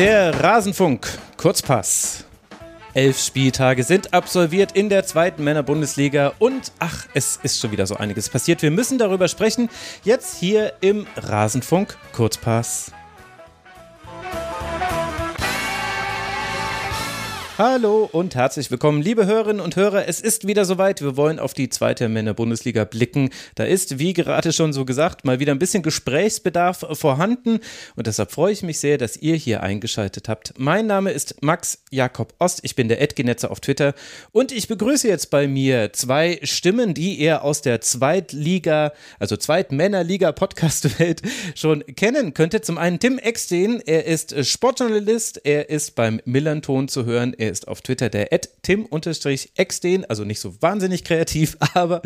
Der Rasenfunk, Kurzpass. Elf Spieltage sind absolviert in der zweiten Männerbundesliga und ach, es ist schon wieder so einiges passiert. Wir müssen darüber sprechen. Jetzt hier im Rasenfunk Kurzpass. Hallo und herzlich willkommen, liebe Hörerinnen und Hörer. Es ist wieder soweit. Wir wollen auf die zweite Männer-Bundesliga blicken. Da ist, wie gerade schon so gesagt, mal wieder ein bisschen Gesprächsbedarf vorhanden. Und deshalb freue ich mich sehr, dass ihr hier eingeschaltet habt. Mein Name ist Max Jakob Ost. Ich bin der Edgenetzer auf Twitter. Und ich begrüße jetzt bei mir zwei Stimmen, die ihr aus der Zweitliga, also Zweitmännerliga-Podcast-Welt schon kennen könntet. Zum einen Tim Eckstein. Er ist Sportjournalist. Er ist beim Millanton zu hören. Er ist auf Twitter der tim-exden, also nicht so wahnsinnig kreativ, aber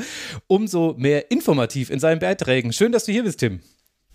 umso mehr informativ in seinen Beiträgen. Schön, dass du hier bist, Tim.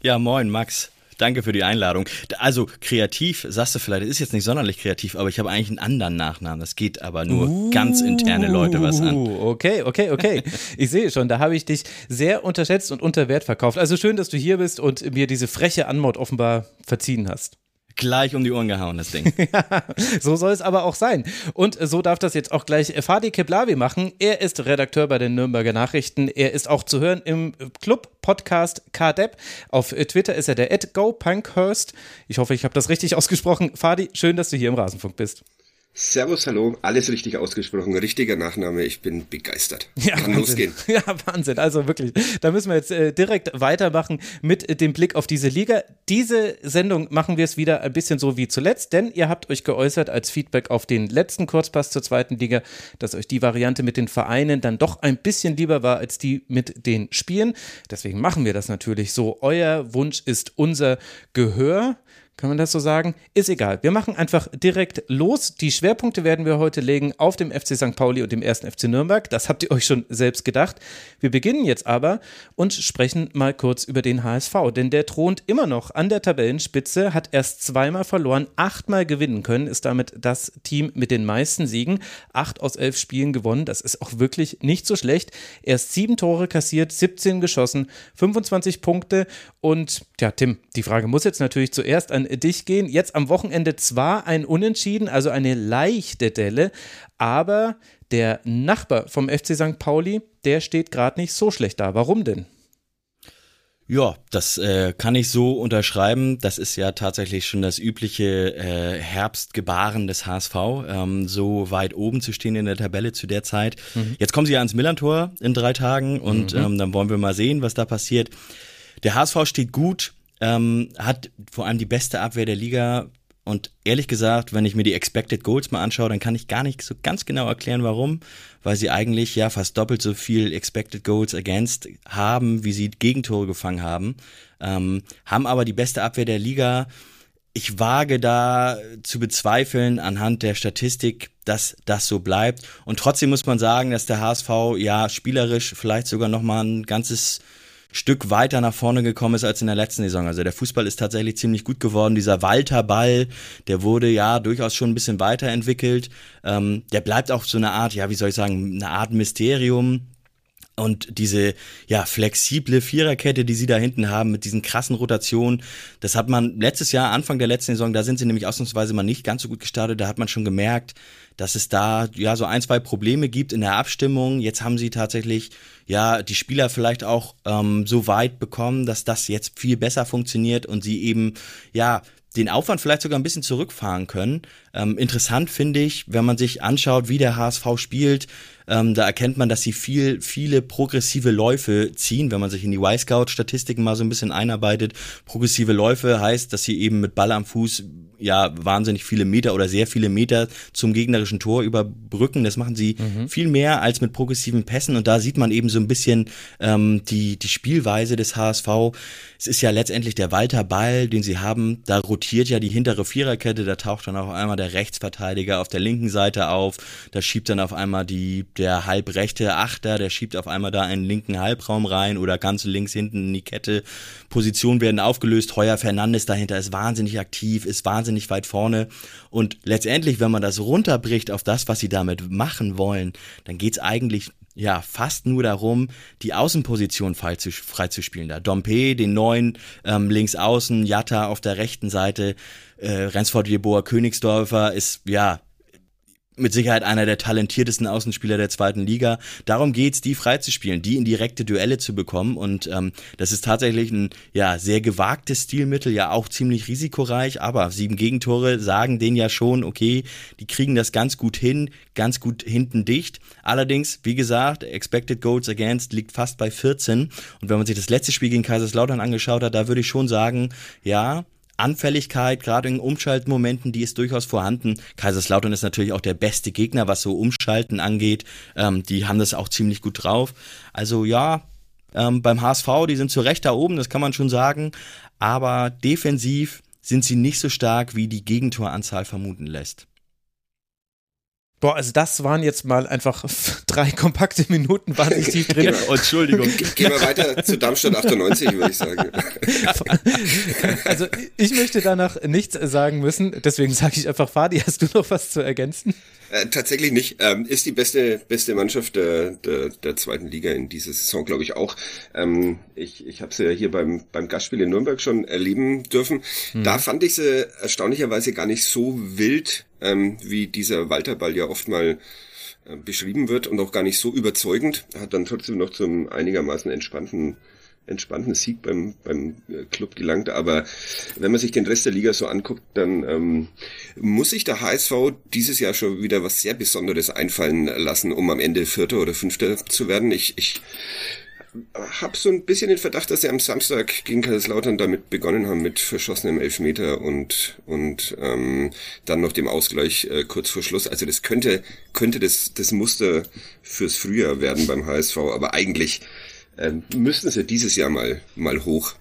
Ja, moin, Max. Danke für die Einladung. Also kreativ, sagst du vielleicht, ist jetzt nicht sonderlich kreativ, aber ich habe eigentlich einen anderen Nachnamen. Das geht aber nur uh, ganz interne Leute was an. Okay, okay, okay. Ich sehe schon, da habe ich dich sehr unterschätzt und unter Wert verkauft. Also schön, dass du hier bist und mir diese freche Anmod offenbar verziehen hast gleich um die Ohren gehauen, das Ding. ja, so soll es aber auch sein. Und so darf das jetzt auch gleich Fadi Keblavi machen. Er ist Redakteur bei den Nürnberger Nachrichten. Er ist auch zu hören im Club-Podcast KDEP. Auf Twitter ist er der @gopunkhurst. Ich hoffe, ich habe das richtig ausgesprochen. Fadi, schön, dass du hier im Rasenfunk bist. Servus, hallo, alles richtig ausgesprochen, richtiger Nachname, ich bin begeistert. Ja, Kann Wahnsinn. losgehen. Ja, Wahnsinn, also wirklich, da müssen wir jetzt äh, direkt weitermachen mit äh, dem Blick auf diese Liga. Diese Sendung machen wir es wieder ein bisschen so wie zuletzt, denn ihr habt euch geäußert als Feedback auf den letzten Kurzpass zur zweiten Liga, dass euch die Variante mit den Vereinen dann doch ein bisschen lieber war als die mit den Spielen. Deswegen machen wir das natürlich so. Euer Wunsch ist unser Gehör. Kann man das so sagen? Ist egal. Wir machen einfach direkt los. Die Schwerpunkte werden wir heute legen auf dem FC St. Pauli und dem ersten FC Nürnberg. Das habt ihr euch schon selbst gedacht. Wir beginnen jetzt aber und sprechen mal kurz über den HSV, denn der thront immer noch an der Tabellenspitze, hat erst zweimal verloren, achtmal gewinnen können, ist damit das Team mit den meisten Siegen. Acht aus elf Spielen gewonnen. Das ist auch wirklich nicht so schlecht. Erst sieben Tore kassiert, 17 geschossen, 25 Punkte und ja, Tim, die Frage muss jetzt natürlich zuerst an dich gehen. Jetzt am Wochenende zwar ein Unentschieden, also eine leichte Delle, aber der Nachbar vom FC St. Pauli, der steht gerade nicht so schlecht da. Warum denn? Ja, das äh, kann ich so unterschreiben. Das ist ja tatsächlich schon das übliche äh, Herbstgebaren des HSV, ähm, so weit oben zu stehen in der Tabelle zu der Zeit. Mhm. Jetzt kommen sie ja ans Millantor in drei Tagen und mhm. ähm, dann wollen wir mal sehen, was da passiert. Der HSV steht gut, ähm, hat vor allem die beste Abwehr der Liga. Und ehrlich gesagt, wenn ich mir die Expected Goals mal anschaue, dann kann ich gar nicht so ganz genau erklären, warum. Weil sie eigentlich ja fast doppelt so viel Expected Goals against haben, wie sie Gegentore gefangen haben. Ähm, haben aber die beste Abwehr der Liga. Ich wage da zu bezweifeln anhand der Statistik, dass das so bleibt. Und trotzdem muss man sagen, dass der HSV ja spielerisch vielleicht sogar noch mal ein ganzes Stück weiter nach vorne gekommen ist als in der letzten Saison. Also der Fußball ist tatsächlich ziemlich gut geworden. Dieser Walter-Ball, der wurde ja durchaus schon ein bisschen weiterentwickelt. Ähm, der bleibt auch so eine Art, ja, wie soll ich sagen, eine Art Mysterium. Und diese ja flexible Viererkette, die sie da hinten haben mit diesen krassen Rotationen, das hat man letztes Jahr, Anfang der letzten Saison, da sind sie nämlich ausnahmsweise mal nicht ganz so gut gestartet. Da hat man schon gemerkt, dass es da ja so ein, zwei Probleme gibt in der Abstimmung. Jetzt haben sie tatsächlich ja die Spieler vielleicht auch ähm, so weit bekommen, dass das jetzt viel besser funktioniert und sie eben ja den Aufwand vielleicht sogar ein bisschen zurückfahren können. Ähm, interessant finde ich, wenn man sich anschaut, wie der HSV spielt, ähm, da erkennt man, dass sie viel, viele progressive Läufe ziehen, wenn man sich in die Y-Scout-Statistiken mal so ein bisschen einarbeitet. Progressive Läufe heißt, dass sie eben mit Ball am Fuß ja wahnsinnig viele Meter oder sehr viele Meter zum gegnerischen Tor überbrücken. Das machen sie mhm. viel mehr als mit progressiven Pässen und da sieht man eben so ein bisschen ähm, die, die Spielweise des HSV. Es ist ja letztendlich der Walter Ball, den sie haben. Da rotiert ja die hintere Viererkette, da taucht dann auch einmal der Rechtsverteidiger auf der linken Seite auf, da schiebt dann auf einmal die, der halbrechte Achter, der schiebt auf einmal da einen linken Halbraum rein oder ganz links hinten in die Kette. Positionen werden aufgelöst. Heuer Fernandes dahinter ist wahnsinnig aktiv, ist wahnsinnig weit vorne. Und letztendlich, wenn man das runterbricht auf das, was sie damit machen wollen, dann geht es eigentlich ja fast nur darum, die Außenposition frei zu, frei. Da Dompe, den neuen ähm, links außen, Jatta auf der rechten Seite, äh, Rensford Jeboa Königsdorfer ist ja mit Sicherheit einer der talentiertesten Außenspieler der zweiten Liga. Darum geht's, die freizuspielen, die in direkte Duelle zu bekommen. Und ähm, das ist tatsächlich ein ja sehr gewagtes Stilmittel, ja auch ziemlich risikoreich. Aber sieben Gegentore sagen denen ja schon, okay, die kriegen das ganz gut hin, ganz gut hinten dicht. Allerdings, wie gesagt, Expected Goals Against liegt fast bei 14. Und wenn man sich das letzte Spiel gegen Kaiserslautern angeschaut hat, da würde ich schon sagen, ja, Anfälligkeit, gerade in Umschaltmomenten, die ist durchaus vorhanden. Kaiserslautern ist natürlich auch der beste Gegner, was so Umschalten angeht. Ähm, die haben das auch ziemlich gut drauf. Also ja, ähm, beim HSV, die sind zu Recht da oben, das kann man schon sagen. Aber defensiv sind sie nicht so stark, wie die Gegentoranzahl vermuten lässt. Boah, also das waren jetzt mal einfach drei kompakte Minuten wahnsinnig tief drin. oh, Entschuldigung. Gehen wir weiter zu Darmstadt 98, würde ich sagen. Also ich möchte danach nichts sagen müssen, deswegen sage ich einfach, Fadi, hast du noch was zu ergänzen? Äh, tatsächlich nicht. Ähm, ist die beste beste Mannschaft der, der, der zweiten Liga in dieser Saison, glaube ich auch. Ähm, ich ich habe sie ja hier beim beim Gastspiel in Nürnberg schon erleben dürfen. Mhm. Da fand ich sie erstaunlicherweise gar nicht so wild, ähm, wie dieser Walterball ja oft mal äh, beschrieben wird und auch gar nicht so überzeugend. Hat dann trotzdem noch zum einigermaßen entspannten entspannten Sieg beim, beim äh, Club gelangt. Aber wenn man sich den Rest der Liga so anguckt, dann ähm, muss sich der HSV dieses Jahr schon wieder was sehr Besonderes einfallen lassen, um am Ende Vierter oder Fünfter zu werden. Ich, ich habe so ein bisschen den Verdacht, dass sie am Samstag gegen Kaiserslautern damit begonnen haben mit verschossenem Elfmeter und und ähm, dann noch dem Ausgleich äh, kurz vor Schluss. Also das könnte könnte das das Muster fürs Frühjahr werden beim HSV, aber eigentlich ähm, müssten sie dieses Jahr mal, mal hoch.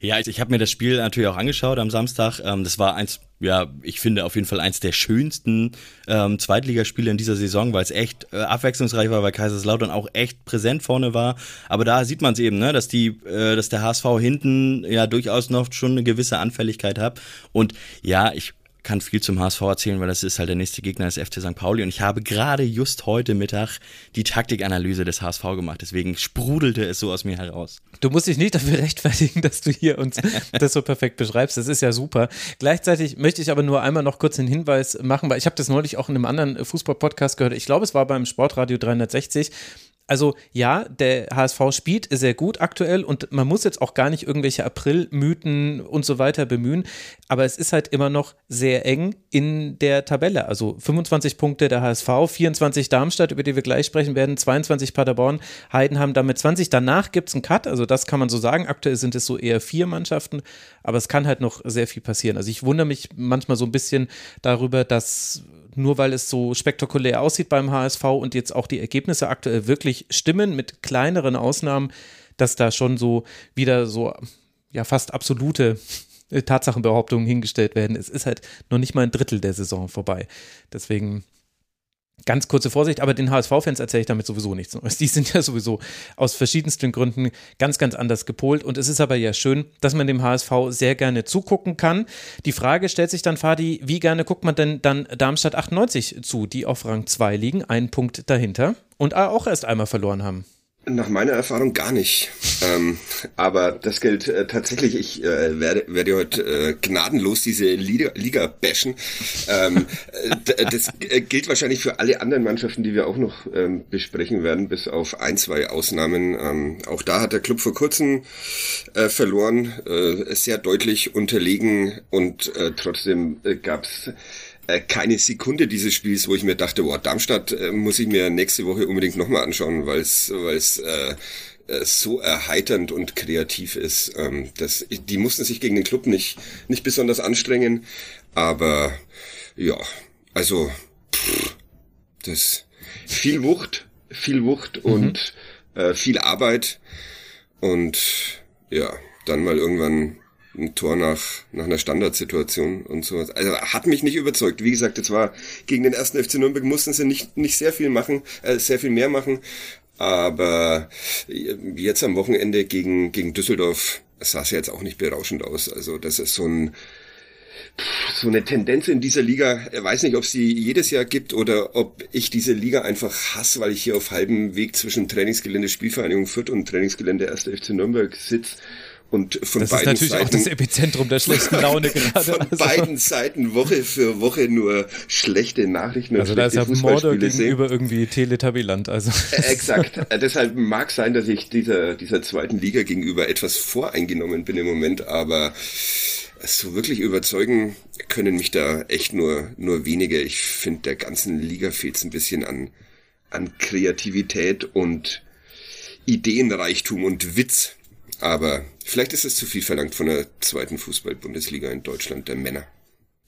Ja, ich, ich habe mir das Spiel natürlich auch angeschaut am Samstag. Ähm, das war eins, ja, ich finde auf jeden Fall eins der schönsten ähm, Zweitligaspiele in dieser Saison, weil es echt äh, abwechslungsreich war, weil Kaiserslautern auch echt präsent vorne war. Aber da sieht man es eben, ne, dass die, äh, dass der HSV hinten ja durchaus noch schon eine gewisse Anfälligkeit hat. Und ja, ich kann viel zum HSV erzählen, weil das ist halt der nächste Gegner des FC St. Pauli. Und ich habe gerade just heute Mittag die Taktikanalyse des HSV gemacht. Deswegen sprudelte es so aus mir heraus. Du musst dich nicht dafür rechtfertigen, dass du hier uns das so perfekt beschreibst. Das ist ja super. Gleichzeitig möchte ich aber nur einmal noch kurz einen Hinweis machen, weil ich habe das neulich auch in einem anderen Fußball-Podcast gehört. Ich glaube, es war beim Sportradio 360 also ja, der HSV spielt sehr gut aktuell und man muss jetzt auch gar nicht irgendwelche April-Mythen und so weiter bemühen, aber es ist halt immer noch sehr eng in der Tabelle. Also 25 Punkte der HSV, 24 Darmstadt, über die wir gleich sprechen werden, 22 Paderborn, Heidenheim damit 20. Danach gibt es einen Cut, also das kann man so sagen. Aktuell sind es so eher vier Mannschaften, aber es kann halt noch sehr viel passieren. Also ich wundere mich manchmal so ein bisschen darüber, dass nur weil es so spektakulär aussieht beim HSV und jetzt auch die Ergebnisse aktuell wirklich stimmen, mit kleineren Ausnahmen, dass da schon so wieder so ja fast absolute Tatsachenbehauptungen hingestellt werden. Es ist halt noch nicht mal ein Drittel der Saison vorbei. Deswegen Ganz kurze Vorsicht, aber den HSV-Fans erzähle ich damit sowieso nichts Neues. Die sind ja sowieso aus verschiedensten Gründen ganz, ganz anders gepolt. Und es ist aber ja schön, dass man dem HSV sehr gerne zugucken kann. Die Frage stellt sich dann, Fadi, wie gerne guckt man denn dann Darmstadt 98 zu, die auf Rang 2 liegen, einen Punkt dahinter und auch erst einmal verloren haben? Nach meiner Erfahrung gar nicht. ähm, aber das gilt äh, tatsächlich, ich äh, werde, werde heute äh, gnadenlos diese Liga, Liga bashen. Ähm, äh, das äh, gilt wahrscheinlich für alle anderen Mannschaften, die wir auch noch ähm, besprechen werden, bis auf ein, zwei Ausnahmen. Ähm, auch da hat der Club vor kurzem äh, verloren, äh, sehr deutlich unterlegen und trotzdem gab's keine Sekunde dieses Spiels, wo ich mir dachte, wow, Darmstadt äh, muss ich mir nächste Woche unbedingt nochmal anschauen, weil es weil es äh, äh, so erheiternd und kreativ ist. Ähm, das, die mussten sich gegen den Club nicht, nicht besonders anstrengen, aber ja, also pff, das viel Wucht, viel Wucht mhm. und äh, viel Arbeit und ja, dann mal irgendwann ein Tor nach, nach einer Standardsituation und sowas. Also hat mich nicht überzeugt. Wie gesagt, jetzt war gegen den ersten FC Nürnberg mussten sie nicht, nicht sehr viel machen, äh, sehr viel mehr machen. Aber jetzt am Wochenende gegen, gegen Düsseldorf sah es jetzt auch nicht berauschend aus. Also das ist so ein, so eine Tendenz in dieser Liga, ich weiß nicht, ob sie jedes Jahr gibt oder ob ich diese Liga einfach hasse, weil ich hier auf halbem Weg zwischen Trainingsgelände Spielvereinigung Fürth und Trainingsgelände 1. FC Nürnberg sitze und von das beiden ist natürlich Seiten, auch das Epizentrum der schlechten Laune gerade. Von Also, beiden Seiten Woche für Woche nur schlechte Nachrichten und also da ist ja Mordor Fußballspiele sehen. gegenüber irgendwie Teletabiland. Also Exakt. Deshalb mag sein, dass ich dieser, dieser zweiten Liga gegenüber etwas voreingenommen bin im Moment, aber so wirklich überzeugen können mich da echt nur, nur wenige. Ich finde, der ganzen Liga fehlt es ein bisschen an, an Kreativität und Ideenreichtum und Witz. Aber vielleicht ist es zu viel verlangt von der zweiten Fußball-Bundesliga in Deutschland der Männer.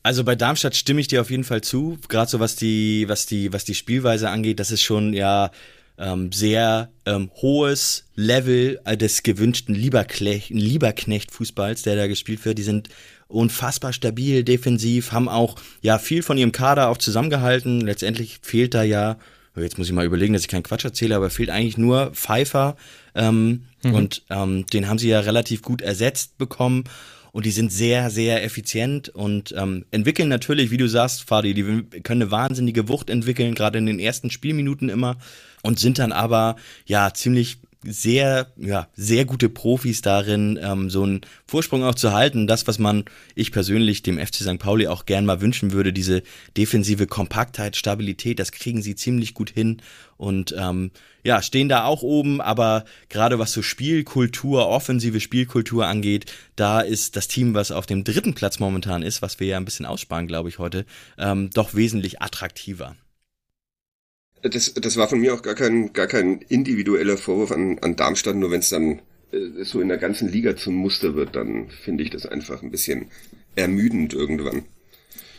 Also bei Darmstadt stimme ich dir auf jeden Fall zu, gerade so was die, was die, was die Spielweise angeht, das ist schon ja ähm, sehr ähm, hohes Level äh, des gewünschten Lieberknecht, Lieberknecht-Fußballs, der da gespielt wird. Die sind unfassbar stabil, defensiv, haben auch ja viel von ihrem Kader auch zusammengehalten. Letztendlich fehlt da ja, jetzt muss ich mal überlegen, dass ich keinen Quatsch erzähle, aber fehlt eigentlich nur Pfeiffer ähm, mhm. und ähm, den haben sie ja relativ gut ersetzt bekommen und die sind sehr, sehr effizient und ähm, entwickeln natürlich, wie du sagst, Fadi, die können eine wahnsinnige Wucht entwickeln, gerade in den ersten Spielminuten immer und sind dann aber ja ziemlich sehr, ja, sehr gute Profis darin, ähm, so einen Vorsprung auch zu halten. Das, was man, ich persönlich dem FC St. Pauli auch gern mal wünschen würde, diese defensive Kompaktheit, Stabilität, das kriegen sie ziemlich gut hin und ähm, ja, stehen da auch oben, aber gerade was so Spielkultur, offensive Spielkultur angeht, da ist das Team, was auf dem dritten Platz momentan ist, was wir ja ein bisschen aussparen, glaube ich, heute, ähm, doch wesentlich attraktiver. Das, das war von mir auch gar kein, gar kein individueller Vorwurf an, an Darmstadt, nur wenn es dann äh, so in der ganzen Liga zum Muster wird, dann finde ich das einfach ein bisschen ermüdend irgendwann.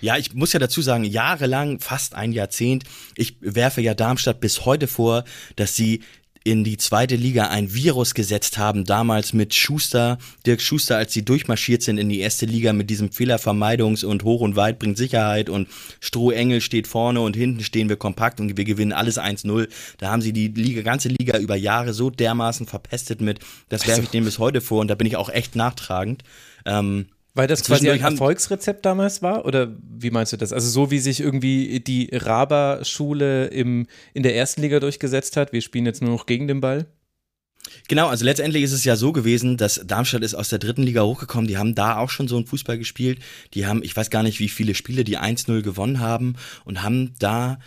Ja, ich muss ja dazu sagen, jahrelang, fast ein Jahrzehnt, ich werfe ja Darmstadt bis heute vor, dass sie in die zweite Liga ein Virus gesetzt haben, damals mit Schuster, Dirk Schuster, als sie durchmarschiert sind in die erste Liga mit diesem Fehlervermeidungs- und hoch und weit bringt Sicherheit und Strohengel steht vorne und hinten stehen wir kompakt und wir gewinnen alles 1-0. Da haben sie die Liga, ganze Liga über Jahre so dermaßen verpestet mit, das werfe ich denen bis heute vor und da bin ich auch echt nachtragend. Ähm, weil das quasi ein Erfolgsrezept damals war? Oder wie meinst du das? Also so wie sich irgendwie die Raba-Schule in der ersten Liga durchgesetzt hat, wir spielen jetzt nur noch gegen den Ball? Genau, also letztendlich ist es ja so gewesen, dass Darmstadt ist aus der dritten Liga hochgekommen, die haben da auch schon so einen Fußball gespielt, die haben, ich weiß gar nicht, wie viele Spiele die 1-0 gewonnen haben und haben da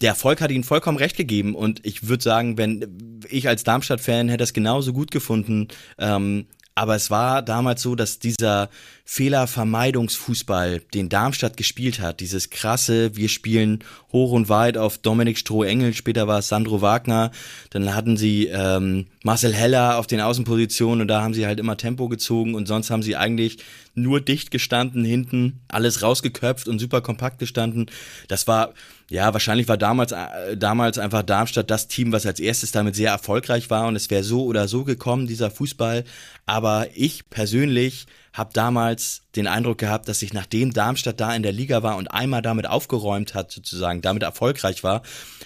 der Erfolg hat ihnen vollkommen recht gegeben und ich würde sagen, wenn ich als Darmstadt-Fan hätte es genauso gut gefunden, ähm, aber es war damals so, dass dieser Fehlervermeidungsfußball, den Darmstadt gespielt hat, dieses krasse, wir spielen hoch und weit auf Dominik Stroh-Engel, später war es Sandro Wagner, dann hatten sie ähm, Marcel Heller auf den Außenpositionen und da haben sie halt immer Tempo gezogen und sonst haben sie eigentlich nur dicht gestanden, hinten alles rausgeköpft und super kompakt gestanden. Das war, ja, wahrscheinlich war damals, äh, damals einfach Darmstadt das Team, was als erstes damit sehr erfolgreich war und es wäre so oder so gekommen, dieser Fußball. Aber ich persönlich habe damals den Eindruck gehabt, dass sich nachdem Darmstadt da in der Liga war und einmal damit aufgeräumt hat, sozusagen, damit erfolgreich war,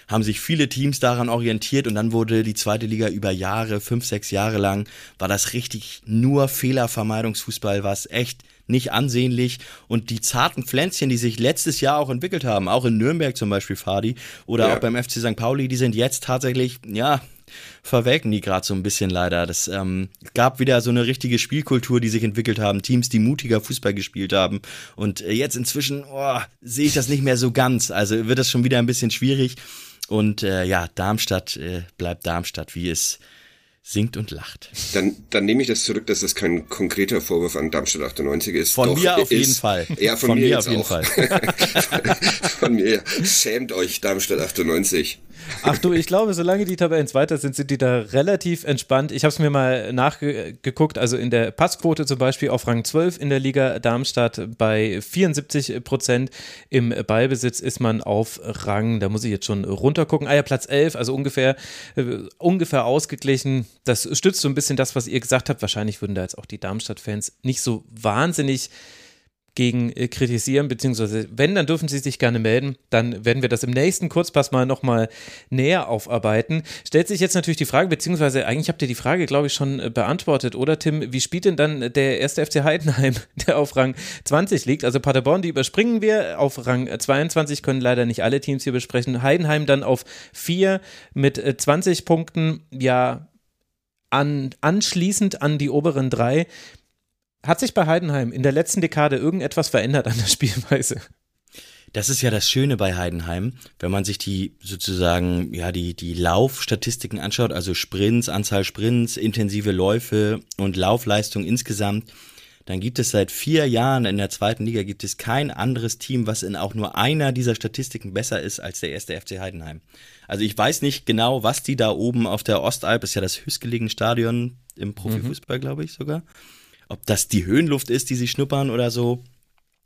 haben sich viele Teams daran orientiert und dann wurde die zweite Liga über Jahre, fünf, sechs Jahre lang, war das richtig nur Fehlervermeidungsfußball, was echt nicht ansehnlich und die zarten Pflänzchen, die sich letztes Jahr auch entwickelt haben, auch in Nürnberg zum Beispiel, Fadi, oder ja. auch beim FC St. Pauli, die sind jetzt tatsächlich, ja, verwelken die gerade so ein bisschen leider. Das ähm, gab wieder so eine richtige Spielkultur, die sich entwickelt haben, Teams, die mutiger Fußball gespielt haben. Und äh, jetzt inzwischen oh, sehe ich das nicht mehr so ganz. Also wird das schon wieder ein bisschen schwierig. Und äh, ja, Darmstadt äh, bleibt Darmstadt, wie es singt und lacht. Dann, dann nehme ich das zurück, dass das kein konkreter Vorwurf an Darmstadt 98 ist. Von Doch, mir auf ist, jeden Fall. Ja, von, von mir, mir auf jeden auch. Fall. von mir. Schämt euch, Darmstadt 98. Ach du, ich glaube, solange die Tabellen weiter sind, sind die da relativ entspannt. Ich habe es mir mal nachgeguckt, also in der Passquote zum Beispiel auf Rang 12 in der Liga Darmstadt bei 74 Prozent. Im Ballbesitz ist man auf Rang, da muss ich jetzt schon runtergucken, ah ja, Platz 11, also ungefähr, äh, ungefähr ausgeglichen das stützt so ein bisschen das, was ihr gesagt habt. Wahrscheinlich würden da jetzt auch die Darmstadt-Fans nicht so wahnsinnig gegen äh, kritisieren, beziehungsweise wenn, dann dürfen Sie sich gerne melden. Dann werden wir das im nächsten Kurzpass mal nochmal näher aufarbeiten. Stellt sich jetzt natürlich die Frage, beziehungsweise eigentlich habt ihr die Frage, glaube ich, schon äh, beantwortet, oder Tim? Wie spielt denn dann der erste FC Heidenheim, der auf Rang 20 liegt? Also Paderborn, die überspringen wir. Auf Rang 22 können leider nicht alle Teams hier besprechen. Heidenheim dann auf 4 mit 20 äh, Punkten. Ja, an, anschließend an die oberen drei. Hat sich bei Heidenheim in der letzten Dekade irgendetwas verändert an der Spielweise? Das ist ja das Schöne bei Heidenheim, wenn man sich die sozusagen, ja, die, die Laufstatistiken anschaut, also Sprints, Anzahl Sprints, intensive Läufe und Laufleistung insgesamt, dann gibt es seit vier Jahren in der zweiten Liga gibt es kein anderes Team, was in auch nur einer dieser Statistiken besser ist als der erste FC Heidenheim. Also ich weiß nicht genau, was die da oben auf der Ostalb, ist ja das höchstgelegene Stadion im Profifußball, mhm. glaube ich sogar. Ob das die Höhenluft ist, die sie schnuppern oder so.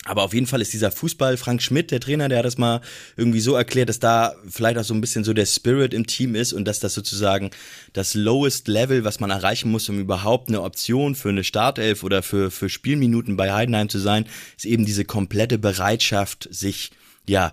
Aber auf jeden Fall ist dieser Fußball, Frank Schmidt, der Trainer, der hat das mal irgendwie so erklärt, dass da vielleicht auch so ein bisschen so der Spirit im Team ist und dass das sozusagen das lowest Level, was man erreichen muss, um überhaupt eine Option für eine Startelf oder für, für Spielminuten bei Heidenheim zu sein, ist eben diese komplette Bereitschaft, sich, ja,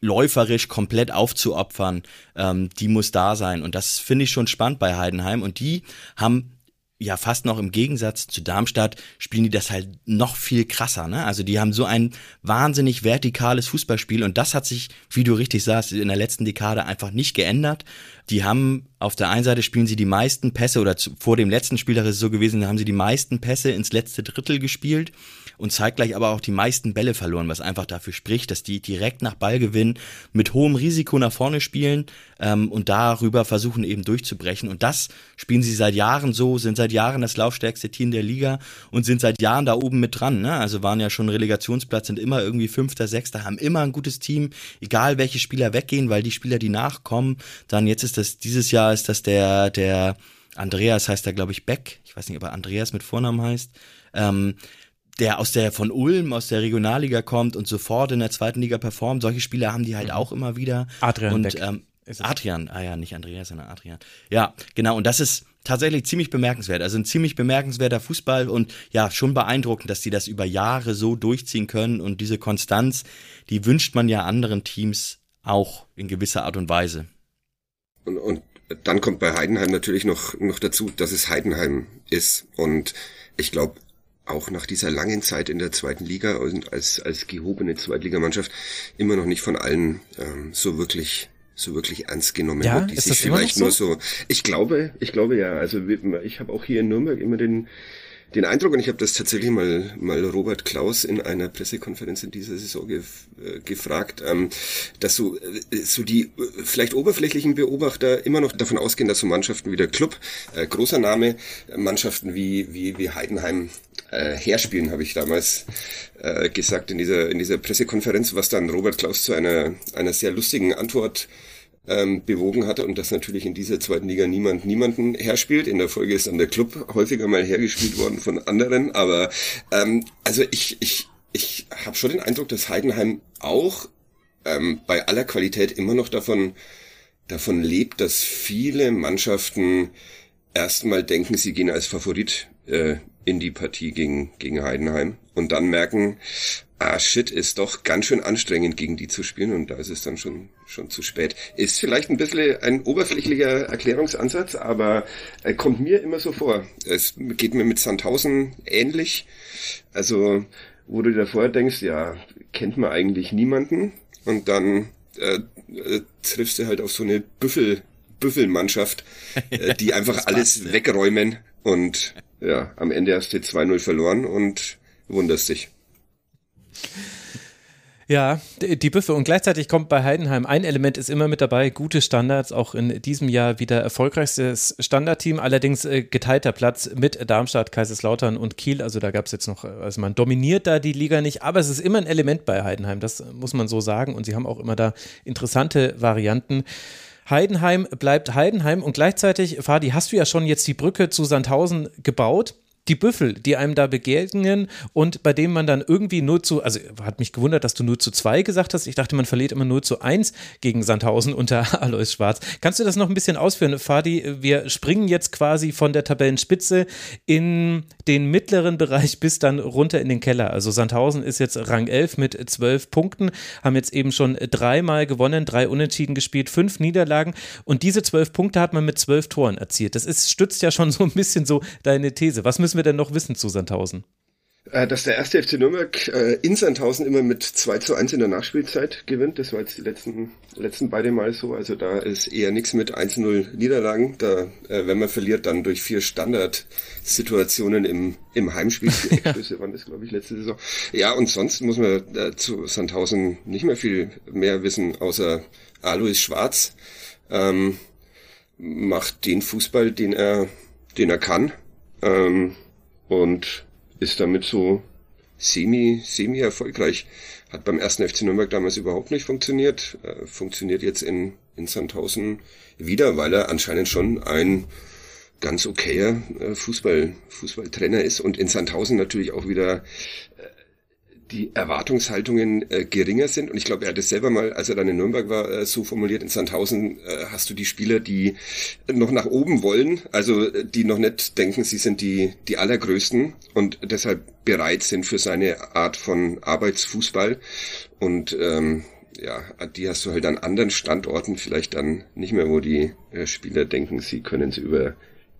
läuferisch komplett aufzuopfern, ähm, die muss da sein. Und das finde ich schon spannend bei Heidenheim. Und die haben ja fast noch im Gegensatz zu Darmstadt spielen die das halt noch viel krasser. Ne? Also die haben so ein wahnsinnig vertikales Fußballspiel und das hat sich, wie du richtig sagst, in der letzten Dekade einfach nicht geändert. Die haben auf der einen Seite spielen sie die meisten Pässe oder zu, vor dem letzten Spiel, da ist es so gewesen, da haben sie die meisten Pässe ins letzte Drittel gespielt und zeitgleich aber auch die meisten Bälle verloren, was einfach dafür spricht, dass die direkt nach Ballgewinn mit hohem Risiko nach vorne spielen ähm, und darüber versuchen eben durchzubrechen. Und das spielen sie seit Jahren so, sind seit Jahren das laufstärkste Team der Liga und sind seit Jahren da oben mit dran. Ne? Also waren ja schon Relegationsplatz, sind immer irgendwie Fünfter, Sechster, haben immer ein gutes Team, egal welche Spieler weggehen, weil die Spieler, die nachkommen, dann jetzt ist das, dieses Jahr ist das der, der Andreas heißt da, glaube ich, Beck. Ich weiß nicht, ob er Andreas mit Vornamen heißt. Ähm, der aus der von Ulm, aus der Regionalliga kommt und sofort in der zweiten Liga performt. Solche Spieler haben die halt mhm. auch immer wieder. Adrian und, Beck. Ähm, Adrian, ah ja, nicht Andreas, sondern Adrian. Ja, genau. Und das ist tatsächlich ziemlich bemerkenswert. Also ein ziemlich bemerkenswerter Fußball und ja, schon beeindruckend, dass die das über Jahre so durchziehen können. Und diese Konstanz, die wünscht man ja anderen Teams auch in gewisser Art und Weise. Und, und dann kommt bei Heidenheim natürlich noch, noch dazu, dass es Heidenheim ist. Und ich glaube, auch nach dieser langen Zeit in der zweiten Liga und als, als gehobene Zweitligamannschaft immer noch nicht von allen ähm, so wirklich so wirklich ernst genommen ja, wird, die sich vielleicht so? nur so. Ich glaube, ich glaube ja. Also ich habe auch hier in Nürnberg immer den den Eindruck, und ich habe das tatsächlich mal, mal Robert Klaus in einer Pressekonferenz in dieser Saison gef äh, gefragt, ähm, dass so, äh, so die äh, vielleicht oberflächlichen Beobachter immer noch davon ausgehen, dass so Mannschaften wie der Club, äh, großer Name, Mannschaften wie, wie, wie Heidenheim äh, herspielen, habe ich damals äh, gesagt in dieser, in dieser Pressekonferenz, was dann Robert Klaus zu einer, einer sehr lustigen Antwort ähm, bewogen hat und dass natürlich in dieser zweiten Liga niemand niemanden herspielt. In der Folge ist dann der Club häufiger mal hergespielt worden von anderen. Aber ähm, also ich, ich, ich habe schon den Eindruck, dass Heidenheim auch ähm, bei aller Qualität immer noch davon, davon lebt, dass viele Mannschaften erstmal denken, sie gehen als Favorit äh, in die Partie gegen, gegen Heidenheim und dann merken, ah shit, ist doch ganz schön anstrengend gegen die zu spielen und da ist es dann schon, schon zu spät. Ist vielleicht ein bisschen ein oberflächlicher Erklärungsansatz, aber äh, kommt mir immer so vor. Es geht mir mit Sandhausen ähnlich. Also, wo du vorher denkst, ja, kennt man eigentlich niemanden und dann äh, äh, triffst du halt auf so eine Büffel, Büffelmannschaft, äh, die einfach alles wegräumen und ja, am Ende hast du 2-0 verloren und wunderst dich. Ja, die Büffe. Und gleichzeitig kommt bei Heidenheim ein Element ist immer mit dabei, gute Standards, auch in diesem Jahr wieder erfolgreichstes Standardteam, allerdings äh, geteilter Platz mit Darmstadt, Kaiserslautern und Kiel. Also da gab es jetzt noch, also man dominiert da die Liga nicht, aber es ist immer ein Element bei Heidenheim, das muss man so sagen. Und sie haben auch immer da interessante Varianten. Heidenheim bleibt Heidenheim und gleichzeitig, Fadi, hast du ja schon jetzt die Brücke zu Sandhausen gebaut die Büffel, die einem da begegnen und bei denen man dann irgendwie 0 zu, also hat mich gewundert, dass du 0 zu 2 gesagt hast. Ich dachte, man verliert immer 0 zu 1 gegen Sandhausen unter Alois Schwarz. Kannst du das noch ein bisschen ausführen, Fadi? Wir springen jetzt quasi von der Tabellenspitze in den mittleren Bereich bis dann runter in den Keller. Also Sandhausen ist jetzt Rang 11 mit zwölf Punkten, haben jetzt eben schon dreimal gewonnen, drei Unentschieden gespielt, fünf Niederlagen und diese zwölf Punkte hat man mit zwölf Toren erzielt. Das ist, stützt ja schon so ein bisschen so deine These. Was müssen wir denn noch wissen zu Sandhausen? Äh, dass der erste FC Nürnberg äh, in Sandhausen immer mit 2 zu 1 in der Nachspielzeit gewinnt. Das war jetzt die letzten, letzten beide Mal so. Also da ist eher nichts mit 1-0 Niederlagen. Da, äh, wenn man verliert, dann durch vier Standardsituationen im, im Heimspiel. Die Eckschüsse waren das, glaube ich, letzte Saison. Ja, und sonst muss man äh, zu Sandhausen nicht mehr viel mehr wissen, außer Alois Schwarz ähm, macht den Fußball, den er, den er kann. Ähm, und ist damit so semi, semi erfolgreich. Hat beim ersten FC Nürnberg damals überhaupt nicht funktioniert, äh, funktioniert jetzt in, in Sandhausen wieder, weil er anscheinend schon ein ganz okayer äh, Fußball, Fußballtrainer ist und in Sandhausen natürlich auch wieder die Erwartungshaltungen äh, geringer sind. Und ich glaube, er hat es selber mal, als er dann in Nürnberg war, äh, so formuliert, in Sandhausen äh, hast du die Spieler, die noch nach oben wollen, also äh, die noch nicht denken, sie sind die, die allergrößten und deshalb bereit sind für seine Art von Arbeitsfußball. Und ähm, ja, die hast du halt an anderen Standorten vielleicht dann nicht mehr, wo die äh, Spieler denken, sie können es über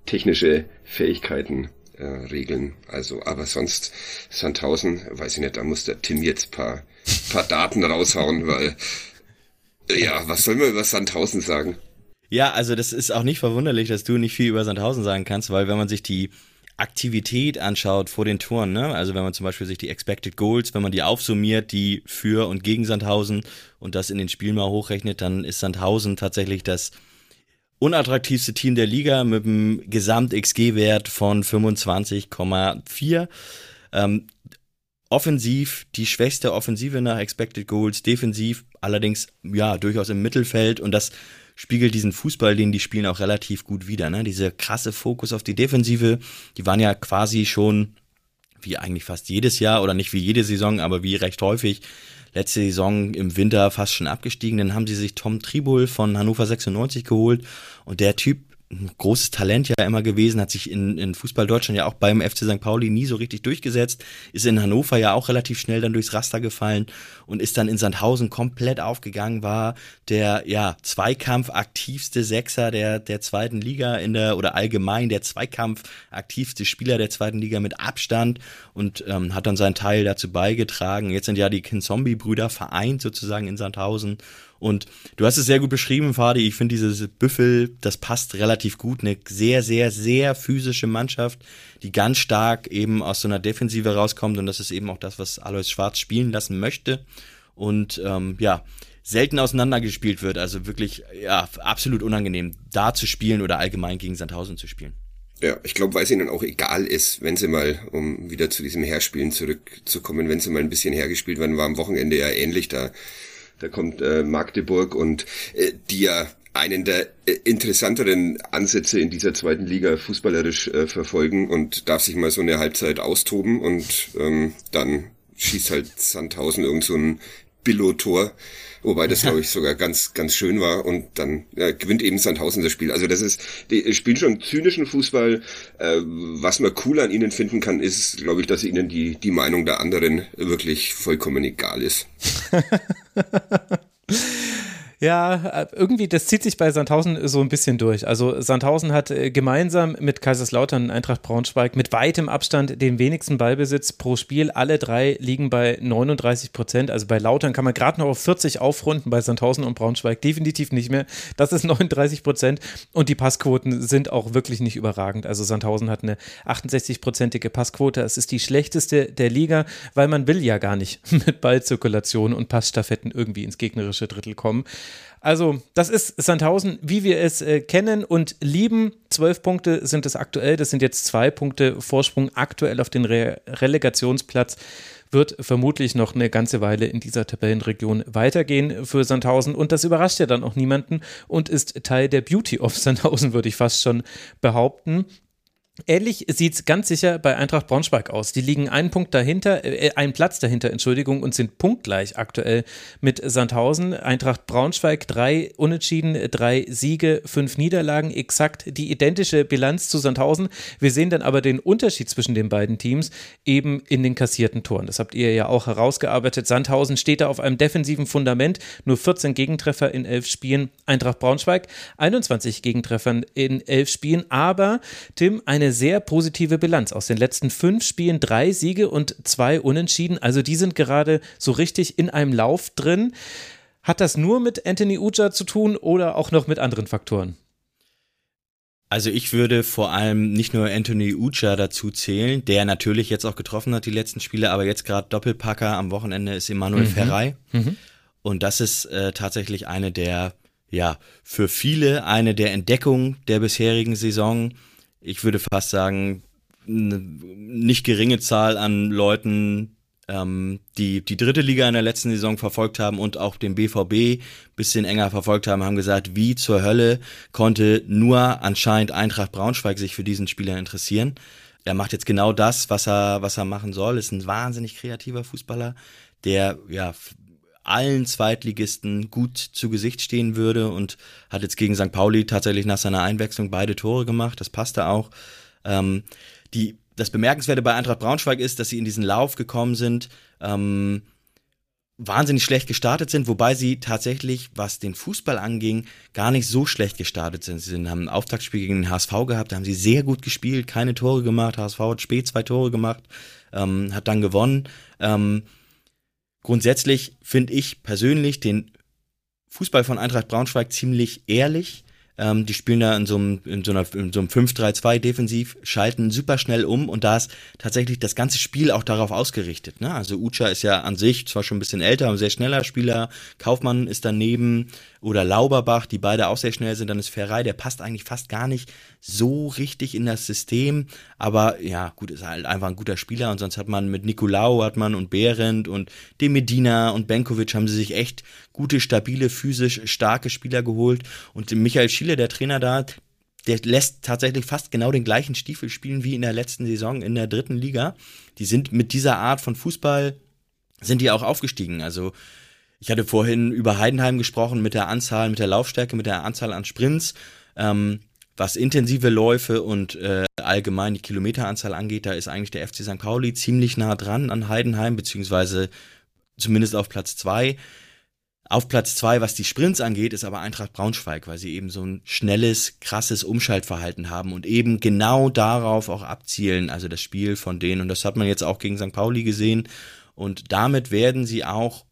technische Fähigkeiten äh, regeln. Also, aber sonst Sandhausen, weiß ich nicht, da muss der Tim jetzt paar, paar Daten raushauen, weil ja, was soll man über Sandhausen sagen? Ja, also das ist auch nicht verwunderlich, dass du nicht viel über Sandhausen sagen kannst, weil wenn man sich die Aktivität anschaut vor den Toren, ne? also wenn man zum Beispiel sich die Expected Goals, wenn man die aufsummiert, die für und gegen Sandhausen und das in den Spielen mal hochrechnet, dann ist Sandhausen tatsächlich das unattraktivste Team der Liga mit einem Gesamt-XG-Wert von 25,4. Ähm, offensiv die schwächste Offensive nach Expected Goals, defensiv allerdings ja durchaus im Mittelfeld und das spiegelt diesen Fußball, den die spielen, auch relativ gut wider. Ne? Diese krasse Fokus auf die Defensive, die waren ja quasi schon wie eigentlich fast jedes Jahr oder nicht wie jede Saison, aber wie recht häufig letzte Saison im Winter fast schon abgestiegen. Dann haben sie sich Tom Tribul von Hannover 96 geholt und der Typ großes Talent ja immer gewesen, hat sich in, in Fußball Deutschland ja auch beim FC St. Pauli nie so richtig durchgesetzt, ist in Hannover ja auch relativ schnell dann durchs Raster gefallen und ist dann in Sandhausen komplett aufgegangen, war der ja Zweikampf aktivste Sechser der, der zweiten Liga in der oder allgemein der Zweikampf aktivste Spieler der zweiten Liga mit Abstand und ähm, hat dann seinen Teil dazu beigetragen. Jetzt sind ja die Kinzombie-Brüder vereint sozusagen in Sandhausen und du hast es sehr gut beschrieben, Fadi. Ich finde dieses Büffel, das passt relativ gut. Eine sehr, sehr, sehr physische Mannschaft, die ganz stark eben aus so einer Defensive rauskommt. Und das ist eben auch das, was Alois Schwarz spielen lassen möchte. Und ähm, ja, selten auseinandergespielt wird. Also wirklich, ja, absolut unangenehm, da zu spielen oder allgemein gegen Sandhausen zu spielen. Ja, ich glaube, weil es ihnen auch egal ist, wenn sie mal, um wieder zu diesem Herspielen zurückzukommen, wenn sie mal ein bisschen hergespielt werden, war am Wochenende ja ähnlich. Da da kommt äh, Magdeburg und äh, die ja einen der äh, interessanteren Ansätze in dieser zweiten Liga fußballerisch äh, verfolgen und darf sich mal so eine Halbzeit austoben und ähm, dann schießt halt Sandhausen irgend so ein Billo-Tor Wobei das, glaube ich, sogar ganz, ganz schön war. Und dann ja, gewinnt eben Sandhausen das Spiel. Also das ist, die spielen schon zynischen Fußball. Äh, was man cool an ihnen finden kann, ist, glaube ich, dass ihnen die, die Meinung der anderen wirklich vollkommen egal ist. Ja, irgendwie, das zieht sich bei Sandhausen so ein bisschen durch. Also Sandhausen hat äh, gemeinsam mit Kaiserslautern Eintracht Braunschweig mit weitem Abstand den wenigsten Ballbesitz pro Spiel. Alle drei liegen bei 39 Prozent. Also bei Lautern kann man gerade noch auf 40 aufrunden, bei Sandhausen und Braunschweig definitiv nicht mehr. Das ist 39 Prozent und die Passquoten sind auch wirklich nicht überragend. Also Sandhausen hat eine 68-prozentige Passquote. Es ist die schlechteste der Liga, weil man will ja gar nicht mit Ballzirkulation und Passstaffetten irgendwie ins gegnerische Drittel kommen. Also, das ist Sandhausen, wie wir es äh, kennen und lieben. Zwölf Punkte sind es aktuell. Das sind jetzt zwei Punkte Vorsprung aktuell auf den Re Relegationsplatz. Wird vermutlich noch eine ganze Weile in dieser Tabellenregion weitergehen für Sandhausen. Und das überrascht ja dann auch niemanden und ist Teil der Beauty of Sandhausen, würde ich fast schon behaupten. Ähnlich sieht es ganz sicher bei Eintracht Braunschweig aus. Die liegen einen Punkt dahinter, äh, einen Platz dahinter, Entschuldigung, und sind punktgleich aktuell mit Sandhausen. Eintracht Braunschweig drei Unentschieden, drei Siege, fünf Niederlagen, exakt die identische Bilanz zu Sandhausen. Wir sehen dann aber den Unterschied zwischen den beiden Teams eben in den kassierten Toren. Das habt ihr ja auch herausgearbeitet. Sandhausen steht da auf einem defensiven Fundament, nur 14 Gegentreffer in elf Spielen. Eintracht Braunschweig 21 Gegentreffern in elf Spielen, aber Tim, eine sehr positive Bilanz. Aus den letzten fünf Spielen drei Siege und zwei Unentschieden. Also die sind gerade so richtig in einem Lauf drin. Hat das nur mit Anthony Uja zu tun oder auch noch mit anderen Faktoren? Also ich würde vor allem nicht nur Anthony Ucha dazu zählen, der natürlich jetzt auch getroffen hat die letzten Spiele, aber jetzt gerade Doppelpacker am Wochenende ist Emanuel mhm. Ferrei. Mhm. Und das ist äh, tatsächlich eine der, ja, für viele eine der Entdeckungen der bisherigen Saison ich würde fast sagen, eine nicht geringe Zahl an Leuten, ähm, die die dritte Liga in der letzten Saison verfolgt haben und auch den BVB bisschen enger verfolgt haben, haben gesagt, wie zur Hölle konnte nur anscheinend Eintracht Braunschweig sich für diesen Spieler interessieren. Er macht jetzt genau das, was er, was er machen soll, ist ein wahnsinnig kreativer Fußballer, der ja allen Zweitligisten gut zu Gesicht stehen würde und hat jetzt gegen St. Pauli tatsächlich nach seiner Einwechslung beide Tore gemacht. Das passte auch. Ähm, die, das Bemerkenswerte bei Eintracht Braunschweig ist, dass sie in diesen Lauf gekommen sind, ähm, wahnsinnig schlecht gestartet sind, wobei sie tatsächlich, was den Fußball anging, gar nicht so schlecht gestartet sind. Sie haben ein Auftaktspiel gegen den HSV gehabt, da haben sie sehr gut gespielt, keine Tore gemacht. HSV hat spät zwei Tore gemacht, ähm, hat dann gewonnen. Ähm, Grundsätzlich finde ich persönlich den Fußball von Eintracht Braunschweig ziemlich ehrlich. Ähm, die spielen da in so einem, so einem 5-3-2 defensiv, schalten super schnell um und da ist tatsächlich das ganze Spiel auch darauf ausgerichtet. Ne? Also Ucha ist ja an sich zwar schon ein bisschen älter, aber sehr schneller Spieler. Kaufmann ist daneben oder Lauberbach, die beide auch sehr schnell sind. Dann ist Ferrei, der passt eigentlich fast gar nicht so richtig in das System. Aber ja, gut, ist halt einfach ein guter Spieler. Und sonst hat man mit Nicolau hat man und Behrendt und De Medina und Benkovic haben sie sich echt gute, stabile, physisch starke Spieler geholt. Und Michael Schiele, der Trainer da, der lässt tatsächlich fast genau den gleichen Stiefel spielen wie in der letzten Saison in der dritten Liga. Die sind mit dieser Art von Fußball sind die auch aufgestiegen. Also ich hatte vorhin über Heidenheim gesprochen mit der Anzahl, mit der Laufstärke, mit der Anzahl an Sprints. Ähm, was intensive Läufe und äh, allgemein die Kilometeranzahl angeht, da ist eigentlich der FC St. Pauli ziemlich nah dran an Heidenheim, beziehungsweise zumindest auf Platz zwei. Auf Platz zwei, was die Sprints angeht, ist aber Eintracht Braunschweig, weil sie eben so ein schnelles, krasses Umschaltverhalten haben und eben genau darauf auch abzielen, also das Spiel von denen. Und das hat man jetzt auch gegen St. Pauli gesehen. Und damit werden sie auch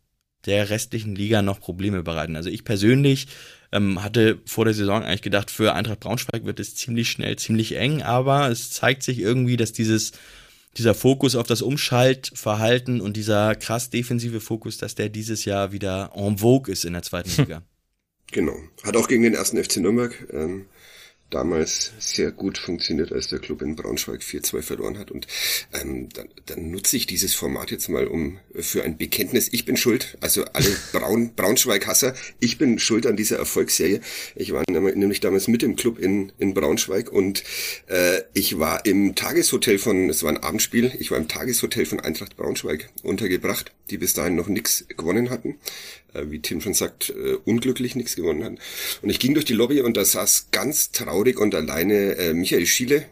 der restlichen Liga noch Probleme bereiten. Also ich persönlich ähm, hatte vor der Saison eigentlich gedacht, für Eintracht Braunschweig wird es ziemlich schnell, ziemlich eng, aber es zeigt sich irgendwie, dass dieses dieser Fokus auf das Umschaltverhalten und dieser krass defensive Fokus, dass der dieses Jahr wieder en vogue ist in der zweiten Liga. Genau. Hat auch gegen den ersten FC Nürnberg ähm, damals sehr gut funktioniert, als der Club in Braunschweig 4-2 verloren hat. Und ähm, dann, dann nutze ich dieses Format jetzt mal um für ein Bekenntnis. Ich bin schuld, also alle Braun, Braunschweig-Hasser, ich bin schuld an dieser Erfolgsserie. Ich war nämlich damals mit im Club in, in Braunschweig und äh, ich war im Tageshotel von, es war ein Abendspiel, ich war im Tageshotel von Eintracht Braunschweig untergebracht, die bis dahin noch nichts gewonnen hatten wie Tim schon sagt, äh, unglücklich nichts gewonnen hat. Und ich ging durch die Lobby und da saß ganz traurig und alleine äh, Michael Schiele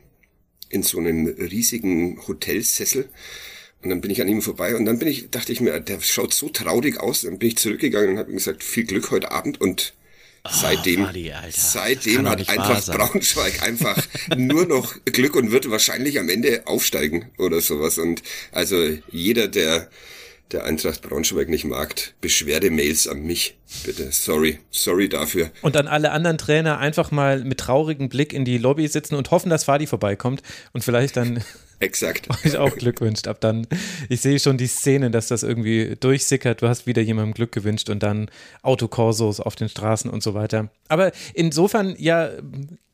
in so einem riesigen Hotelsessel. Und dann bin ich an ihm vorbei und dann bin ich, dachte ich mir, der schaut so traurig aus. Dann bin ich zurückgegangen und habe ihm gesagt, viel Glück heute Abend und oh, seitdem, seitdem hat einfach Braunschweig einfach nur noch Glück und wird wahrscheinlich am Ende aufsteigen oder sowas. Und also jeder, der der Eintracht Braunschweig nicht mag, Beschwerdemails an mich. Bitte, sorry, sorry dafür. Und an alle anderen Trainer einfach mal mit traurigem Blick in die Lobby sitzen und hoffen, dass Fadi vorbeikommt und vielleicht dann Exakt. Euch auch Glück wünscht. Ab dann, ich sehe schon die Szene, dass das irgendwie durchsickert. Du hast wieder jemandem Glück gewünscht und dann Autokorsos auf den Straßen und so weiter. Aber insofern ja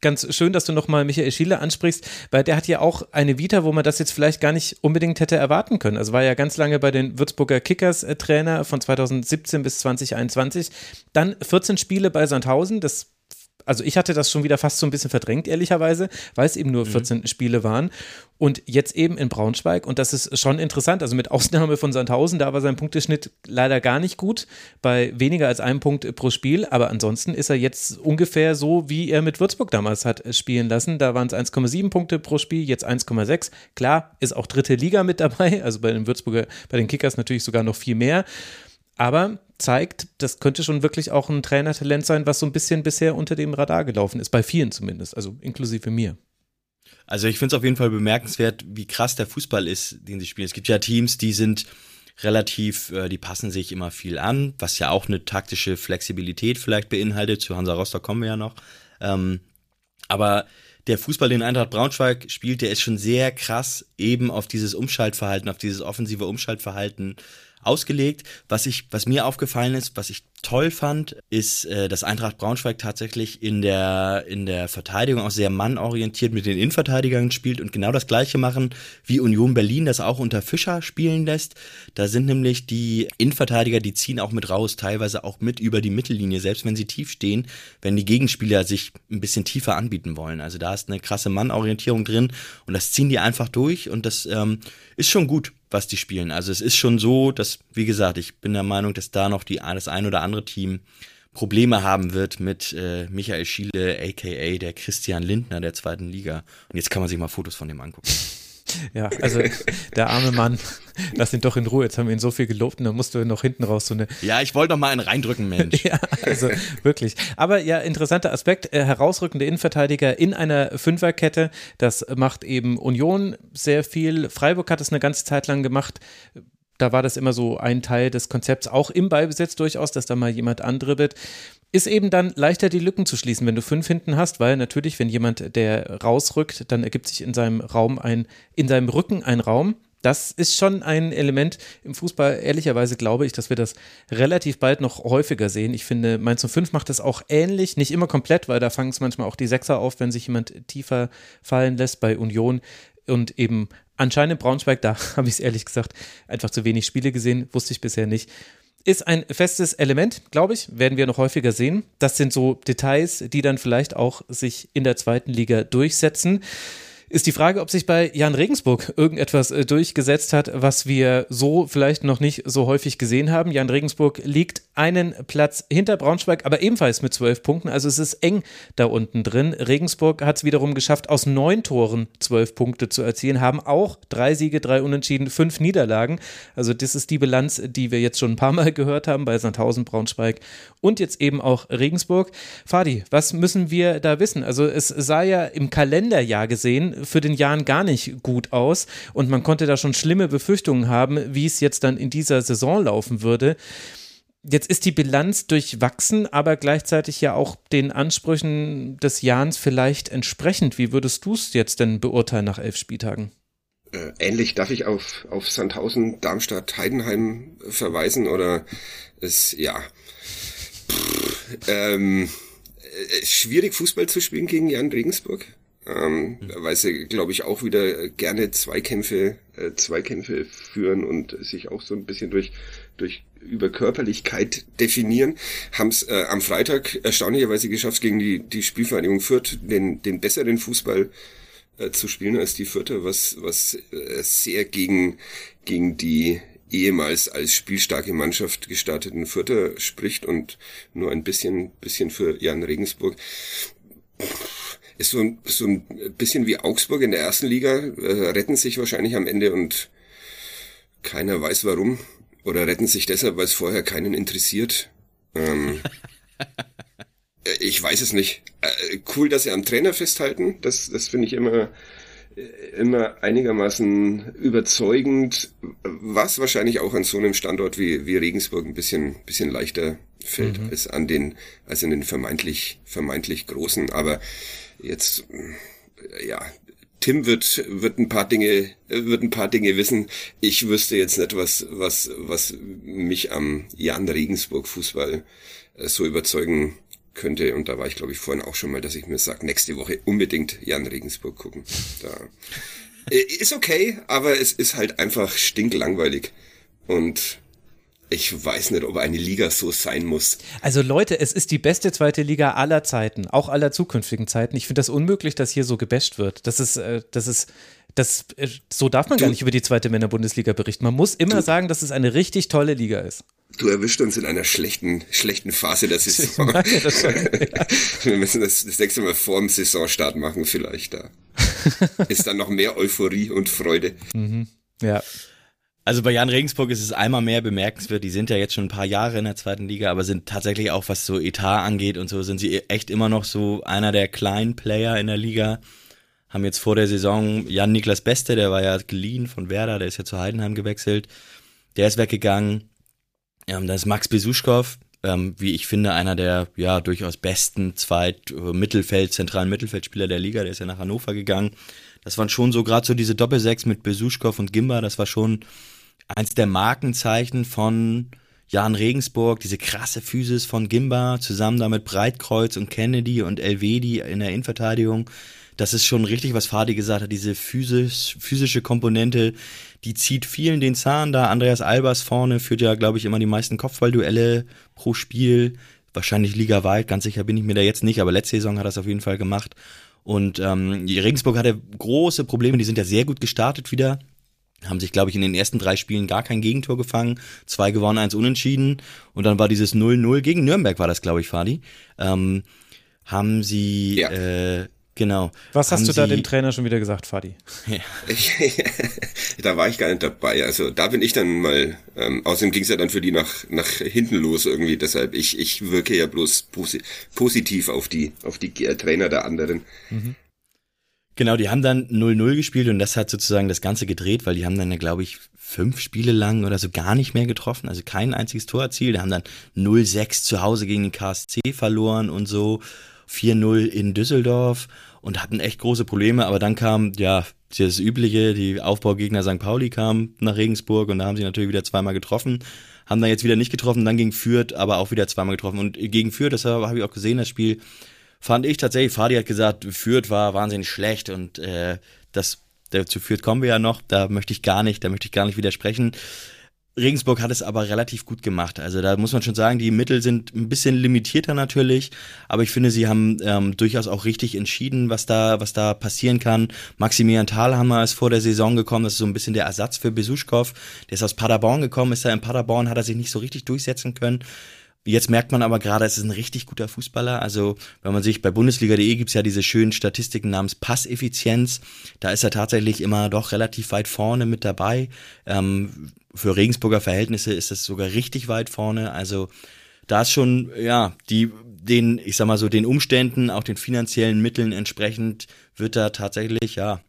ganz schön, dass du nochmal Michael Schiele ansprichst, weil der hat ja auch eine Vita, wo man das jetzt vielleicht gar nicht unbedingt hätte erwarten können. Also war ja ganz lange bei den Würzburger Kickers äh, Trainer von 2017 bis 2021. Dann 14 Spiele bei Sandhausen. Das also ich hatte das schon wieder fast so ein bisschen verdrängt, ehrlicherweise, weil es eben nur 14 mhm. Spiele waren. Und jetzt eben in Braunschweig, und das ist schon interessant, also mit Ausnahme von Sandhausen, da war sein Punkteschnitt leider gar nicht gut, bei weniger als einem Punkt pro Spiel, aber ansonsten ist er jetzt ungefähr so, wie er mit Würzburg damals hat spielen lassen. Da waren es 1,7 Punkte pro Spiel, jetzt 1,6. Klar, ist auch dritte Liga mit dabei, also bei den Würzburger, bei den Kickers natürlich sogar noch viel mehr. Aber zeigt, das könnte schon wirklich auch ein Trainertalent sein, was so ein bisschen bisher unter dem Radar gelaufen ist, bei vielen zumindest, also inklusive mir. Also ich finde es auf jeden Fall bemerkenswert, wie krass der Fußball ist, den sie spielen. Es gibt ja Teams, die sind relativ, äh, die passen sich immer viel an, was ja auch eine taktische Flexibilität vielleicht beinhaltet. Zu Hansa Rostock kommen wir ja noch. Ähm, aber der Fußball, den Eintracht Braunschweig spielt, der ist schon sehr krass eben auf dieses Umschaltverhalten, auf dieses offensive Umschaltverhalten ausgelegt. Was ich, was mir aufgefallen ist, was ich toll fand, ist, äh, dass Eintracht Braunschweig tatsächlich in der, in der Verteidigung auch sehr mannorientiert mit den Innenverteidigern spielt und genau das gleiche machen, wie Union Berlin das auch unter Fischer spielen lässt. Da sind nämlich die Innenverteidiger, die ziehen auch mit raus, teilweise auch mit über die Mittellinie, selbst wenn sie tief stehen, wenn die Gegenspieler sich ein bisschen tiefer anbieten wollen. Also da ist eine krasse Mannorientierung drin und das ziehen die einfach durch und das ähm, ist schon gut was die spielen. Also es ist schon so, dass, wie gesagt, ich bin der Meinung, dass da noch die, das ein oder andere Team Probleme haben wird mit äh, Michael Schiele, aka der Christian Lindner der zweiten Liga. Und jetzt kann man sich mal Fotos von dem angucken. Ja, also der arme Mann, lass ihn doch in Ruhe. Jetzt haben wir ihn so viel gelobt und dann musst du noch hinten raus so eine. Ja, ich wollte noch mal einen reindrücken, Mensch. ja, also wirklich. Aber ja, interessanter Aspekt, äh, herausrückende Innenverteidiger in einer Fünferkette. Das macht eben Union sehr viel. Freiburg hat es eine ganze Zeit lang gemacht da war das immer so ein Teil des Konzepts, auch im Ballbesitz durchaus, dass da mal jemand andribbelt ist eben dann leichter die Lücken zu schließen, wenn du fünf hinten hast, weil natürlich, wenn jemand, der rausrückt, dann ergibt sich in seinem Raum ein, in seinem Rücken ein Raum. Das ist schon ein Element im Fußball. Ehrlicherweise glaube ich, dass wir das relativ bald noch häufiger sehen. Ich finde, Mainz 05 macht das auch ähnlich, nicht immer komplett, weil da fangen es manchmal auch die Sechser auf, wenn sich jemand tiefer fallen lässt. Bei Union und eben anscheinend Braunschweig, da habe ich es ehrlich gesagt einfach zu wenig Spiele gesehen, wusste ich bisher nicht ist ein festes Element, glaube ich, werden wir noch häufiger sehen. Das sind so Details, die dann vielleicht auch sich in der zweiten Liga durchsetzen ist die Frage, ob sich bei Jan Regensburg irgendetwas äh, durchgesetzt hat, was wir so vielleicht noch nicht so häufig gesehen haben. Jan Regensburg liegt einen Platz hinter Braunschweig, aber ebenfalls mit zwölf Punkten. Also es ist eng da unten drin. Regensburg hat es wiederum geschafft, aus neun Toren zwölf Punkte zu erzielen, haben auch drei Siege, drei Unentschieden, fünf Niederlagen. Also das ist die Bilanz, die wir jetzt schon ein paar Mal gehört haben bei Sandhausen, Braunschweig und jetzt eben auch Regensburg. Fadi, was müssen wir da wissen? Also es sah ja im Kalenderjahr gesehen für den Jahren gar nicht gut aus und man konnte da schon schlimme Befürchtungen haben, wie es jetzt dann in dieser Saison laufen würde. Jetzt ist die Bilanz durchwachsen, aber gleichzeitig ja auch den Ansprüchen des Jahres vielleicht entsprechend. Wie würdest du es jetzt denn beurteilen nach elf Spieltagen? Äh, ähnlich darf ich auf, auf Sandhausen, Darmstadt, Heidenheim verweisen oder es, ja, pff, ähm, äh, schwierig Fußball zu spielen gegen Jan Regensburg. Ähm, mhm. weil sie, glaube ich, auch wieder gerne Zweikämpfe, äh, Zweikämpfe führen und sich auch so ein bisschen durch, durch über Körperlichkeit definieren, haben es äh, am Freitag erstaunlicherweise geschafft, gegen die, die Spielvereinigung Fürth den, den besseren Fußball äh, zu spielen als die Fürther, was, was äh, sehr gegen, gegen die ehemals als spielstarke Mannschaft gestarteten Fürther spricht und nur ein bisschen, bisschen für Jan Regensburg ist so ein, so ein bisschen wie Augsburg in der ersten Liga, äh, retten sich wahrscheinlich am Ende und keiner weiß warum. Oder retten sich deshalb, weil es vorher keinen interessiert. Ähm, äh, ich weiß es nicht. Äh, cool, dass sie am Trainer festhalten. Das, das finde ich immer, äh, immer einigermaßen überzeugend, was wahrscheinlich auch an so einem Standort wie, wie Regensburg ein bisschen, bisschen leichter fällt mhm. als an den, als in den vermeintlich, vermeintlich großen. Aber jetzt, ja, Tim wird, wird ein paar Dinge, wird ein paar Dinge wissen. Ich wüsste jetzt nicht, was, was, was mich am Jan Regensburg Fußball äh, so überzeugen könnte. Und da war ich, glaube ich, vorhin auch schon mal, dass ich mir sage, nächste Woche unbedingt Jan Regensburg gucken. Da, äh, ist okay, aber es ist halt einfach stinklangweilig. Und ich weiß nicht, ob eine Liga so sein muss. Also Leute, es ist die beste zweite Liga aller Zeiten, auch aller zukünftigen Zeiten. Ich finde das unmöglich, dass hier so gebasht wird. Das ist, äh, das ist, das, äh, so darf man du, gar nicht über die zweite Männerbundesliga berichten. Man muss immer du, sagen, dass es eine richtig tolle Liga ist. Du erwischt uns in einer schlechten, schlechten Phase der Saison. Wir müssen das, das nächste Mal vor dem Saisonstart machen, vielleicht da. ist dann noch mehr Euphorie und Freude. Mhm. Ja. Also bei Jan Regensburg ist es einmal mehr bemerkenswert, die sind ja jetzt schon ein paar Jahre in der zweiten Liga, aber sind tatsächlich auch, was so Etat angeht und so, sind sie echt immer noch so einer der kleinen Player in der Liga. Haben jetzt vor der Saison Jan Niklas Beste, der war ja geliehen von Werder, der ist ja zu Heidenheim gewechselt. Der ist weggegangen. Ähm, dann ist Max Besuschkow, ähm, wie ich finde, einer der ja durchaus besten Zweit-, Mittelfeld-, zentralen Mittelfeldspieler der Liga, der ist ja nach Hannover gegangen. Das waren schon so gerade so diese Doppelsechs mit Besuschkow und Gimba, das war schon eins der Markenzeichen von Jan Regensburg, diese krasse Physis von Gimba, zusammen damit Breitkreuz und Kennedy und Elvedi in der Innenverteidigung. Das ist schon richtig, was Fadi gesagt hat, diese physisch, physische Komponente, die zieht vielen den Zahn da. Andreas Albers vorne führt ja, glaube ich, immer die meisten Kopfballduelle pro Spiel. Wahrscheinlich ligaweit, ganz sicher bin ich mir da jetzt nicht, aber letzte Saison hat er es auf jeden Fall gemacht. Und ähm, Regensburg hatte große Probleme, die sind ja sehr gut gestartet wieder haben sich, glaube ich, in den ersten drei Spielen gar kein Gegentor gefangen, zwei gewonnen, eins unentschieden und dann war dieses 0-0 gegen Nürnberg war das, glaube ich, Fadi. Ähm, haben sie ja. äh, Genau. Was hast du da dem Trainer schon wieder gesagt, Fadi? Ja. da war ich gar nicht dabei. Also da bin ich dann mal, ähm, außerdem ging es ja dann für die nach, nach hinten los irgendwie. Deshalb, ich, ich wirke ja bloß posi positiv auf die, auf die Trainer der anderen. Mhm. Genau, die haben dann 0-0 gespielt und das hat sozusagen das Ganze gedreht, weil die haben dann, glaube ich, fünf Spiele lang oder so gar nicht mehr getroffen, also kein einziges Tor erzielt. Die haben dann 0-6 zu Hause gegen den KSC verloren und so, 4-0 in Düsseldorf und hatten echt große Probleme, aber dann kam, ja, das Übliche, die Aufbaugegner St. Pauli kamen nach Regensburg und da haben sie natürlich wieder zweimal getroffen, haben dann jetzt wieder nicht getroffen, dann gegen Fürth, aber auch wieder zweimal getroffen und gegen Fürth, das habe ich auch gesehen, das Spiel, fand ich tatsächlich, Fadi hat gesagt, Fürth war wahnsinnig schlecht und äh, das zu Fürth kommen wir ja noch, da möchte ich gar nicht, da möchte ich gar nicht widersprechen. Regensburg hat es aber relativ gut gemacht. Also da muss man schon sagen, die Mittel sind ein bisschen limitierter natürlich, aber ich finde, sie haben ähm, durchaus auch richtig entschieden, was da, was da passieren kann. Maximilian Thalhammer ist vor der Saison gekommen, das ist so ein bisschen der Ersatz für Besuschkow. Der ist aus Paderborn gekommen, ist da in Paderborn, hat er sich nicht so richtig durchsetzen können. Jetzt merkt man aber gerade, es ist ein richtig guter Fußballer. Also, wenn man sich bei Bundesliga.de gibt's ja diese schönen Statistiken namens Passeffizienz. Da ist er tatsächlich immer doch relativ weit vorne mit dabei. Ähm, für Regensburger Verhältnisse ist es sogar richtig weit vorne. Also, da ist schon, ja, die, den, ich sag mal so, den Umständen, auch den finanziellen Mitteln entsprechend, wird da tatsächlich, ja,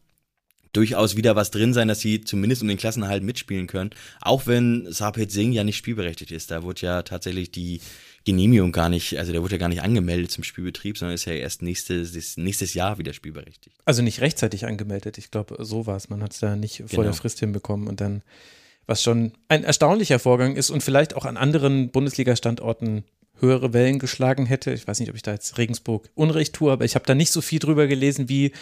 durchaus wieder was drin sein, dass sie zumindest um den Klassenerhalt mitspielen können. Auch wenn Sarpet Singh ja nicht spielberechtigt ist. Da wurde ja tatsächlich die Genehmigung gar nicht, also der wurde ja gar nicht angemeldet zum Spielbetrieb, sondern ist ja erst nächstes, nächstes Jahr wieder spielberechtigt. Also nicht rechtzeitig angemeldet. Ich glaube, so war es. Man hat es da nicht vor genau. der Frist hinbekommen und dann, was schon ein erstaunlicher Vorgang ist und vielleicht auch an anderen Bundesliga-Standorten höhere Wellen geschlagen hätte. Ich weiß nicht, ob ich da jetzt Regensburg Unrecht tue, aber ich habe da nicht so viel drüber gelesen, wie,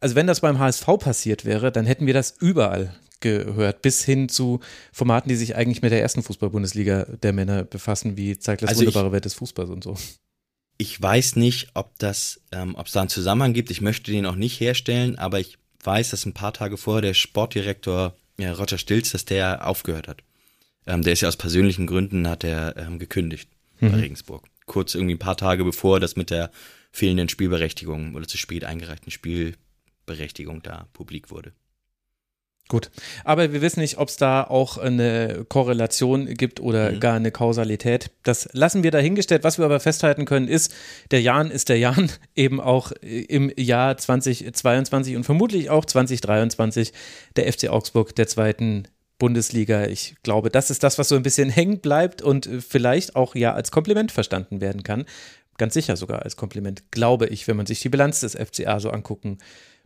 also wenn das beim HSV passiert wäre, dann hätten wir das überall gehört, bis hin zu Formaten, die sich eigentlich mit der ersten Fußball-Bundesliga der Männer befassen, wie zeigt das also wunderbare ich, Welt des Fußballs und so. Ich weiß nicht, ob das, ähm, ob es da einen Zusammenhang gibt. Ich möchte den auch nicht herstellen, aber ich weiß, dass ein paar Tage vorher der Sportdirektor ja, Roger Stilz, dass der aufgehört hat. Ähm, der ist ja aus persönlichen Gründen, hat er ähm, gekündigt mhm. bei Regensburg. Kurz irgendwie ein paar Tage bevor das mit der fehlenden Spielberechtigung oder zu spät eingereichten Spielberechtigung da publik wurde. Gut, aber wir wissen nicht, ob es da auch eine Korrelation gibt oder mhm. gar eine Kausalität. Das lassen wir dahingestellt. Was wir aber festhalten können, ist, der Jan ist der Jan eben auch im Jahr 2022 und vermutlich auch 2023 der FC Augsburg der zweiten Bundesliga. Ich glaube, das ist das, was so ein bisschen hängen bleibt und äh, vielleicht auch ja als Kompliment verstanden werden kann. Ganz sicher sogar als Kompliment, glaube ich, wenn man sich die Bilanz des FCA so angucken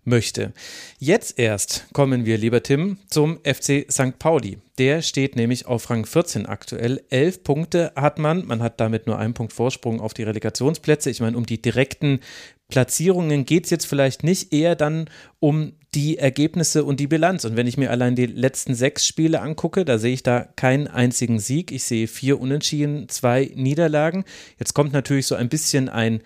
möchte. Jetzt erst kommen wir, lieber Tim, zum FC St. Pauli. Der steht nämlich auf Rang 14 aktuell. Elf Punkte hat man. Man hat damit nur einen Punkt Vorsprung auf die Relegationsplätze. Ich meine, um die direkten Platzierungen geht es jetzt vielleicht nicht eher dann um die Ergebnisse und die Bilanz. Und wenn ich mir allein die letzten sechs Spiele angucke, da sehe ich da keinen einzigen Sieg. Ich sehe vier Unentschieden, zwei Niederlagen. Jetzt kommt natürlich so ein bisschen ein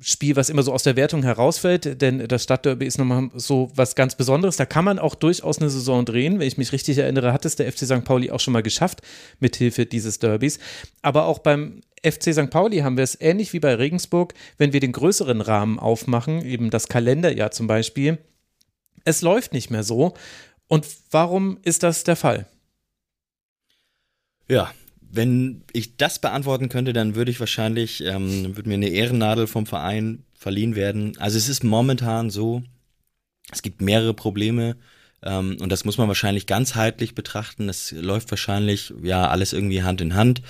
Spiel, was immer so aus der Wertung herausfällt, denn das Stadtderby ist nochmal so was ganz Besonderes. Da kann man auch durchaus eine Saison drehen. Wenn ich mich richtig erinnere, hat es der FC St. Pauli auch schon mal geschafft, mithilfe dieses Derbys. Aber auch beim FC St. Pauli haben wir es ähnlich wie bei Regensburg, wenn wir den größeren Rahmen aufmachen, eben das Kalenderjahr zum Beispiel. Es läuft nicht mehr so. Und warum ist das der Fall? Ja, wenn ich das beantworten könnte, dann würde ich wahrscheinlich, ähm, würde mir eine Ehrennadel vom Verein verliehen werden. Also es ist momentan so, es gibt mehrere Probleme ähm, und das muss man wahrscheinlich ganzheitlich betrachten. Es läuft wahrscheinlich ja alles irgendwie Hand in Hand.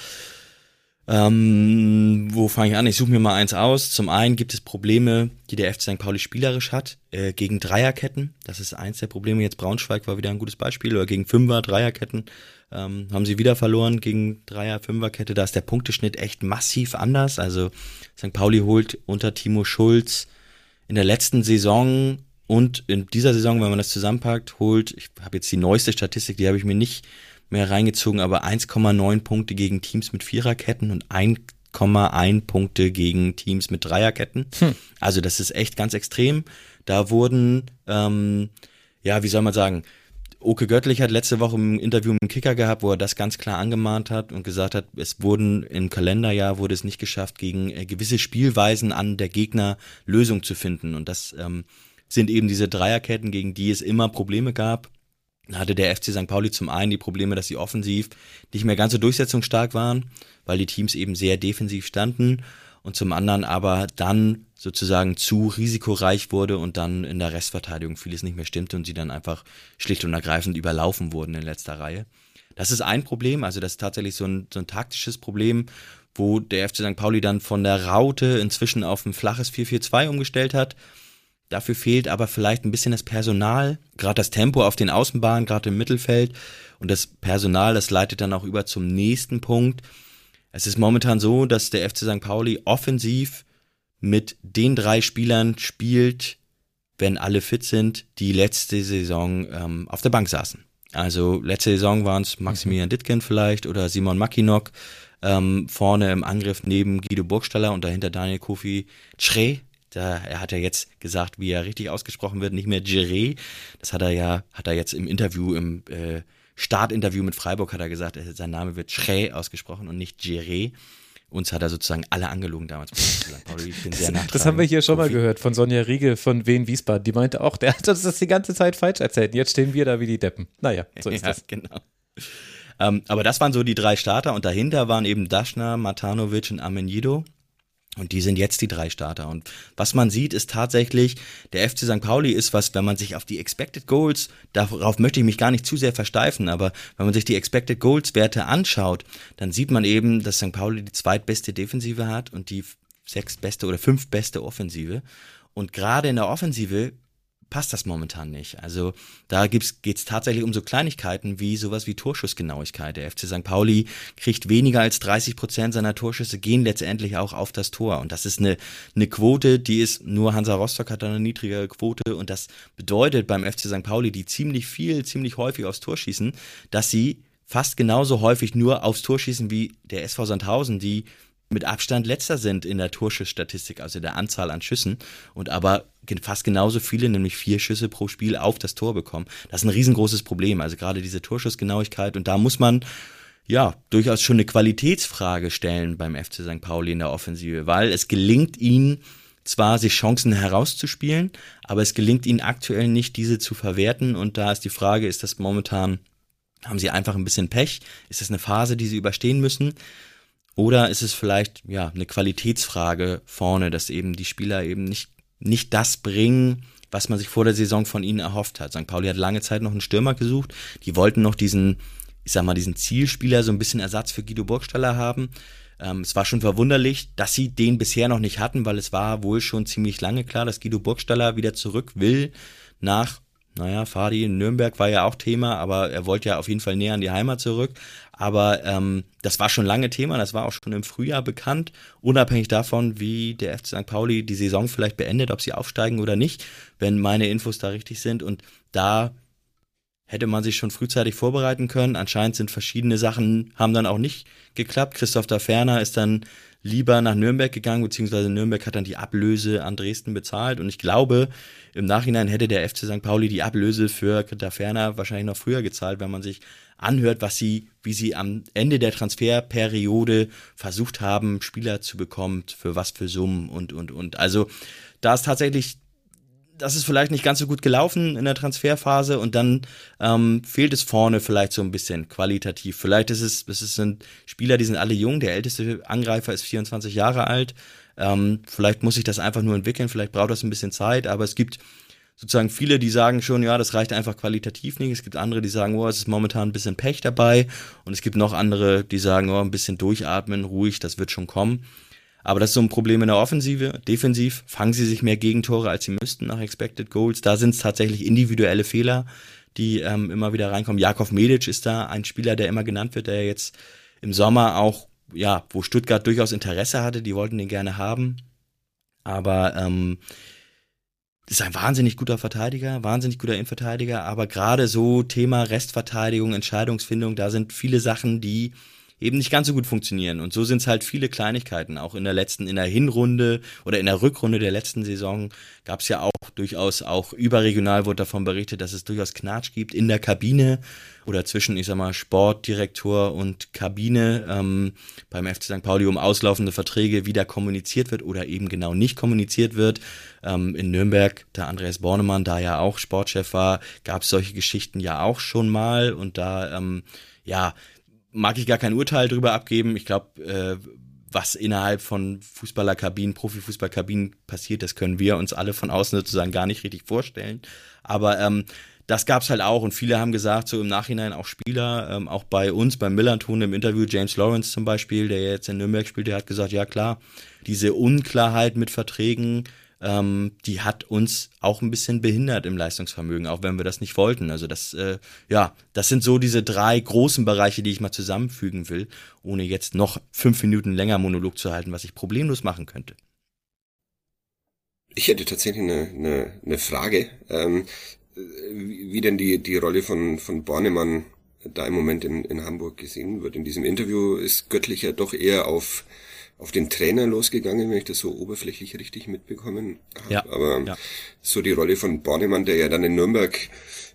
Ähm, wo fange ich an? Ich suche mir mal eins aus. Zum einen gibt es Probleme, die der FC St. Pauli spielerisch hat, äh, gegen Dreierketten. Das ist eins der Probleme. Jetzt Braunschweig war wieder ein gutes Beispiel. Oder gegen Fünfer, Dreierketten ähm, haben sie wieder verloren gegen Dreier, Fünferkette. Da ist der Punkteschnitt echt massiv anders. Also St. Pauli holt unter Timo Schulz in der letzten Saison und in dieser Saison, wenn man das zusammenpackt, holt, ich habe jetzt die neueste Statistik, die habe ich mir nicht mehr reingezogen, aber 1,9 Punkte gegen Teams mit Viererketten und 1,1 Punkte gegen Teams mit Dreierketten. Hm. Also das ist echt ganz extrem. Da wurden, ähm, ja, wie soll man sagen, Oke Göttlich hat letzte Woche ein Interview mit dem Kicker gehabt, wo er das ganz klar angemahnt hat und gesagt hat, es wurden im Kalenderjahr wurde es nicht geschafft, gegen äh, gewisse Spielweisen an der Gegner Lösung zu finden. Und das ähm, sind eben diese Dreierketten, gegen die es immer Probleme gab. Hatte der FC St. Pauli zum einen die Probleme, dass sie offensiv nicht mehr ganz so durchsetzungsstark waren, weil die Teams eben sehr defensiv standen und zum anderen aber dann sozusagen zu risikoreich wurde und dann in der Restverteidigung vieles nicht mehr stimmte und sie dann einfach schlicht und ergreifend überlaufen wurden in letzter Reihe. Das ist ein Problem, also das ist tatsächlich so ein, so ein taktisches Problem, wo der FC St. Pauli dann von der Raute inzwischen auf ein flaches 4-4-2 umgestellt hat Dafür fehlt aber vielleicht ein bisschen das Personal, gerade das Tempo auf den Außenbahnen, gerade im Mittelfeld. Und das Personal, das leitet dann auch über zum nächsten Punkt. Es ist momentan so, dass der FC St. Pauli offensiv mit den drei Spielern spielt, wenn alle fit sind, die letzte Saison ähm, auf der Bank saßen. Also letzte Saison waren es Maximilian Dittgen vielleicht oder Simon Mackinock ähm, vorne im Angriff neben Guido Burgstaller und dahinter Daniel Kofi Tre, da, er hat ja jetzt gesagt, wie er richtig ausgesprochen wird, nicht mehr Giré. Das hat er ja, hat er jetzt im Interview, im äh, Startinterview mit Freiburg hat er gesagt, sein Name wird Schrä ausgesprochen und nicht Giré. Uns hat er sozusagen alle angelogen damals. Pauli, ich bin sehr das haben wir hier schon mal gehört von Sonja Riegel von Wien Wiesbaden. Die meinte auch, der hat uns das die ganze Zeit falsch erzählt. Jetzt stehen wir da wie die Deppen. Naja, so ist ja, das. Genau. Ähm, aber das waren so die drei Starter und dahinter waren eben Daschner, Matanovic und Amenido. Und die sind jetzt die drei Starter. Und was man sieht, ist tatsächlich, der FC St. Pauli ist was, wenn man sich auf die Expected Goals, darauf möchte ich mich gar nicht zu sehr versteifen, aber wenn man sich die Expected Goals Werte anschaut, dann sieht man eben, dass St. Pauli die zweitbeste Defensive hat und die sechstbeste oder fünftbeste Offensive. Und gerade in der Offensive passt das momentan nicht. Also da geht es tatsächlich um so Kleinigkeiten wie sowas wie Torschussgenauigkeit. Der FC St. Pauli kriegt weniger als 30 Prozent seiner Torschüsse, gehen letztendlich auch auf das Tor. Und das ist eine, eine Quote, die ist, nur Hansa Rostock hat eine niedrigere Quote. Und das bedeutet beim FC St. Pauli, die ziemlich viel, ziemlich häufig aufs Tor schießen, dass sie fast genauso häufig nur aufs Tor schießen wie der SV Sandhausen, die mit Abstand letzter sind in der Torschussstatistik, also der Anzahl an Schüssen und aber fast genauso viele, nämlich vier Schüsse pro Spiel auf das Tor bekommen. Das ist ein riesengroßes Problem, also gerade diese Torschussgenauigkeit und da muss man ja, durchaus schon eine Qualitätsfrage stellen beim FC St. Pauli in der Offensive, weil es gelingt ihnen zwar, sich Chancen herauszuspielen, aber es gelingt ihnen aktuell nicht, diese zu verwerten und da ist die Frage, ist das momentan, haben sie einfach ein bisschen Pech? Ist das eine Phase, die sie überstehen müssen? Oder ist es vielleicht ja eine Qualitätsfrage vorne, dass eben die Spieler eben nicht, nicht das bringen, was man sich vor der Saison von ihnen erhofft hat. St. Pauli hat lange Zeit noch einen Stürmer gesucht. Die wollten noch diesen, ich sag mal, diesen Zielspieler, so ein bisschen Ersatz für Guido Burgstaller haben. Ähm, es war schon verwunderlich, dass sie den bisher noch nicht hatten, weil es war wohl schon ziemlich lange klar, dass Guido Burgstaller wieder zurück will nach naja, Fadi in Nürnberg war ja auch Thema, aber er wollte ja auf jeden Fall näher an die Heimat zurück. Aber ähm, das war schon lange Thema, das war auch schon im Frühjahr bekannt, unabhängig davon, wie der FC St. Pauli die Saison vielleicht beendet, ob sie aufsteigen oder nicht, wenn meine Infos da richtig sind. Und da hätte man sich schon frühzeitig vorbereiten können. Anscheinend sind verschiedene Sachen, haben dann auch nicht geklappt. Christoph da Ferner ist dann lieber nach Nürnberg gegangen, beziehungsweise Nürnberg hat dann die Ablöse an Dresden bezahlt. Und ich glaube, im Nachhinein hätte der FC St. Pauli die Ablöse für da Ferner wahrscheinlich noch früher gezahlt, wenn man sich anhört, was sie, wie sie am Ende der Transferperiode versucht haben, Spieler zu bekommen, für was für Summen und, und, und. Also, da ist tatsächlich das ist vielleicht nicht ganz so gut gelaufen in der Transferphase und dann ähm, fehlt es vorne vielleicht so ein bisschen qualitativ. Vielleicht ist es, es sind Spieler, die sind alle jung. Der älteste Angreifer ist 24 Jahre alt. Ähm, vielleicht muss sich das einfach nur entwickeln. Vielleicht braucht das ein bisschen Zeit. Aber es gibt sozusagen viele, die sagen schon, ja, das reicht einfach qualitativ nicht. Es gibt andere, die sagen, oh, es ist momentan ein bisschen Pech dabei. Und es gibt noch andere, die sagen, oh, ein bisschen durchatmen, ruhig, das wird schon kommen. Aber das ist so ein Problem in der Offensive. Defensiv fangen sie sich mehr Gegentore, als sie müssten nach Expected Goals. Da sind es tatsächlich individuelle Fehler, die ähm, immer wieder reinkommen. Jakov Medic ist da ein Spieler, der immer genannt wird, der jetzt im Sommer auch, ja, wo Stuttgart durchaus Interesse hatte, die wollten den gerne haben. Aber ähm, ist ein wahnsinnig guter Verteidiger, wahnsinnig guter Innenverteidiger, aber gerade so Thema Restverteidigung, Entscheidungsfindung, da sind viele Sachen, die eben nicht ganz so gut funktionieren. Und so sind es halt viele Kleinigkeiten. Auch in der letzten, in der Hinrunde oder in der Rückrunde der letzten Saison gab es ja auch durchaus, auch überregional wurde davon berichtet, dass es durchaus Knatsch gibt in der Kabine oder zwischen, ich sag mal, Sportdirektor und Kabine ähm, beim FC St. Pauli um auslaufende Verträge wieder kommuniziert wird oder eben genau nicht kommuniziert wird. Ähm, in Nürnberg, da Andreas Bornemann da ja auch Sportchef war, gab es solche Geschichten ja auch schon mal und da, ähm, ja, mag ich gar kein Urteil drüber abgeben. Ich glaube, äh, was innerhalb von Fußballerkabinen, Profifußballkabinen passiert, das können wir uns alle von außen sozusagen gar nicht richtig vorstellen. Aber ähm, das gab's halt auch und viele haben gesagt, so im Nachhinein auch Spieler, ähm, auch bei uns, beim Millanton im Interview, James Lawrence zum Beispiel, der jetzt in Nürnberg spielt, der hat gesagt, ja klar, diese Unklarheit mit Verträgen, ähm, die hat uns auch ein bisschen behindert im Leistungsvermögen, auch wenn wir das nicht wollten. Also das, äh, ja, das sind so diese drei großen Bereiche, die ich mal zusammenfügen will, ohne jetzt noch fünf Minuten länger Monolog zu halten, was ich problemlos machen könnte. Ich hätte tatsächlich eine, eine, eine Frage, ähm, wie, denn die, die Rolle von, von Bornemann da im Moment in, in Hamburg gesehen wird. In diesem Interview ist Göttlicher doch eher auf auf den Trainer losgegangen, wenn ich das so oberflächlich richtig mitbekommen habe. Ja, Aber ja. so die Rolle von Bornemann, der ja dann in Nürnberg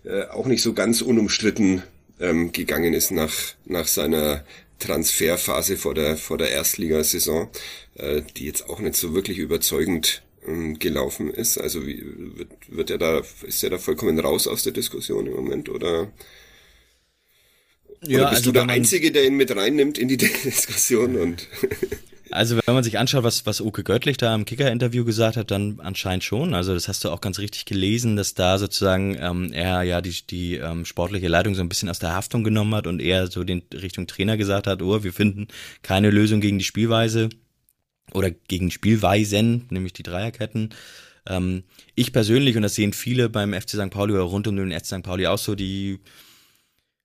äh, auch nicht so ganz unumstritten ähm, gegangen ist nach, nach seiner Transferphase vor der, vor der Erstligasaison, äh, die jetzt auch nicht so wirklich überzeugend ähm, gelaufen ist. Also wie, wird, wird er da, ist er da vollkommen raus aus der Diskussion im Moment oder? Ja, Oder bist also du der Einzige, der ihn mit reinnimmt in die Diskussion und Also wenn man sich anschaut, was, was Oke Göttlich da im Kicker-Interview gesagt hat, dann anscheinend schon. Also das hast du auch ganz richtig gelesen, dass da sozusagen ähm, er ja die, die ähm, sportliche Leitung so ein bisschen aus der Haftung genommen hat und er so den Richtung Trainer gesagt hat, oh, wir finden keine Lösung gegen die Spielweise oder gegen Spielweisen, nämlich die Dreierketten. Ähm, ich persönlich, und das sehen viele beim FC St. Pauli oder rund um den FC St. Pauli auch so, die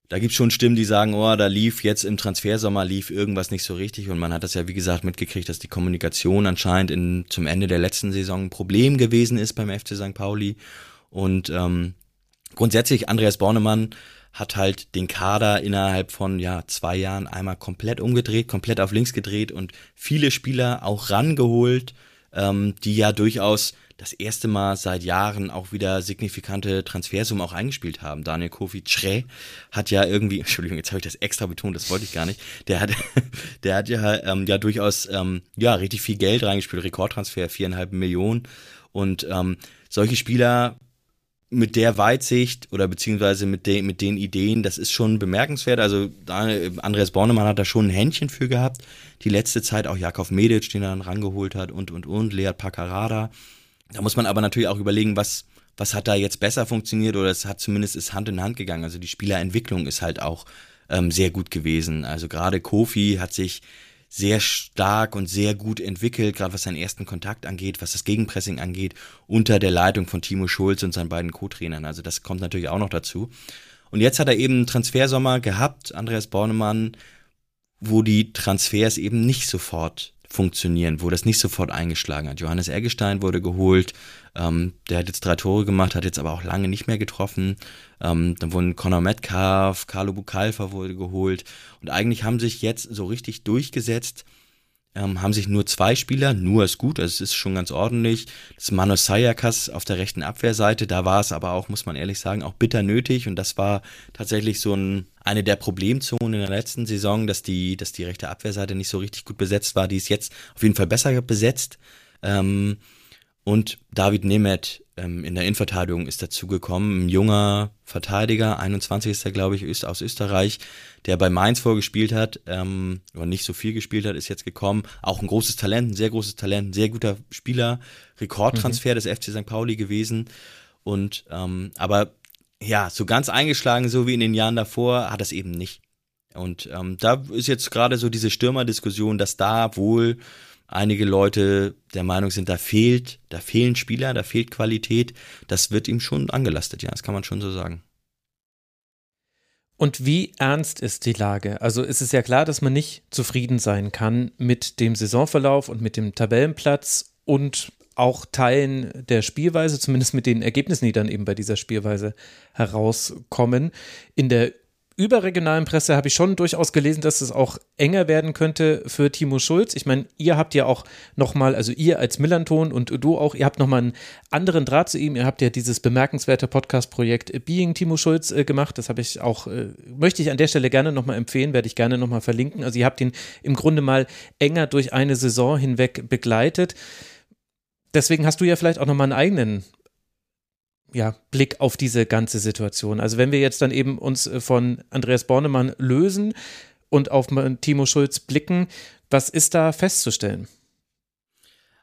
da gibt's schon Stimmen, die sagen, oh, da lief jetzt im Transfersommer lief irgendwas nicht so richtig und man hat das ja wie gesagt mitgekriegt, dass die Kommunikation anscheinend in, zum Ende der letzten Saison ein Problem gewesen ist beim FC St. Pauli und ähm, grundsätzlich Andreas Bornemann hat halt den Kader innerhalb von ja zwei Jahren einmal komplett umgedreht, komplett auf links gedreht und viele Spieler auch rangeholt, ähm, die ja durchaus das erste Mal seit Jahren auch wieder signifikante Transfersummen auch eingespielt haben. Daniel Kofi Tre hat ja irgendwie, Entschuldigung, jetzt habe ich das extra betont, das wollte ich gar nicht. Der hat, der hat ja, ähm, ja durchaus ähm, ja richtig viel Geld reingespielt, Rekordtransfer, viereinhalb Millionen. Und ähm, solche Spieler mit der Weitsicht oder beziehungsweise mit, de, mit den Ideen, das ist schon bemerkenswert. Also Andreas Bornemann hat da schon ein Händchen für gehabt. Die letzte Zeit auch Jakov Medic, den er dann rangeholt hat und, und, und, Lead Paccarada. Da muss man aber natürlich auch überlegen, was, was hat da jetzt besser funktioniert oder es hat zumindest ist Hand in Hand gegangen. Also die Spielerentwicklung ist halt auch ähm, sehr gut gewesen. Also gerade Kofi hat sich sehr stark und sehr gut entwickelt, gerade was seinen ersten Kontakt angeht, was das Gegenpressing angeht, unter der Leitung von Timo Schulz und seinen beiden Co-Trainern. Also das kommt natürlich auch noch dazu. Und jetzt hat er eben einen Transfersommer gehabt, Andreas Bornemann, wo die Transfers eben nicht sofort funktionieren, wo das nicht sofort eingeschlagen hat. Johannes Eggestein wurde geholt, ähm, der hat jetzt drei Tore gemacht, hat jetzt aber auch lange nicht mehr getroffen. Ähm, dann wurden Conor Metcalf, Carlo Bucalfa wurde geholt und eigentlich haben sich jetzt so richtig durchgesetzt ähm, haben sich nur zwei Spieler, nur ist gut, also es ist schon ganz ordentlich. Das ist Manos Sayakas auf der rechten Abwehrseite, da war es aber auch, muss man ehrlich sagen, auch bitter nötig und das war tatsächlich so ein, eine der Problemzonen in der letzten Saison, dass die, dass die rechte Abwehrseite nicht so richtig gut besetzt war, die ist jetzt auf jeden Fall besser besetzt. Ähm, und David Nemeth ähm, in der Innenverteidigung ist dazugekommen. Ein junger Verteidiger, 21 ist er, glaube ich, aus Österreich, der bei Mainz vorgespielt hat, ähm, oder nicht so viel gespielt hat, ist jetzt gekommen. Auch ein großes Talent, ein sehr großes Talent, ein sehr guter Spieler. Rekordtransfer mhm. des FC St. Pauli gewesen. Und ähm, aber ja, so ganz eingeschlagen, so wie in den Jahren davor, hat es eben nicht. Und ähm, da ist jetzt gerade so diese Stürmerdiskussion, dass da wohl einige Leute der Meinung sind, da fehlt, da fehlen Spieler, da fehlt Qualität. Das wird ihm schon angelastet, ja, das kann man schon so sagen. Und wie ernst ist die Lage? Also ist es ja klar, dass man nicht zufrieden sein kann mit dem Saisonverlauf und mit dem Tabellenplatz und auch Teilen der Spielweise, zumindest mit den Ergebnissen, die dann eben bei dieser Spielweise herauskommen. In der überregionalen Presse habe ich schon durchaus gelesen, dass es auch enger werden könnte für Timo Schulz. Ich meine, ihr habt ja auch nochmal, also ihr als Millanton und du auch, ihr habt nochmal einen anderen Draht zu ihm. Ihr habt ja dieses bemerkenswerte Podcast-Projekt Being Timo Schulz äh, gemacht. Das habe ich auch, äh, möchte ich an der Stelle gerne nochmal empfehlen, werde ich gerne nochmal verlinken. Also ihr habt ihn im Grunde mal enger durch eine Saison hinweg begleitet. Deswegen hast du ja vielleicht auch nochmal einen eigenen ja, Blick auf diese ganze Situation. Also wenn wir jetzt dann eben uns äh, von Andreas Bornemann lösen und auf Timo Schulz blicken, was ist da festzustellen?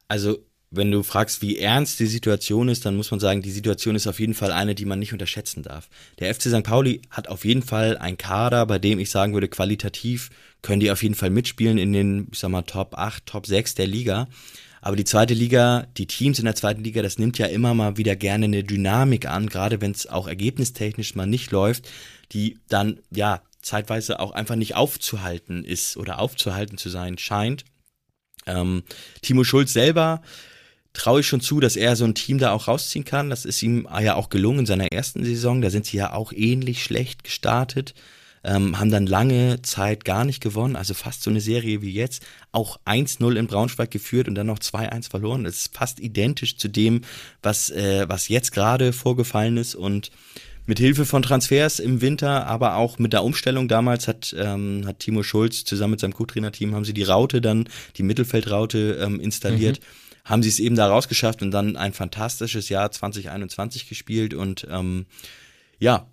Also wenn du fragst, wie ernst die Situation ist, dann muss man sagen, die Situation ist auf jeden Fall eine, die man nicht unterschätzen darf. Der FC St. Pauli hat auf jeden Fall ein Kader, bei dem ich sagen würde, qualitativ können die auf jeden Fall mitspielen in den, ich sag mal, Top 8, Top 6 der Liga. Aber die zweite Liga, die Teams in der zweiten Liga, das nimmt ja immer mal wieder gerne eine Dynamik an, gerade wenn es auch ergebnistechnisch mal nicht läuft, die dann ja zeitweise auch einfach nicht aufzuhalten ist oder aufzuhalten zu sein scheint. Ähm, Timo Schulz selber traue ich schon zu, dass er so ein Team da auch rausziehen kann. Das ist ihm ja auch gelungen in seiner ersten Saison. Da sind sie ja auch ähnlich schlecht gestartet ähm, haben dann lange Zeit gar nicht gewonnen, also fast so eine Serie wie jetzt, auch 1-0 in Braunschweig geführt und dann noch 2-1 verloren. Das ist fast identisch zu dem, was, äh, was jetzt gerade vorgefallen ist und mit Hilfe von Transfers im Winter, aber auch mit der Umstellung damals hat, ähm, hat Timo Schulz zusammen mit seinem Co-Trainer-Team haben sie die Raute dann, die Mittelfeldraute ähm, installiert. Mhm haben sie es eben da rausgeschafft und dann ein fantastisches Jahr 2021 gespielt und ähm, ja,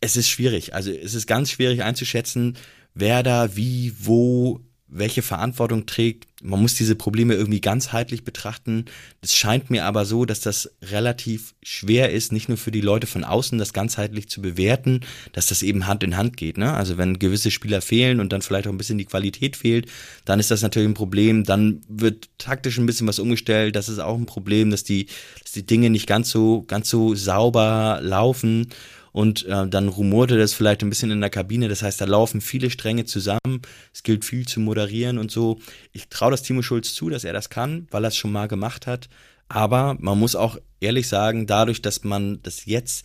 es ist schwierig. Also es ist ganz schwierig einzuschätzen, wer da wie, wo, welche Verantwortung trägt. Man muss diese Probleme irgendwie ganzheitlich betrachten. Es scheint mir aber so, dass das relativ schwer ist, nicht nur für die Leute von außen das ganzheitlich zu bewerten, dass das eben Hand in Hand geht. Ne? Also wenn gewisse Spieler fehlen und dann vielleicht auch ein bisschen die Qualität fehlt, dann ist das natürlich ein Problem. Dann wird taktisch ein bisschen was umgestellt. Das ist auch ein Problem, dass die, dass die Dinge nicht ganz so, ganz so sauber laufen und äh, dann rumorte das vielleicht ein bisschen in der Kabine. Das heißt, da laufen viele Stränge zusammen. Es gilt viel zu moderieren und so. Ich traue das Timo Schulz zu, dass er das kann, weil er es schon mal gemacht hat. Aber man muss auch ehrlich sagen, dadurch, dass man das jetzt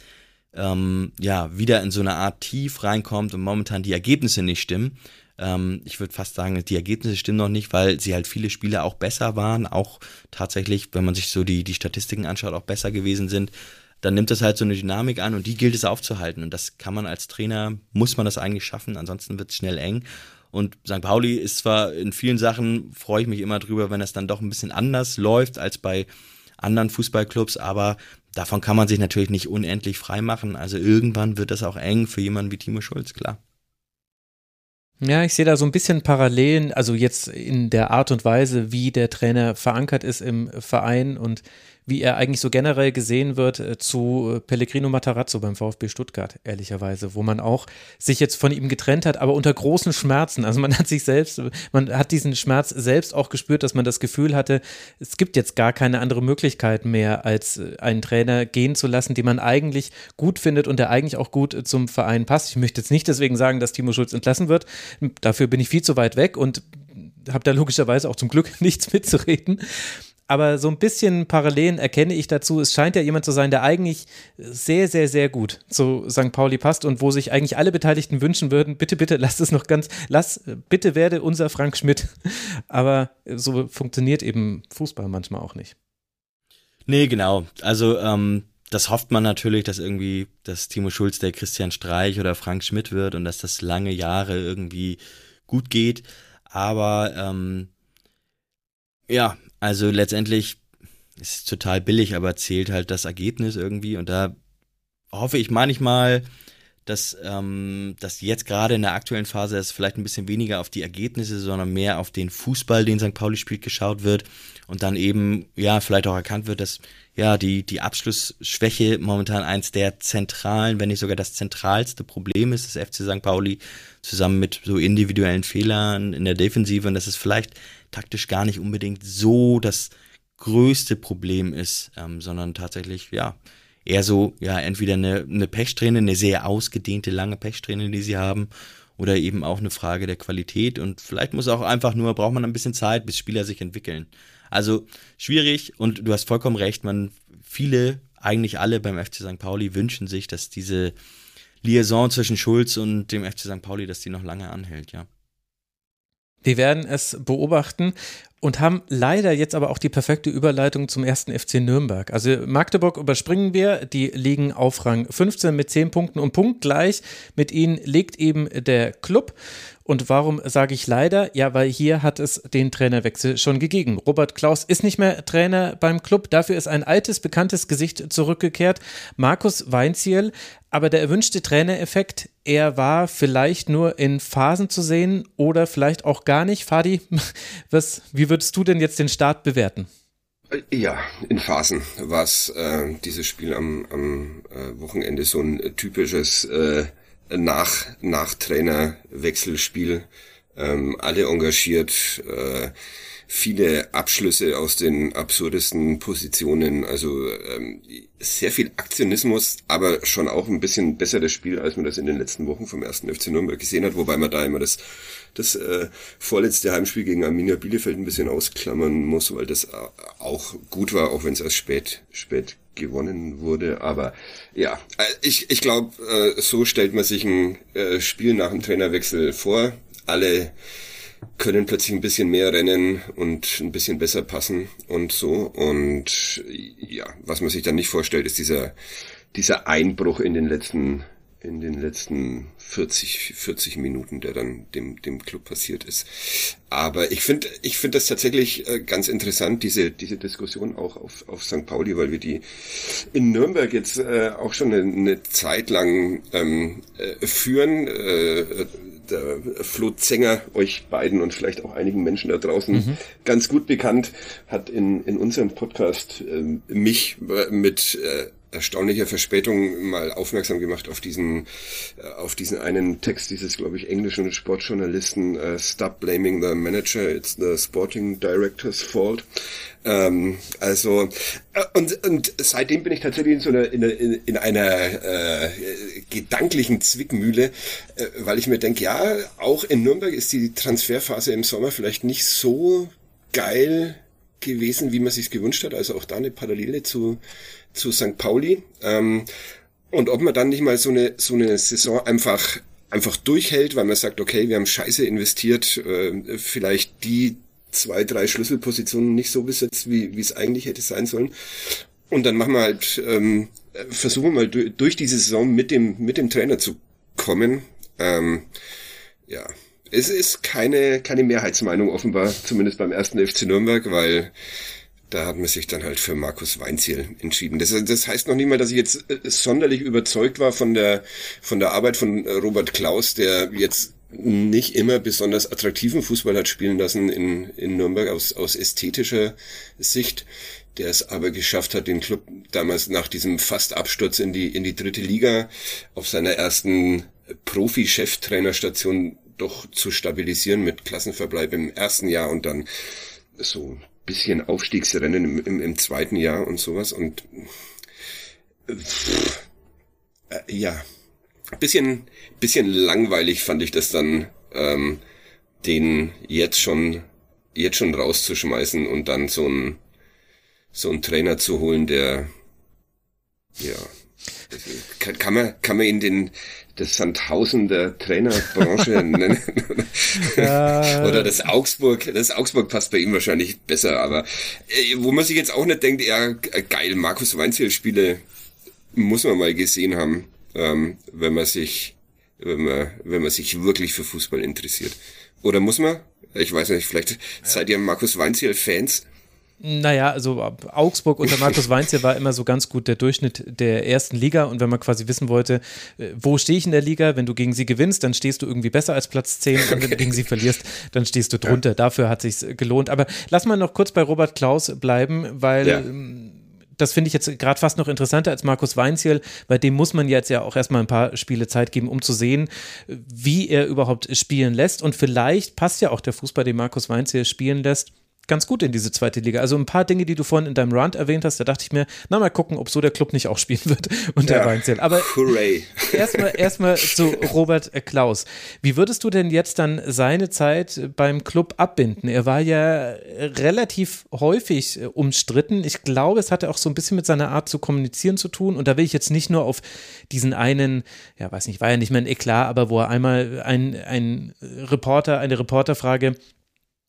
ähm, ja wieder in so eine Art Tief reinkommt und momentan die Ergebnisse nicht stimmen, ähm, ich würde fast sagen, die Ergebnisse stimmen noch nicht, weil sie halt viele Spiele auch besser waren, auch tatsächlich, wenn man sich so die, die Statistiken anschaut, auch besser gewesen sind dann nimmt das halt so eine Dynamik an und die gilt es aufzuhalten. Und das kann man als Trainer, muss man das eigentlich schaffen, ansonsten wird es schnell eng. Und St. Pauli ist zwar in vielen Sachen, freue ich mich immer drüber, wenn es dann doch ein bisschen anders läuft als bei anderen Fußballclubs, aber davon kann man sich natürlich nicht unendlich frei machen. Also irgendwann wird das auch eng für jemanden wie Timo Schulz, klar. Ja, ich sehe da so ein bisschen Parallelen, also jetzt in der Art und Weise, wie der Trainer verankert ist im Verein und wie er eigentlich so generell gesehen wird äh, zu äh, Pellegrino Matarazzo beim VfB Stuttgart, ehrlicherweise, wo man auch sich jetzt von ihm getrennt hat, aber unter großen Schmerzen. Also man hat sich selbst, man hat diesen Schmerz selbst auch gespürt, dass man das Gefühl hatte, es gibt jetzt gar keine andere Möglichkeit mehr, als äh, einen Trainer gehen zu lassen, den man eigentlich gut findet und der eigentlich auch gut zum Verein passt. Ich möchte jetzt nicht deswegen sagen, dass Timo Schulz entlassen wird. Dafür bin ich viel zu weit weg und habe da logischerweise auch zum Glück nichts mitzureden aber so ein bisschen Parallelen erkenne ich dazu. Es scheint ja jemand zu sein, der eigentlich sehr, sehr, sehr gut zu St. Pauli passt und wo sich eigentlich alle Beteiligten wünschen würden, bitte, bitte, lass es noch ganz, lass, bitte werde unser Frank Schmidt. Aber so funktioniert eben Fußball manchmal auch nicht. Nee, genau. Also, ähm, das hofft man natürlich, dass irgendwie, dass Timo Schulz der Christian Streich oder Frank Schmidt wird und dass das lange Jahre irgendwie gut geht. Aber ähm, ja, also letztendlich ist es total billig, aber zählt halt das Ergebnis irgendwie. Und da hoffe ich manchmal, dass, ähm, dass jetzt gerade in der aktuellen Phase es vielleicht ein bisschen weniger auf die Ergebnisse, sondern mehr auf den Fußball, den St. Pauli spielt, geschaut wird und dann eben, ja, vielleicht auch erkannt wird, dass ja die, die Abschlussschwäche momentan eins der zentralen, wenn nicht sogar das zentralste Problem ist des FC St. Pauli, zusammen mit so individuellen Fehlern in der Defensive und dass es vielleicht taktisch gar nicht unbedingt so das größte Problem ist, ähm, sondern tatsächlich, ja, eher so, ja, entweder eine, eine Pechsträhne, eine sehr ausgedehnte, lange Pechsträhne, die sie haben, oder eben auch eine Frage der Qualität und vielleicht muss auch einfach nur, braucht man ein bisschen Zeit, bis Spieler sich entwickeln. Also schwierig und du hast vollkommen recht, man, viele, eigentlich alle beim FC St. Pauli wünschen sich, dass diese Liaison zwischen Schulz und dem FC St. Pauli, dass die noch lange anhält, ja. Wir werden es beobachten und haben leider jetzt aber auch die perfekte Überleitung zum ersten FC Nürnberg. Also Magdeburg überspringen wir, die liegen auf Rang 15 mit 10 Punkten und punktgleich mit ihnen liegt eben der Club. Und warum sage ich leider? Ja, weil hier hat es den Trainerwechsel schon gegeben. Robert Klaus ist nicht mehr Trainer beim Club. Dafür ist ein altes, bekanntes Gesicht zurückgekehrt. Markus Weinziel. Aber der erwünschte Trainereffekt, er war vielleicht nur in Phasen zu sehen oder vielleicht auch gar nicht. Fadi, was, wie würdest du denn jetzt den Start bewerten? Ja, in Phasen war es äh, dieses Spiel am, am äh, Wochenende so ein typisches äh, nach, nach Trainerwechselspiel. Ähm, alle engagiert, äh, viele Abschlüsse aus den absurdesten Positionen, also ähm, sehr viel Aktionismus, aber schon auch ein bisschen besseres Spiel, als man das in den letzten Wochen vom ersten FC Nürnberg gesehen hat, wobei man da immer das, das äh, vorletzte Heimspiel gegen Arminia Bielefeld ein bisschen ausklammern muss, weil das auch gut war, auch wenn es erst spät, spät gewonnen wurde. Aber ja, äh, ich, ich glaube, äh, so stellt man sich ein äh, Spiel nach dem Trainerwechsel vor. Alle können plötzlich ein bisschen mehr rennen und ein bisschen besser passen und so. Und ja, was man sich dann nicht vorstellt, ist dieser, dieser Einbruch in den letzten in den letzten 40, 40 Minuten, der dann dem, dem Club passiert ist. Aber ich finde, ich finde das tatsächlich äh, ganz interessant, diese, diese Diskussion auch auf, auf St. Pauli, weil wir die in Nürnberg jetzt äh, auch schon eine, Zeit lang ähm, äh, führen. Äh, der Flo Zenger, euch beiden und vielleicht auch einigen Menschen da draußen mhm. ganz gut bekannt, hat in, in unserem Podcast äh, mich mit äh, erstaunlicher Verspätung mal aufmerksam gemacht auf diesen, äh, auf diesen einen Text dieses, glaube ich, englischen Sportjournalisten, uh, Stop blaming the manager, it's the sporting director's fault. Ähm, also, äh, und, und seitdem bin ich tatsächlich in so einer, in, in, in einer äh, gedanklichen Zwickmühle, äh, weil ich mir denke, ja, auch in Nürnberg ist die Transferphase im Sommer vielleicht nicht so geil gewesen, wie man sich gewünscht hat. Also auch da eine Parallele zu, zu St. Pauli. Ähm, und ob man dann nicht mal so eine, so eine Saison einfach, einfach durchhält, weil man sagt, okay, wir haben scheiße investiert, äh, vielleicht die zwei, drei Schlüsselpositionen nicht so besetzt, wie, wie es eigentlich hätte sein sollen. Und dann machen wir halt, ähm, versuchen wir mal durch, diese Saison mit dem, mit dem Trainer zu kommen. Ähm, ja, es ist keine, keine Mehrheitsmeinung offenbar, zumindest beim ersten FC Nürnberg, weil da hat man sich dann halt für Markus Weinziel entschieden. Das, das heißt noch nicht mal, dass ich jetzt äh, sonderlich überzeugt war von der, von der Arbeit von Robert Klaus, der jetzt nicht immer besonders attraktiven Fußball hat spielen lassen in, in Nürnberg aus, aus ästhetischer Sicht, der es aber geschafft hat, den Club damals nach diesem Fast-Absturz in die, in die dritte Liga auf seiner ersten Profi-Cheftrainerstation doch zu stabilisieren mit Klassenverbleib im ersten Jahr und dann so bisschen Aufstiegsrennen im, im, im zweiten Jahr und sowas und äh, ja, bisschen, bisschen langweilig fand ich das dann, ähm, den jetzt schon, jetzt schon rauszuschmeißen und dann so ein, so ein Trainer zu holen, der, ja, kann, kann man, kann man ihn den, das Sandhausen der Trainerbranche nennen. Oder das Augsburg. Das Augsburg passt bei ihm wahrscheinlich besser, aber äh, wo man sich jetzt auch nicht denkt, ja, geil, Markus Weinziel Spiele muss man mal gesehen haben ähm, wenn man sich, wenn man, wenn man sich wirklich für Fußball interessiert. Oder muss man? Ich weiß nicht, vielleicht seid ihr Markus Weinziel Fans? Naja, also Augsburg unter Markus Weinziel war immer so ganz gut der Durchschnitt der ersten Liga und wenn man quasi wissen wollte, äh, wo stehe ich in der Liga, wenn du gegen sie gewinnst, dann stehst du irgendwie besser als Platz 10 und wenn du gegen sie verlierst, dann stehst du drunter. Ja. Dafür hat sich's gelohnt. Aber lass mal noch kurz bei Robert Klaus bleiben, weil ja. Ähm, das finde ich jetzt gerade fast noch interessanter als Markus Weinziel, bei dem muss man jetzt ja auch erstmal ein paar Spiele Zeit geben, um zu sehen, wie er überhaupt spielen lässt. Und vielleicht passt ja auch der Fußball, den Markus Weinziel spielen lässt, ganz gut in diese zweite Liga. Also ein paar Dinge, die du vorhin in deinem Rant erwähnt hast, da dachte ich mir, na mal gucken, ob so der Club nicht auch spielen wird unter ja. Weinzel. Aber erstmal erstmal zu Robert Klaus. Wie würdest du denn jetzt dann seine Zeit beim Club abbinden? Er war ja relativ häufig äh, umstritten. Ich glaube, es hatte auch so ein bisschen mit seiner Art zu kommunizieren zu tun. Und da will ich jetzt nicht nur auf diesen einen, ja, weiß nicht, war ja nicht mehr ein Eklat, aber wo er einmal ein, ein Reporter, eine Reporterfrage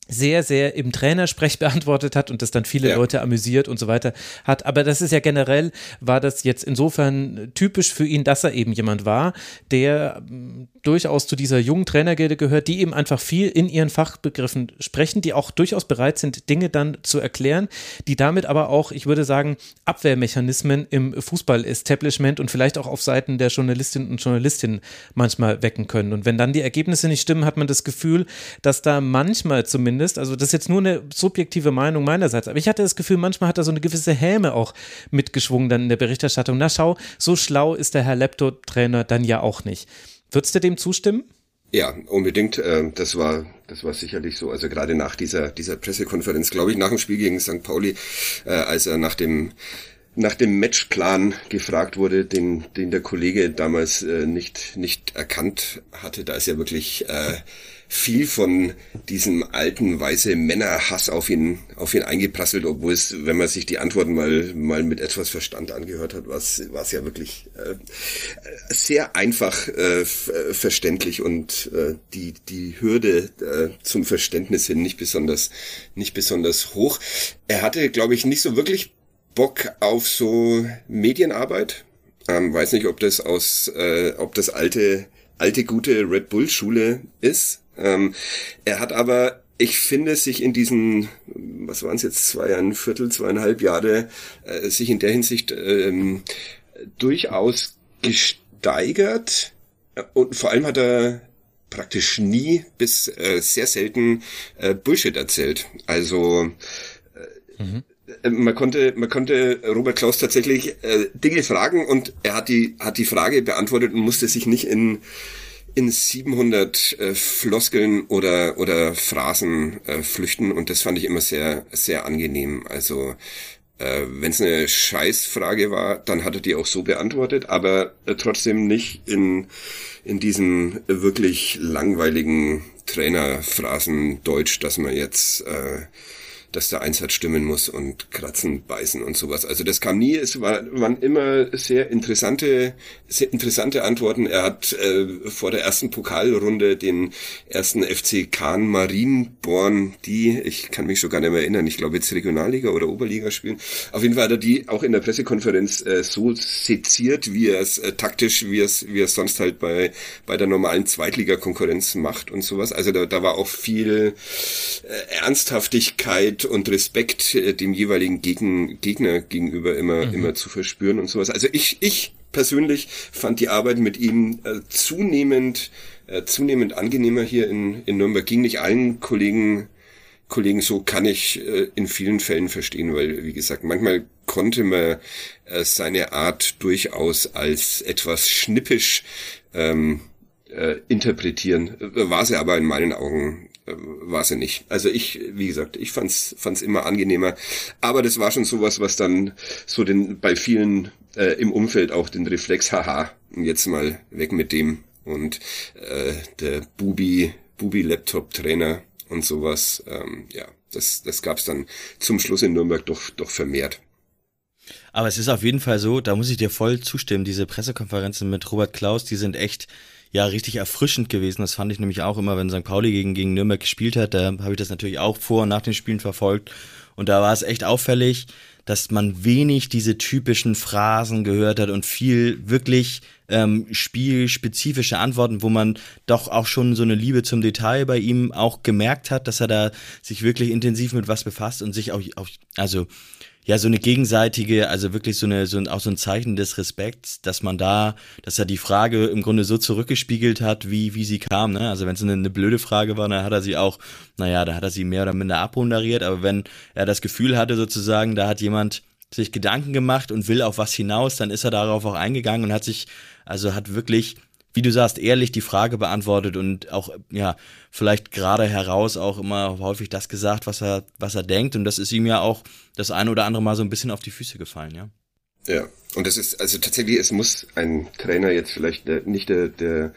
sehr, sehr im Trainersprech beantwortet hat und das dann viele ja. Leute amüsiert und so weiter hat. Aber das ist ja generell, war das jetzt insofern typisch für ihn, dass er eben jemand war, der ähm, durchaus zu dieser jungen Trainergilde gehört, die eben einfach viel in ihren Fachbegriffen sprechen, die auch durchaus bereit sind, Dinge dann zu erklären, die damit aber auch, ich würde sagen, Abwehrmechanismen im Fußball-Establishment und vielleicht auch auf Seiten der Journalistinnen und Journalistinnen manchmal wecken können. Und wenn dann die Ergebnisse nicht stimmen, hat man das Gefühl, dass da manchmal zumindest zumindest, also das ist jetzt nur eine subjektive Meinung meinerseits, aber ich hatte das Gefühl, manchmal hat er so eine gewisse Häme auch mitgeschwungen dann in der Berichterstattung. Na schau, so schlau ist der Herr Lepto-Trainer dann ja auch nicht. Würdest du dem zustimmen? Ja, unbedingt. Äh, das war, das war sicherlich so. Also gerade nach dieser, dieser Pressekonferenz, glaube ich, nach dem Spiel gegen St. Pauli, äh, als er nach dem nach dem Matchplan gefragt wurde, den, den der Kollege damals äh, nicht, nicht erkannt hatte. Da ist ja wirklich äh, viel von diesem alten weiße Männerhass auf ihn auf ihn eingeprasselt, obwohl es, wenn man sich die Antworten mal mal mit etwas Verstand angehört hat, war es war es ja wirklich äh, sehr einfach äh, verständlich und äh, die die Hürde äh, zum Verständnis hin nicht besonders nicht besonders hoch. Er hatte, glaube ich, nicht so wirklich Bock auf so Medienarbeit. Ähm, weiß nicht, ob das aus, äh, ob das alte alte gute Red Bull Schule ist. Ähm, er hat aber, ich finde, sich in diesen, was waren es jetzt, zwei, ein Viertel, zweieinhalb Jahre, äh, sich in der Hinsicht ähm, durchaus gesteigert. Und vor allem hat er praktisch nie bis äh, sehr selten äh, Bullshit erzählt. Also äh, mhm. man konnte man konnte Robert Klaus tatsächlich äh, Dinge fragen und er hat die hat die Frage beantwortet und musste sich nicht in in 700 äh, Floskeln oder oder Phrasen äh, flüchten und das fand ich immer sehr sehr angenehm. Also äh, wenn es eine Scheißfrage war, dann hat er die auch so beantwortet, aber äh, trotzdem nicht in in diesem wirklich langweiligen Trainerphrasen Deutsch, dass man jetzt äh, dass der Einsatz stimmen muss und kratzen, beißen und sowas. Also das kam nie, es war, waren immer sehr interessante, sehr interessante Antworten. Er hat äh, vor der ersten Pokalrunde den ersten FC Kahn Marienborn, die, ich kann mich schon gar nicht mehr erinnern, ich glaube jetzt Regionalliga oder Oberliga spielen. Auf jeden Fall hat er die auch in der Pressekonferenz äh, so seziert, wie er es äh, taktisch, wie er es, wie er es sonst halt bei, bei der normalen Zweitligakonkurrenz macht und sowas. Also da, da war auch viel äh, Ernsthaftigkeit und Respekt äh, dem jeweiligen Gegen, Gegner gegenüber immer, mhm. immer zu verspüren und sowas. Also ich, ich persönlich fand die Arbeit mit ihm äh, zunehmend äh, zunehmend angenehmer hier in, in Nürnberg. Ging nicht allen Kollegen Kollegen so kann ich äh, in vielen Fällen verstehen, weil wie gesagt, manchmal konnte man äh, seine Art durchaus als etwas schnippisch ähm, äh, interpretieren. War sie aber in meinen Augen äh, war sie nicht. Also ich, wie gesagt, ich fand's fand's immer angenehmer. Aber das war schon sowas, was dann so den bei vielen äh, im Umfeld auch den Reflex, haha, jetzt mal weg mit dem und äh, der Bubi Bubi Laptop Trainer und sowas. Ähm, ja, das das gab's dann zum Schluss in Nürnberg doch doch vermehrt. Aber es ist auf jeden Fall so, da muss ich dir voll zustimmen. Diese Pressekonferenzen mit Robert Klaus, die sind echt ja richtig erfrischend gewesen. Das fand ich nämlich auch immer, wenn St. Pauli gegen, gegen Nürnberg gespielt hat. Da habe ich das natürlich auch vor und nach den Spielen verfolgt. Und da war es echt auffällig, dass man wenig diese typischen Phrasen gehört hat und viel wirklich ähm, spielspezifische Antworten, wo man doch auch schon so eine Liebe zum Detail bei ihm auch gemerkt hat, dass er da sich wirklich intensiv mit was befasst und sich auch, auch also ja, so eine gegenseitige, also wirklich so eine, so ein, auch so ein Zeichen des Respekts, dass man da, dass er die Frage im Grunde so zurückgespiegelt hat, wie, wie sie kam, ne? Also wenn es eine, eine blöde Frage war, dann hat er sie auch, naja, da hat er sie mehr oder minder abhunderiert, aber wenn er das Gefühl hatte sozusagen, da hat jemand sich Gedanken gemacht und will auf was hinaus, dann ist er darauf auch eingegangen und hat sich, also hat wirklich wie du sagst, ehrlich die Frage beantwortet und auch, ja, vielleicht gerade heraus auch immer häufig das gesagt, was er, was er denkt. Und das ist ihm ja auch das eine oder andere Mal so ein bisschen auf die Füße gefallen, ja. Ja, und das ist, also tatsächlich, es muss ein Trainer jetzt vielleicht nicht der, der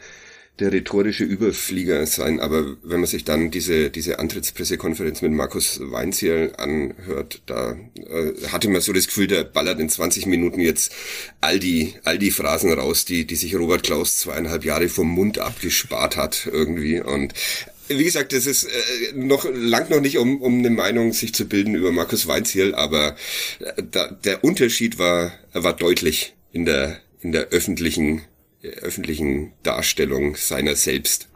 der rhetorische Überflieger sein, aber wenn man sich dann diese, diese Antrittspressekonferenz mit Markus Weinzierl anhört, da äh, hatte man so das Gefühl, der ballert in 20 Minuten jetzt all die, all die Phrasen raus, die, die sich Robert Klaus zweieinhalb Jahre vom Mund abgespart hat irgendwie. Und wie gesagt, das ist äh, noch lang noch nicht, um, um eine Meinung sich zu bilden über Markus Weinzierl, aber äh, da, der Unterschied war, war deutlich in der, in der öffentlichen öffentlichen Darstellung seiner selbst.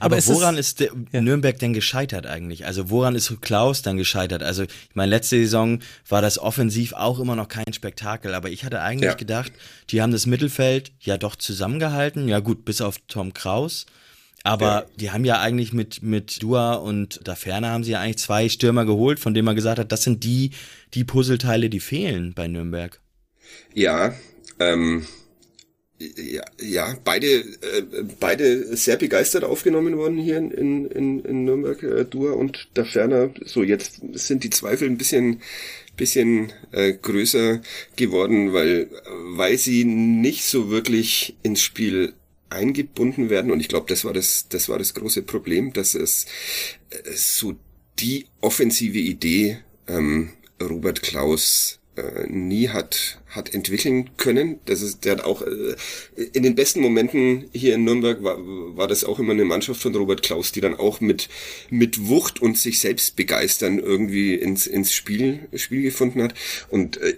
Aber, Aber woran ist, ist ja. Nürnberg denn gescheitert eigentlich? Also woran ist Klaus dann gescheitert? Also ich meine, letzte Saison war das offensiv auch immer noch kein Spektakel, aber ich hatte eigentlich ja. gedacht, die haben das Mittelfeld ja doch zusammengehalten. Ja gut, bis auf Tom Kraus. Aber ja. die haben ja eigentlich mit, mit Dua und da Ferner haben sie ja eigentlich zwei Stürmer geholt, von denen man gesagt hat, das sind die, die Puzzleteile, die fehlen bei Nürnberg. Ja, ähm, ja, ja, beide, äh, beide sehr begeistert aufgenommen worden hier in, in, in Nürnberg, äh, Dua und da ferner. So, jetzt sind die Zweifel ein bisschen, bisschen äh, größer geworden, weil, weil sie nicht so wirklich ins Spiel eingebunden werden. Und ich glaube, das war das, das war das große Problem, dass es äh, so die offensive Idee ähm, Robert Klaus äh, nie hat hat entwickeln können. Das ist, der hat auch äh, in den besten Momenten hier in Nürnberg war, war das auch immer eine Mannschaft von Robert Klaus, die dann auch mit mit Wucht und sich selbst begeistern irgendwie ins ins Spiel Spiel gefunden hat und äh,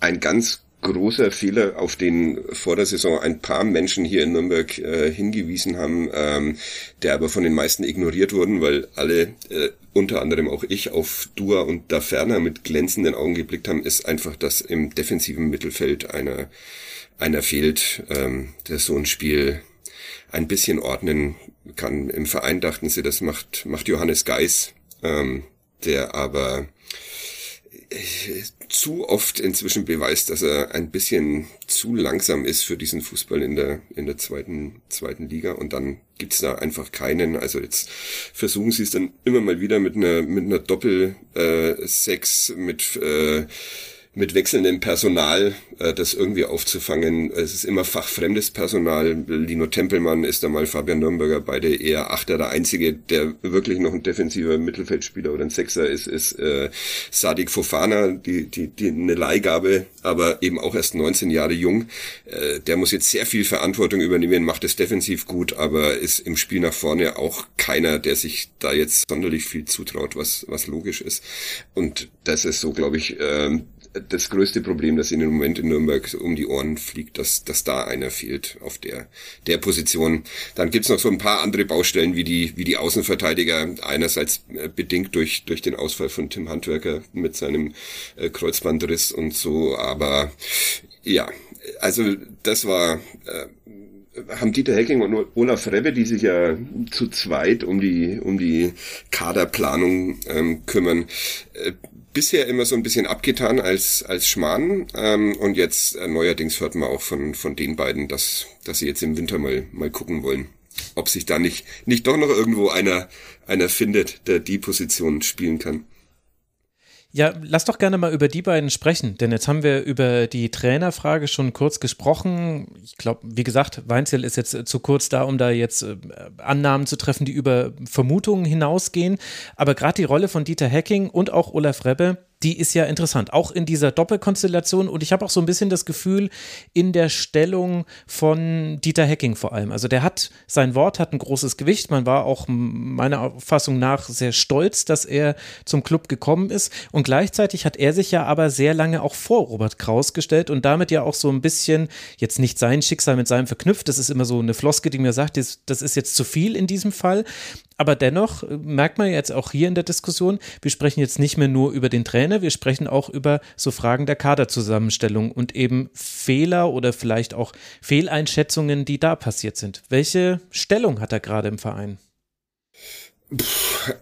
ein ganz großer Fehler, auf den vor der Saison ein paar Menschen hier in Nürnberg äh, hingewiesen haben, ähm, der aber von den meisten ignoriert wurden, weil alle, äh, unter anderem auch ich, auf Dua und Da Ferner mit glänzenden Augen geblickt haben, ist einfach, dass im defensiven Mittelfeld einer, einer fehlt, ähm, der so ein Spiel ein bisschen ordnen kann. Im Verein dachten sie, das macht, macht Johannes Geis, ähm, der aber zu oft inzwischen beweist, dass er ein bisschen zu langsam ist für diesen Fußball in der, in der zweiten, zweiten Liga und dann gibt's da einfach keinen. Also jetzt versuchen sie es dann immer mal wieder mit einer, mit einer Doppel-Sex, äh, mit äh, mit wechselndem Personal äh, das irgendwie aufzufangen. Es ist immer fachfremdes Personal. Lino Tempelmann ist da mal Fabian Nürnberger, beide eher Achter. Der einzige, der wirklich noch ein defensiver Mittelfeldspieler oder ein Sechser ist, ist äh, Sadik Fofana, die, die, die eine Leihgabe, aber eben auch erst 19 Jahre jung. Äh, der muss jetzt sehr viel Verantwortung übernehmen, macht es defensiv gut, aber ist im Spiel nach vorne auch keiner, der sich da jetzt sonderlich viel zutraut, was, was logisch ist. Und das ist so, glaube ich, äh, das größte Problem, das in dem Moment in Nürnberg um die Ohren fliegt, dass, dass da einer fehlt auf der, der Position. Dann gibt's noch so ein paar andere Baustellen wie die, wie die Außenverteidiger, einerseits äh, bedingt durch, durch den Ausfall von Tim Handwerker mit seinem äh, Kreuzbandriss und so, aber ja, also das war äh, haben Dieter Hecking und Olaf Rebbe, die sich ja zu zweit um die, um die Kaderplanung ähm, kümmern, äh, bisher immer so ein bisschen abgetan als, als Schmarrn. Ähm, und jetzt äh, neuerdings hört man auch von, von den beiden, dass, dass sie jetzt im Winter mal, mal gucken wollen, ob sich da nicht, nicht doch noch irgendwo einer, einer findet, der die Position spielen kann. Ja, lass doch gerne mal über die beiden sprechen, denn jetzt haben wir über die Trainerfrage schon kurz gesprochen. Ich glaube, wie gesagt, Weinzel ist jetzt zu kurz da, um da jetzt äh, Annahmen zu treffen, die über Vermutungen hinausgehen. Aber gerade die Rolle von Dieter Hecking und auch Olaf Rebbe, die ist ja interessant, auch in dieser Doppelkonstellation. Und ich habe auch so ein bisschen das Gefühl, in der Stellung von Dieter Hecking vor allem. Also der hat, sein Wort hat ein großes Gewicht. Man war auch meiner Auffassung nach sehr stolz, dass er zum Club gekommen ist. Und gleichzeitig hat er sich ja aber sehr lange auch vor Robert Kraus gestellt und damit ja auch so ein bisschen, jetzt nicht sein Schicksal mit seinem verknüpft. Das ist immer so eine Floske, die mir sagt, das, ist jetzt zu viel in diesem Fall. Aber dennoch äh, merkt man jetzt auch hier in der Diskussion, wir sprechen jetzt nicht mehr nur über den Trainer, wir sprechen auch über so Fragen der Kaderzusammenstellung und eben Fehler oder vielleicht auch Fehleinschätzungen, die da passiert sind. Welche Stellung hat er gerade im Verein?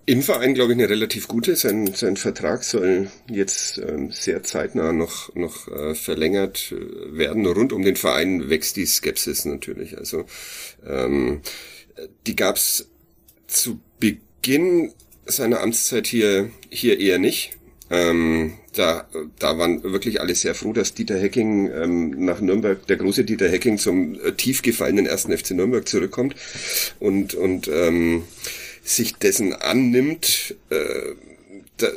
Im Verein glaube ich eine relativ gute. Sein, sein Vertrag soll jetzt ähm, sehr zeitnah noch, noch äh, verlängert äh, werden. Rund um den Verein wächst die Skepsis natürlich. Also ähm, die gab's zu Beginn seiner Amtszeit hier, hier eher nicht. Ähm, da, da waren wirklich alle sehr froh, dass Dieter Hecking ähm, nach Nürnberg, der große Dieter Hecking zum äh, tief gefallenen ersten FC Nürnberg zurückkommt und, und ähm, sich dessen annimmt. Äh, da,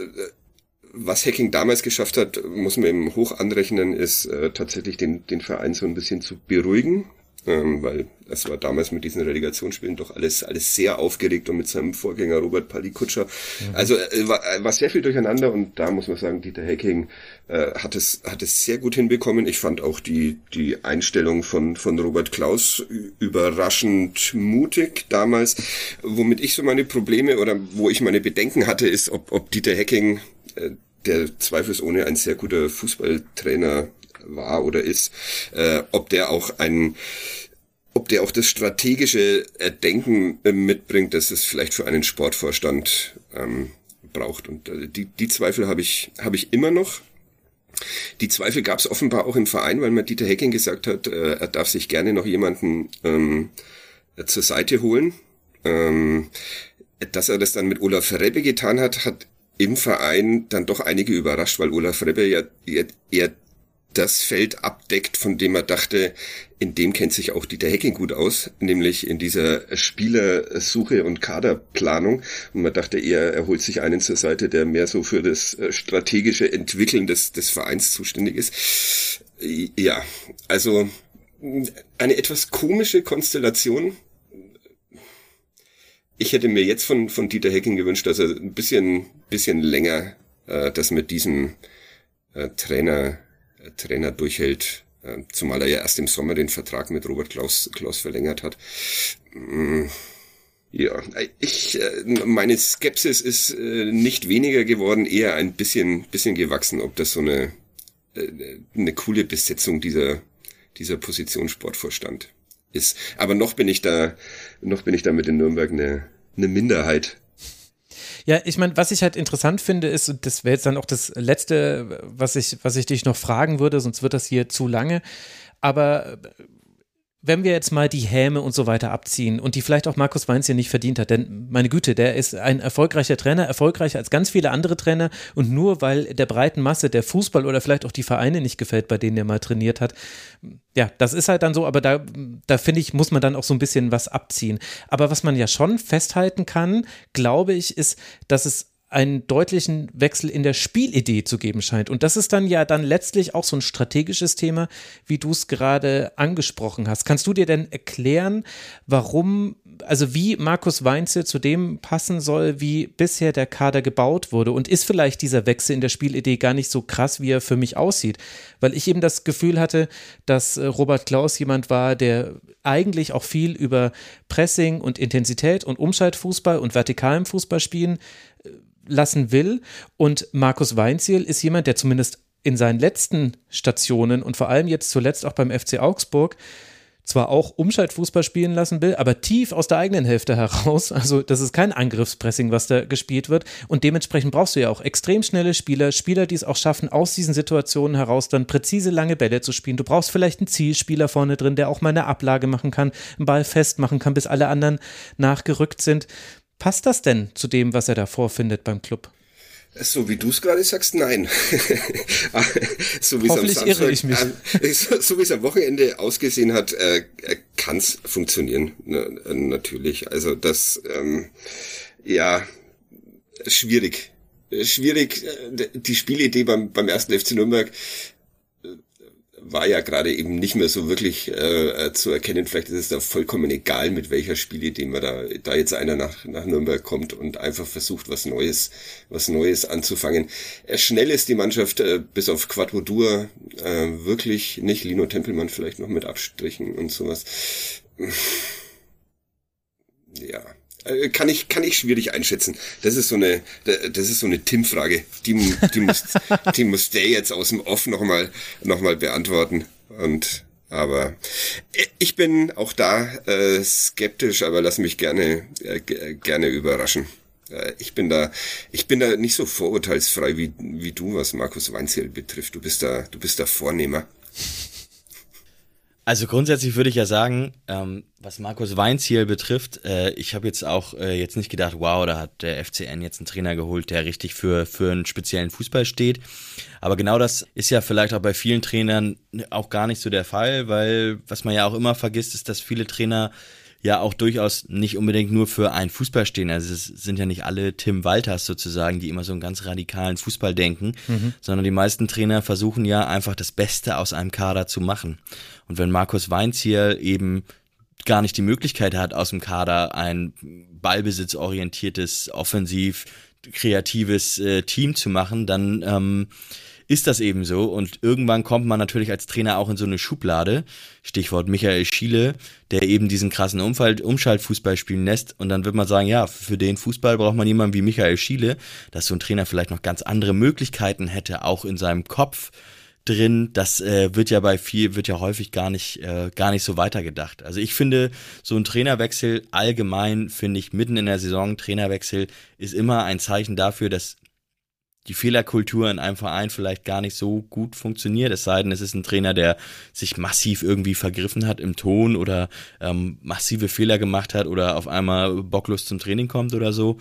was Hacking damals geschafft hat, muss man ihm hoch anrechnen, ist äh, tatsächlich den, den Verein so ein bisschen zu beruhigen ähm, weil es war damals mit diesen Relegationsspielen doch alles alles sehr aufgeregt und mit seinem Vorgänger Robert Palikutscher. Mhm. Also äh, war, äh, war sehr viel durcheinander und da muss man sagen, Dieter Hecking äh, hat es hat es sehr gut hinbekommen. Ich fand auch die die Einstellung von von Robert Klaus überraschend mutig damals. Womit ich so meine Probleme oder wo ich meine Bedenken hatte, ist, ob ob Dieter Hecking äh, der zweifelsohne ein sehr guter Fußballtrainer war oder ist, äh, ob der auch ein ob der auch das strategische Denken äh, mitbringt, das es vielleicht für einen Sportvorstand ähm, braucht. Und äh, die, die Zweifel habe ich, habe ich immer noch. Die Zweifel gab es offenbar auch im Verein, weil man Dieter Hecking gesagt hat, äh, er darf sich gerne noch jemanden ähm, zur Seite holen. Ähm, dass er das dann mit Olaf Rebbe getan hat, hat im Verein dann doch einige überrascht, weil Olaf Rebbe ja eher das Feld abdeckt, von dem er dachte, in dem kennt sich auch Dieter Hecking gut aus, nämlich in dieser Spielersuche und Kaderplanung. Und man dachte er holt sich einen zur Seite, der mehr so für das äh, strategische Entwickeln des, des Vereins zuständig ist. Ja, also eine etwas komische Konstellation. Ich hätte mir jetzt von, von Dieter Hecking gewünscht, dass er ein bisschen, bisschen länger äh, das mit diesem äh, Trainer Trainer durchhält, äh, zumal er ja erst im Sommer den Vertrag mit Robert Klaus, Klaus verlängert hat. Mm, ja, ich, äh, meine Skepsis ist äh, nicht weniger geworden, eher ein bisschen, bisschen gewachsen, ob das so eine, eine coole Besetzung dieser, dieser Position Sportvorstand ist. Aber noch bin ich da, noch bin ich da mit in Nürnberg eine, eine Minderheit. Ja, ich meine, was ich halt interessant finde, ist, und das wäre jetzt dann auch das Letzte, was ich, was ich dich noch fragen würde, sonst wird das hier zu lange. Aber wenn wir jetzt mal die Häme und so weiter abziehen und die vielleicht auch Markus Weinz hier nicht verdient hat, denn meine Güte, der ist ein erfolgreicher Trainer, erfolgreicher als ganz viele andere Trainer und nur weil der breiten Masse der Fußball oder vielleicht auch die Vereine nicht gefällt, bei denen er mal trainiert hat, ja, das ist halt dann so, aber da, da finde ich, muss man dann auch so ein bisschen was abziehen. Aber was man ja schon festhalten kann, glaube ich, ist, dass es einen deutlichen Wechsel in der Spielidee zu geben scheint. Und das ist dann ja dann letztlich auch so ein strategisches Thema, wie du es gerade angesprochen hast. Kannst du dir denn erklären, warum, also wie Markus Weinzel zu dem passen soll, wie bisher der Kader gebaut wurde? Und ist vielleicht dieser Wechsel in der Spielidee gar nicht so krass, wie er für mich aussieht? Weil ich eben das Gefühl hatte, dass äh, Robert Klaus jemand war, der eigentlich auch viel über Pressing und Intensität und Umschaltfußball und vertikalem Fußballspielen äh, lassen will. Und Markus Weinziel ist jemand, der zumindest in seinen letzten Stationen und vor allem jetzt zuletzt auch beim FC Augsburg zwar auch Umschaltfußball spielen lassen will, aber tief aus der eigenen Hälfte heraus. Also das ist kein Angriffspressing, was da gespielt wird. Und dementsprechend brauchst du ja auch extrem schnelle Spieler, Spieler, die es auch schaffen, aus diesen Situationen heraus dann präzise lange Bälle zu spielen. Du brauchst vielleicht einen Zielspieler vorne drin, der auch mal eine Ablage machen kann, einen Ball festmachen kann, bis alle anderen nachgerückt sind. Passt das denn zu dem, was er da vorfindet beim Club? So wie du es gerade sagst, nein. so wie Hoffentlich es am Samstag, irre ich mich. Äh, so, wie es am Wochenende ausgesehen hat, äh, kann es funktionieren. Ne, natürlich. Also das, ähm, ja, schwierig. Schwierig. Äh, die Spielidee beim, beim ersten FC Nürnberg war ja gerade eben nicht mehr so wirklich äh, zu erkennen. Vielleicht ist es da vollkommen egal, mit welcher Spielidee man da, da jetzt einer nach, nach Nürnberg kommt und einfach versucht, was Neues, was Neues anzufangen. Äh, schnell ist die Mannschaft äh, bis auf Quadrodur äh, wirklich nicht. Lino Tempelmann vielleicht noch mit Abstrichen und sowas. Ja, kann ich, kann ich schwierig einschätzen. Das ist so eine, das ist so eine Tim-Frage. Die, die muss, die muss der jetzt aus dem Off nochmal, noch mal beantworten. Und, aber äh, ich bin auch da äh, skeptisch, aber lass mich gerne, äh, gerne überraschen. Äh, ich bin da, ich bin da nicht so vorurteilsfrei wie, wie du, was Markus Weinziel betrifft. Du bist da, du bist da Vornehmer. Also grundsätzlich würde ich ja sagen, ähm, was Markus Weinziel betrifft, äh, ich habe jetzt auch äh, jetzt nicht gedacht, wow, da hat der FCN jetzt einen Trainer geholt, der richtig für, für einen speziellen Fußball steht. Aber genau das ist ja vielleicht auch bei vielen Trainern auch gar nicht so der Fall, weil was man ja auch immer vergisst, ist, dass viele Trainer ja auch durchaus nicht unbedingt nur für einen Fußball stehen. Also es sind ja nicht alle Tim Walters sozusagen, die immer so einen ganz radikalen Fußball denken, mhm. sondern die meisten Trainer versuchen ja einfach das Beste aus einem Kader zu machen. Und wenn Markus Weinz hier eben gar nicht die Möglichkeit hat, aus dem Kader ein ballbesitzorientiertes, offensiv kreatives äh, Team zu machen, dann ähm, ist das eben so. Und irgendwann kommt man natürlich als Trainer auch in so eine Schublade. Stichwort Michael Schiele, der eben diesen krassen Umfall, Umschaltfußball spielen lässt. Und dann wird man sagen, ja, für den Fußball braucht man jemanden wie Michael Schiele, dass so ein Trainer vielleicht noch ganz andere Möglichkeiten hätte, auch in seinem Kopf drin. Das äh, wird ja bei viel, wird ja häufig gar nicht, äh, gar nicht so weitergedacht. Also ich finde, so ein Trainerwechsel allgemein, finde ich, mitten in der Saison, Trainerwechsel ist immer ein Zeichen dafür, dass die Fehlerkultur in einem Verein vielleicht gar nicht so gut funktioniert, es sei denn, es ist ein Trainer, der sich massiv irgendwie vergriffen hat im Ton oder ähm, massive Fehler gemacht hat oder auf einmal bocklos zum Training kommt oder so.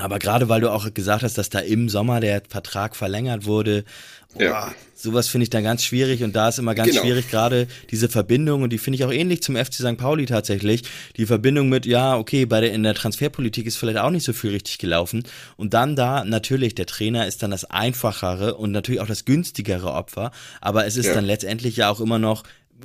Aber gerade weil du auch gesagt hast, dass da im Sommer der Vertrag verlängert wurde, ja. Oh, sowas finde ich dann ganz schwierig und da ist immer ganz genau. schwierig gerade diese Verbindung und die finde ich auch ähnlich zum FC St. Pauli tatsächlich. Die Verbindung mit, ja, okay, bei der, in der Transferpolitik ist vielleicht auch nicht so viel richtig gelaufen und dann da natürlich, der Trainer ist dann das einfachere und natürlich auch das günstigere Opfer, aber es ist ja. dann letztendlich ja auch immer noch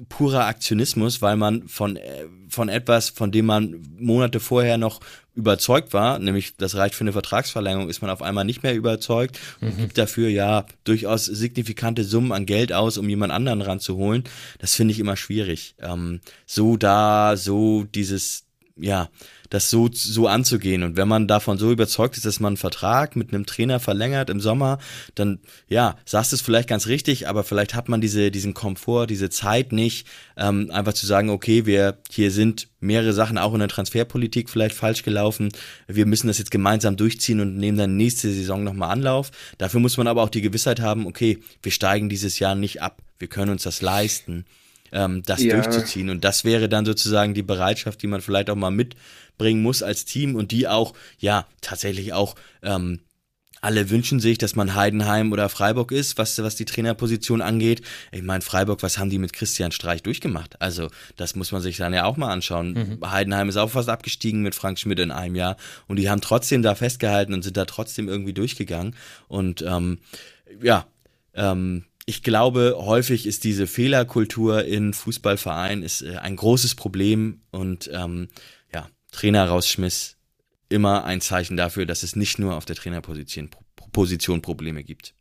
purer Aktionismus, weil man von, äh, von etwas, von dem man Monate vorher noch überzeugt war, nämlich das reicht für eine Vertragsverlängerung, ist man auf einmal nicht mehr überzeugt und mhm. gibt dafür ja durchaus signifikante Summen an Geld aus, um jemand anderen ranzuholen. Das finde ich immer schwierig. Ähm, so da, so dieses, ja, das so, so anzugehen. Und wenn man davon so überzeugt ist, dass man einen Vertrag mit einem Trainer verlängert im Sommer, dann, ja, sagst du es vielleicht ganz richtig, aber vielleicht hat man diese, diesen Komfort, diese Zeit nicht, ähm, einfach zu sagen, okay, wir, hier sind mehrere Sachen auch in der Transferpolitik vielleicht falsch gelaufen. Wir müssen das jetzt gemeinsam durchziehen und nehmen dann nächste Saison nochmal Anlauf. Dafür muss man aber auch die Gewissheit haben, okay, wir steigen dieses Jahr nicht ab. Wir können uns das leisten ähm, das ja. durchzuziehen. Und das wäre dann sozusagen die Bereitschaft, die man vielleicht auch mal mitbringen muss als Team und die auch, ja, tatsächlich auch ähm, alle wünschen sich, dass man Heidenheim oder Freiburg ist, was, was die Trainerposition angeht. Ich meine, Freiburg, was haben die mit Christian Streich durchgemacht? Also, das muss man sich dann ja auch mal anschauen. Mhm. Heidenheim ist auch fast abgestiegen mit Frank Schmidt in einem Jahr und die haben trotzdem da festgehalten und sind da trotzdem irgendwie durchgegangen. Und ähm, ja, ähm, ich glaube, häufig ist diese Fehlerkultur in Fußballvereinen ist äh, ein großes Problem und ähm, ja, Trainer immer ein Zeichen dafür, dass es nicht nur auf der Trainerposition Position Probleme gibt.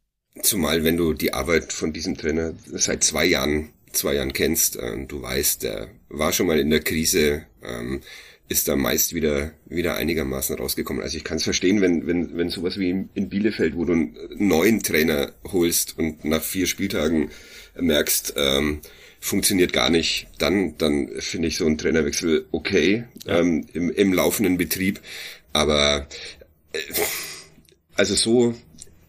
Zumal wenn du die Arbeit von diesem Trainer seit zwei Jahren, zwei Jahren kennst, äh, du weißt, der war schon mal in der Krise, ähm, ist da meist wieder, wieder einigermaßen rausgekommen. Also ich kann es verstehen, wenn, wenn, wenn sowas wie in Bielefeld, wo du einen neuen Trainer holst und nach vier Spieltagen merkst, ähm, funktioniert gar nicht, dann, dann finde ich so ein Trainerwechsel okay ja. ähm, im, im laufenden Betrieb. Aber äh, also so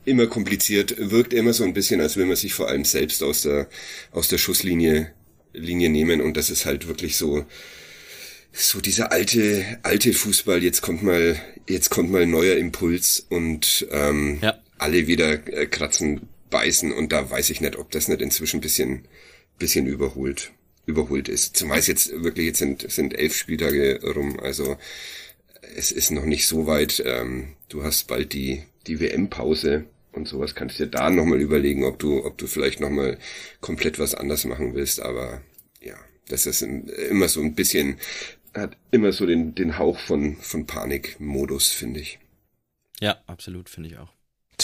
immer kompliziert, wirkt immer so ein bisschen, als will man sich vor allem selbst aus der, aus der Schusslinie Linie nehmen und das ist halt wirklich so, so dieser alte, alte Fußball, jetzt kommt mal, jetzt kommt mal neuer Impuls und ähm, ja. alle wieder äh, kratzen, beißen und da weiß ich nicht, ob das nicht inzwischen bisschen, bisschen überholt, überholt ist. Zumal es jetzt wirklich, jetzt sind, sind elf Spieltage rum, also es ist noch nicht so weit. Ähm, du hast bald die, die WM-Pause und sowas kannst du dir da nochmal überlegen, ob du, ob du vielleicht nochmal komplett was anders machen willst. Aber ja, das ist immer so ein bisschen, hat immer so den, den Hauch von, von Panikmodus, finde ich. Ja, absolut, finde ich auch.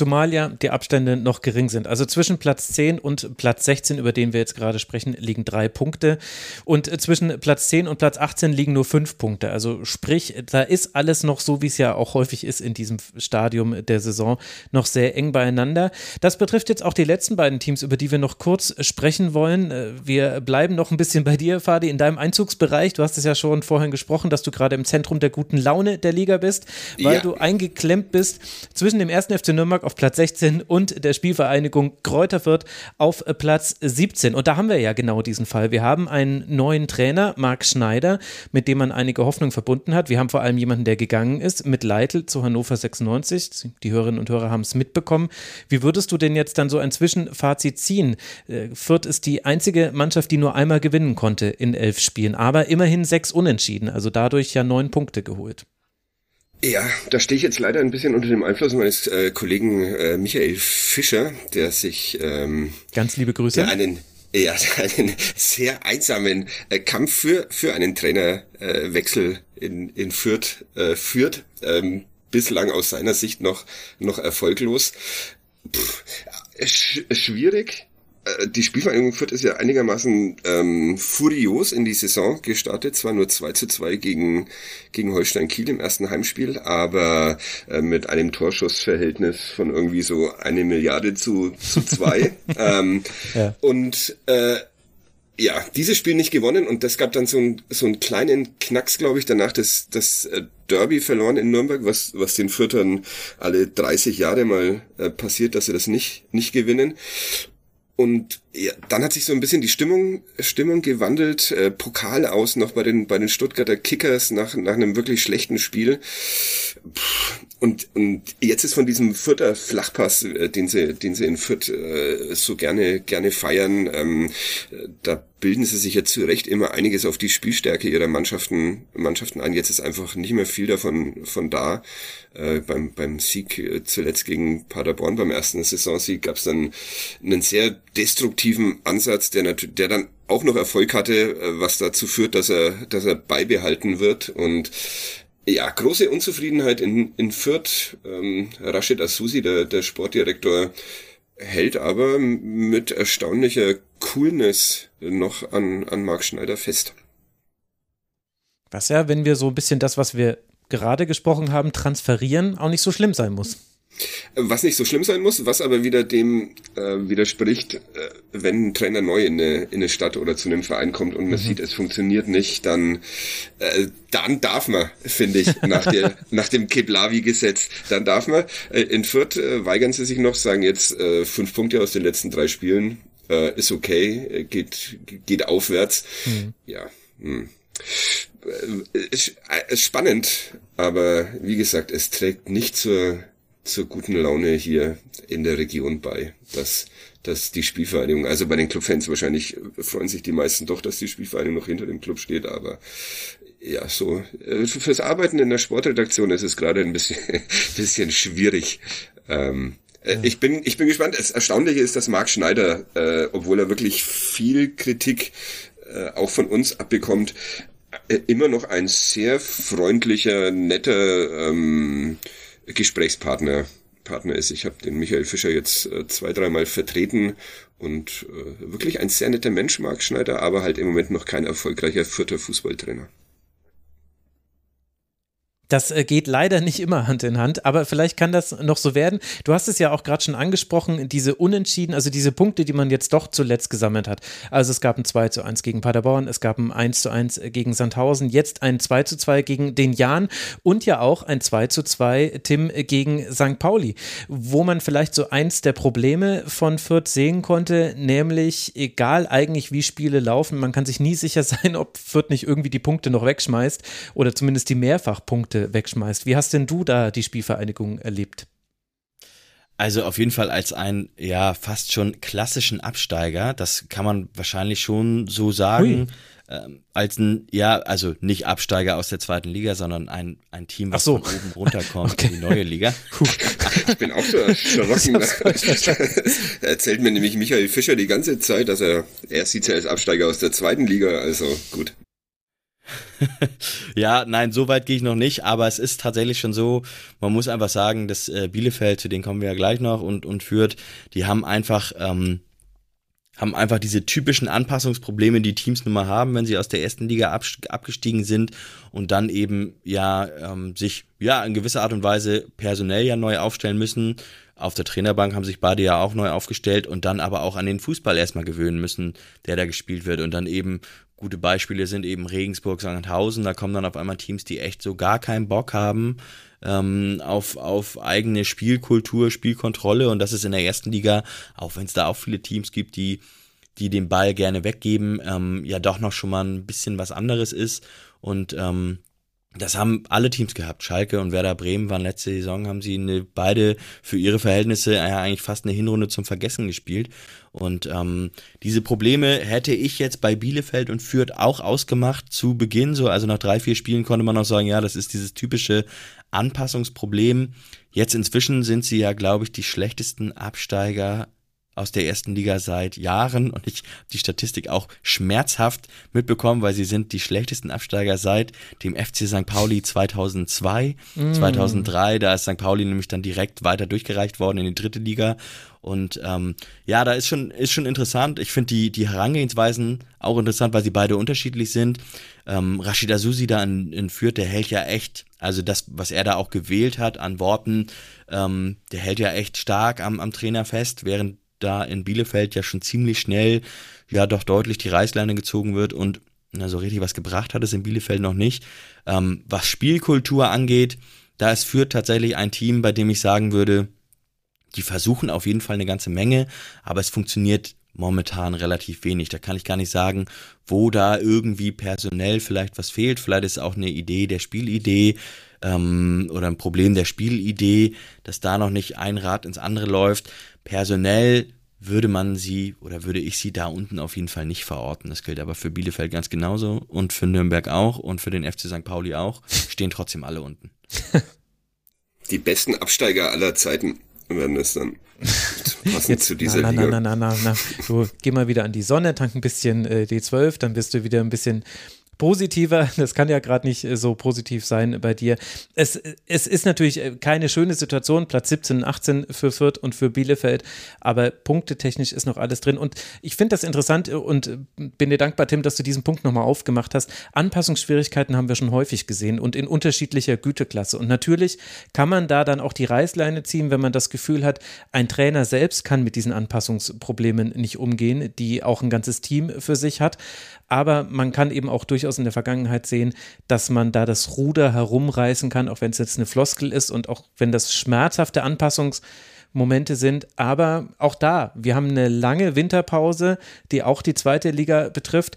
Zumal ja die Abstände noch gering sind. Also zwischen Platz 10 und Platz 16, über den wir jetzt gerade sprechen, liegen drei Punkte. Und zwischen Platz 10 und Platz 18 liegen nur fünf Punkte. Also sprich, da ist alles noch so, wie es ja auch häufig ist in diesem Stadium der Saison, noch sehr eng beieinander. Das betrifft jetzt auch die letzten beiden Teams, über die wir noch kurz sprechen wollen. Wir bleiben noch ein bisschen bei dir, Fadi, in deinem Einzugsbereich. Du hast es ja schon vorhin gesprochen, dass du gerade im Zentrum der guten Laune der Liga bist, weil ja. du eingeklemmt bist zwischen dem ersten FC Nürnberg Rostock auf Platz 16 und der Spielvereinigung Kräuter Fürth auf Platz 17. Und da haben wir ja genau diesen Fall. Wir haben einen neuen Trainer, Marc Schneider, mit dem man einige Hoffnung verbunden hat. Wir haben vor allem jemanden, der gegangen ist, mit Leitl zu Hannover 96. Die Hörerinnen und Hörer haben es mitbekommen. Wie würdest du denn jetzt dann so ein Zwischenfazit ziehen? Äh, Fürth ist die einzige Mannschaft, die nur einmal gewinnen konnte in elf Spielen, aber immerhin sechs Unentschieden, also dadurch ja neun Punkte geholt. Ja, da stehe ich jetzt leider ein bisschen unter dem Einfluss meines äh, Kollegen äh, Michael Fischer, der sich ähm, ganz liebe Grüße, der einen ja, einen sehr einsamen äh, Kampf für für einen Trainerwechsel äh, in in Fürth äh, führt, ähm, bislang aus seiner Sicht noch noch erfolglos. Pff, sch schwierig, die Spielvereinigung Fürth ist ja einigermaßen ähm, furios in die Saison gestartet. Zwar nur 2 zu 2 gegen, gegen Holstein Kiel im ersten Heimspiel, aber äh, mit einem Torschussverhältnis von irgendwie so eine Milliarde zu, zu zwei. ähm, ja. Und äh, ja, dieses Spiel nicht gewonnen und das gab dann so, ein, so einen kleinen Knacks, glaube ich, danach das, das äh, Derby verloren in Nürnberg, was, was den Fürtern alle 30 Jahre mal äh, passiert, dass sie das nicht, nicht gewinnen. Und ja, dann hat sich so ein bisschen die Stimmung, Stimmung gewandelt. Äh, Pokal aus noch bei den, bei den Stuttgarter Kickers nach, nach einem wirklich schlechten Spiel. Und, und jetzt ist von diesem Fürther Flachpass, äh, den sie, den sie in Fürth äh, so gerne, gerne feiern, ähm, da bilden sie sich jetzt zu Recht immer einiges auf die Spielstärke ihrer Mannschaften, Mannschaften ein. Jetzt ist einfach nicht mehr viel davon von da. Äh, beim, beim Sieg äh, zuletzt gegen Paderborn, beim ersten Saisonsieg, gab es dann einen sehr destruktiven Ansatz, der, der dann auch noch Erfolg hatte, äh, was dazu führt, dass er, dass er beibehalten wird. Und ja, große Unzufriedenheit in, in Fürth. Ähm, Rashid Asusi, der, der Sportdirektor, hält aber mit erstaunlicher Coolness noch an, an Marc Schneider fest. Was ja, wenn wir so ein bisschen das, was wir gerade gesprochen haben, transferieren, auch nicht so schlimm sein muss. Was nicht so schlimm sein muss, was aber wieder dem äh, widerspricht, äh, wenn ein Trainer neu in eine, in eine Stadt oder zu einem Verein kommt und man mhm. sieht, es funktioniert nicht, dann, äh, dann darf man, finde ich, nach, der, nach dem Keblavi-Gesetz, dann darf man. Äh, in Fürth äh, weigern sie sich noch, sagen jetzt äh, fünf Punkte aus den letzten drei Spielen, äh, ist okay, äh, geht, geht aufwärts. Mhm. Ja. Mh. Hm. Äh, ist spannend, aber wie gesagt, es trägt nicht zur zur guten Laune hier in der Region bei, dass, dass die Spielvereinigung, also bei den Clubfans wahrscheinlich freuen sich die meisten doch, dass die Spielvereinigung noch hinter dem Club steht, aber ja, so, äh, fürs Arbeiten in der Sportredaktion ist es gerade ein bisschen, bisschen schwierig. Ähm, äh, ja. Ich bin, ich bin gespannt. Das Erstaunliche ist, dass Marc Schneider, äh, obwohl er wirklich viel Kritik äh, auch von uns abbekommt, äh, immer noch ein sehr freundlicher, netter ähm, Gesprächspartner Partner ist. Ich habe den Michael Fischer jetzt äh, zwei, dreimal vertreten und äh, wirklich ein sehr netter Mensch, Marc Schneider, aber halt im Moment noch kein erfolgreicher vierter Fußballtrainer. Das äh, geht leider nicht immer Hand in Hand, aber vielleicht kann das noch so werden. Du hast es ja auch gerade schon angesprochen, diese Unentschieden, also diese Punkte, die man jetzt doch zuletzt gesammelt hat. Also es gab ein 2 zu 1 gegen Paderborn, es gab ein 1 zu 1 gegen Sandhausen, jetzt ein 2 zu 2 gegen den Jan und ja auch ein 2 zu 2 Tim gegen St. Pauli, wo man vielleicht so eins der Probleme von Fürth sehen konnte, nämlich egal eigentlich wie Spiele laufen, man kann sich nie sicher sein, ob Fürth nicht irgendwie die Punkte noch wegschmeißt oder zumindest die Mehrfachpunkte wegschmeißt. Wie hast denn du da die Spielvereinigung erlebt? Also auf jeden Fall als ein ja fast schon klassischen Absteiger, das kann man wahrscheinlich schon so sagen. Ähm, als ein, ja, also nicht Absteiger aus der zweiten Liga, sondern ein, ein Team, was so. von oben runterkommt okay. in die neue Liga. ich bin auch so erschrocken. Erzählt mir nämlich Michael Fischer die ganze Zeit, dass er, er sieht ja als Absteiger aus der zweiten Liga, also gut. ja, nein, so weit gehe ich noch nicht, aber es ist tatsächlich schon so, man muss einfach sagen, dass äh, Bielefeld, zu denen kommen wir ja gleich noch, und, und führt, die haben einfach, ähm, haben einfach diese typischen Anpassungsprobleme, die Teams nun mal haben, wenn sie aus der ersten Liga abgestiegen sind und dann eben ja ähm, sich ja in gewisser Art und Weise personell ja neu aufstellen müssen. Auf der Trainerbank haben sich beide ja auch neu aufgestellt und dann aber auch an den Fußball erstmal gewöhnen müssen, der da gespielt wird und dann eben Gute Beispiele sind eben Regensburg, Sandhausen. Da kommen dann auf einmal Teams, die echt so gar keinen Bock haben ähm, auf, auf eigene Spielkultur, Spielkontrolle. Und das ist in der ersten Liga, auch wenn es da auch viele Teams gibt, die, die den Ball gerne weggeben, ähm, ja doch noch schon mal ein bisschen was anderes ist. Und ähm, das haben alle Teams gehabt. Schalke und Werder Bremen waren letzte Saison, haben sie eine, beide für ihre Verhältnisse ja eigentlich fast eine Hinrunde zum Vergessen gespielt. Und ähm, diese Probleme hätte ich jetzt bei Bielefeld und Fürth auch ausgemacht zu Beginn. So, also nach drei, vier Spielen konnte man noch sagen, ja, das ist dieses typische Anpassungsproblem. Jetzt inzwischen sind sie ja, glaube ich, die schlechtesten Absteiger aus der ersten Liga seit Jahren und ich habe die Statistik auch schmerzhaft mitbekommen, weil sie sind die schlechtesten Absteiger seit dem FC St. Pauli 2002, mm. 2003, da ist St. Pauli nämlich dann direkt weiter durchgereicht worden in die dritte Liga und ähm, ja, da ist schon ist schon interessant. Ich finde die die Herangehensweisen auch interessant, weil sie beide unterschiedlich sind. Ähm, Rashid Azusi da in, in Fürth, der hält ja echt, also das, was er da auch gewählt hat an Worten, ähm, der hält ja echt stark am, am Trainer fest, während da in Bielefeld ja schon ziemlich schnell ja doch deutlich die Reißleine gezogen wird und na, so richtig was gebracht hat es in Bielefeld noch nicht. Ähm, was Spielkultur angeht, da ist Fürth tatsächlich ein Team, bei dem ich sagen würde, die versuchen auf jeden Fall eine ganze Menge, aber es funktioniert momentan relativ wenig. Da kann ich gar nicht sagen, wo da irgendwie personell vielleicht was fehlt. Vielleicht ist auch eine Idee der Spielidee ähm, oder ein Problem der Spielidee, dass da noch nicht ein Rad ins andere läuft. Personell würde man sie oder würde ich sie da unten auf jeden Fall nicht verorten. Das gilt aber für Bielefeld ganz genauso und für Nürnberg auch und für den FC St. Pauli auch. Stehen trotzdem alle unten. Die besten Absteiger aller Zeiten werden es dann passend Jetzt, zu dieser na, na, Liga. Na, na, na, na, na. Du geh mal wieder an die Sonne, tank ein bisschen äh, D12, dann bist du wieder ein bisschen positiver. Das kann ja gerade nicht äh, so positiv sein bei dir. Es, es ist natürlich äh, keine schöne Situation, Platz 17 und 18 für Fürth und für Bielefeld, aber punktetechnisch ist noch alles drin. Und ich finde das interessant und bin dir dankbar, Tim, dass du diesen Punkt nochmal aufgemacht hast. Anpassungsschwierigkeiten haben wir schon häufig gesehen und in unterschiedlicher Güteklasse. Und natürlich kann man da dann auch die Reißleine ziehen, wenn man das Gefühl hat, ein Trainer selbst kann mit diesen Anpassungsproblemen nicht umgehen, die auch ein ganzes Team für sich hat aber man kann eben auch durchaus in der Vergangenheit sehen, dass man da das Ruder herumreißen kann, auch wenn es jetzt eine Floskel ist und auch wenn das schmerzhafte Anpassungsmomente sind. Aber auch da, wir haben eine lange Winterpause, die auch die zweite Liga betrifft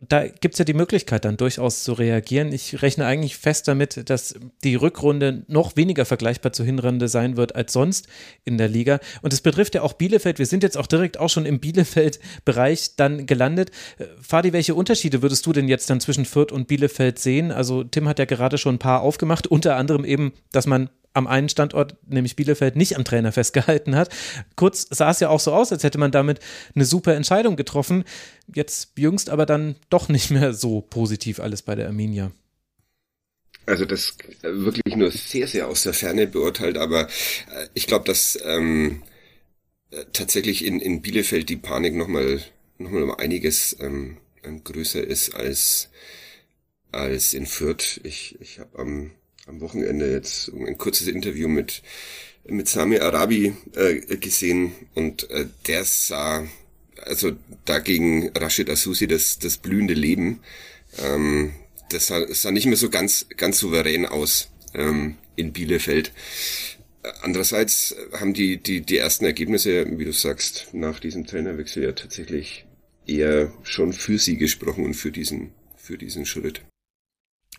da gibt es ja die Möglichkeit, dann durchaus zu reagieren. Ich rechne eigentlich fest damit, dass die Rückrunde noch weniger vergleichbar zur Hinrunde sein wird als sonst in der Liga. Und es betrifft ja auch Bielefeld. Wir sind jetzt auch direkt auch schon im Bielefeld-Bereich dann gelandet. Äh, Fadi, welche Unterschiede würdest du denn jetzt dann zwischen Fürth und Bielefeld sehen? Also Tim hat ja gerade schon ein paar aufgemacht, unter anderem eben, dass man am einen Standort, nämlich Bielefeld, nicht am Trainer festgehalten hat. Kurz sah es ja auch so aus, als hätte man damit eine super Entscheidung getroffen. Jetzt jüngst aber dann doch nicht mehr so positiv alles bei der Arminia. Also das wirklich nur sehr, sehr aus der Ferne beurteilt, aber äh, ich glaube, dass ähm, äh, tatsächlich in, in Bielefeld die Panik nochmal noch mal um einiges ähm, größer ist als, als in Fürth. Ich, ich habe am am Wochenende jetzt ein kurzes Interview mit mit Sami Arabi äh, gesehen und äh, der sah also dagegen Rashid Asusi das das blühende Leben. Ähm, das sah, sah nicht mehr so ganz ganz souverän aus ähm, in Bielefeld. Andererseits haben die, die, die ersten Ergebnisse, wie du sagst, nach diesem Trainerwechsel ja tatsächlich eher schon für sie gesprochen und für diesen, für diesen Schritt.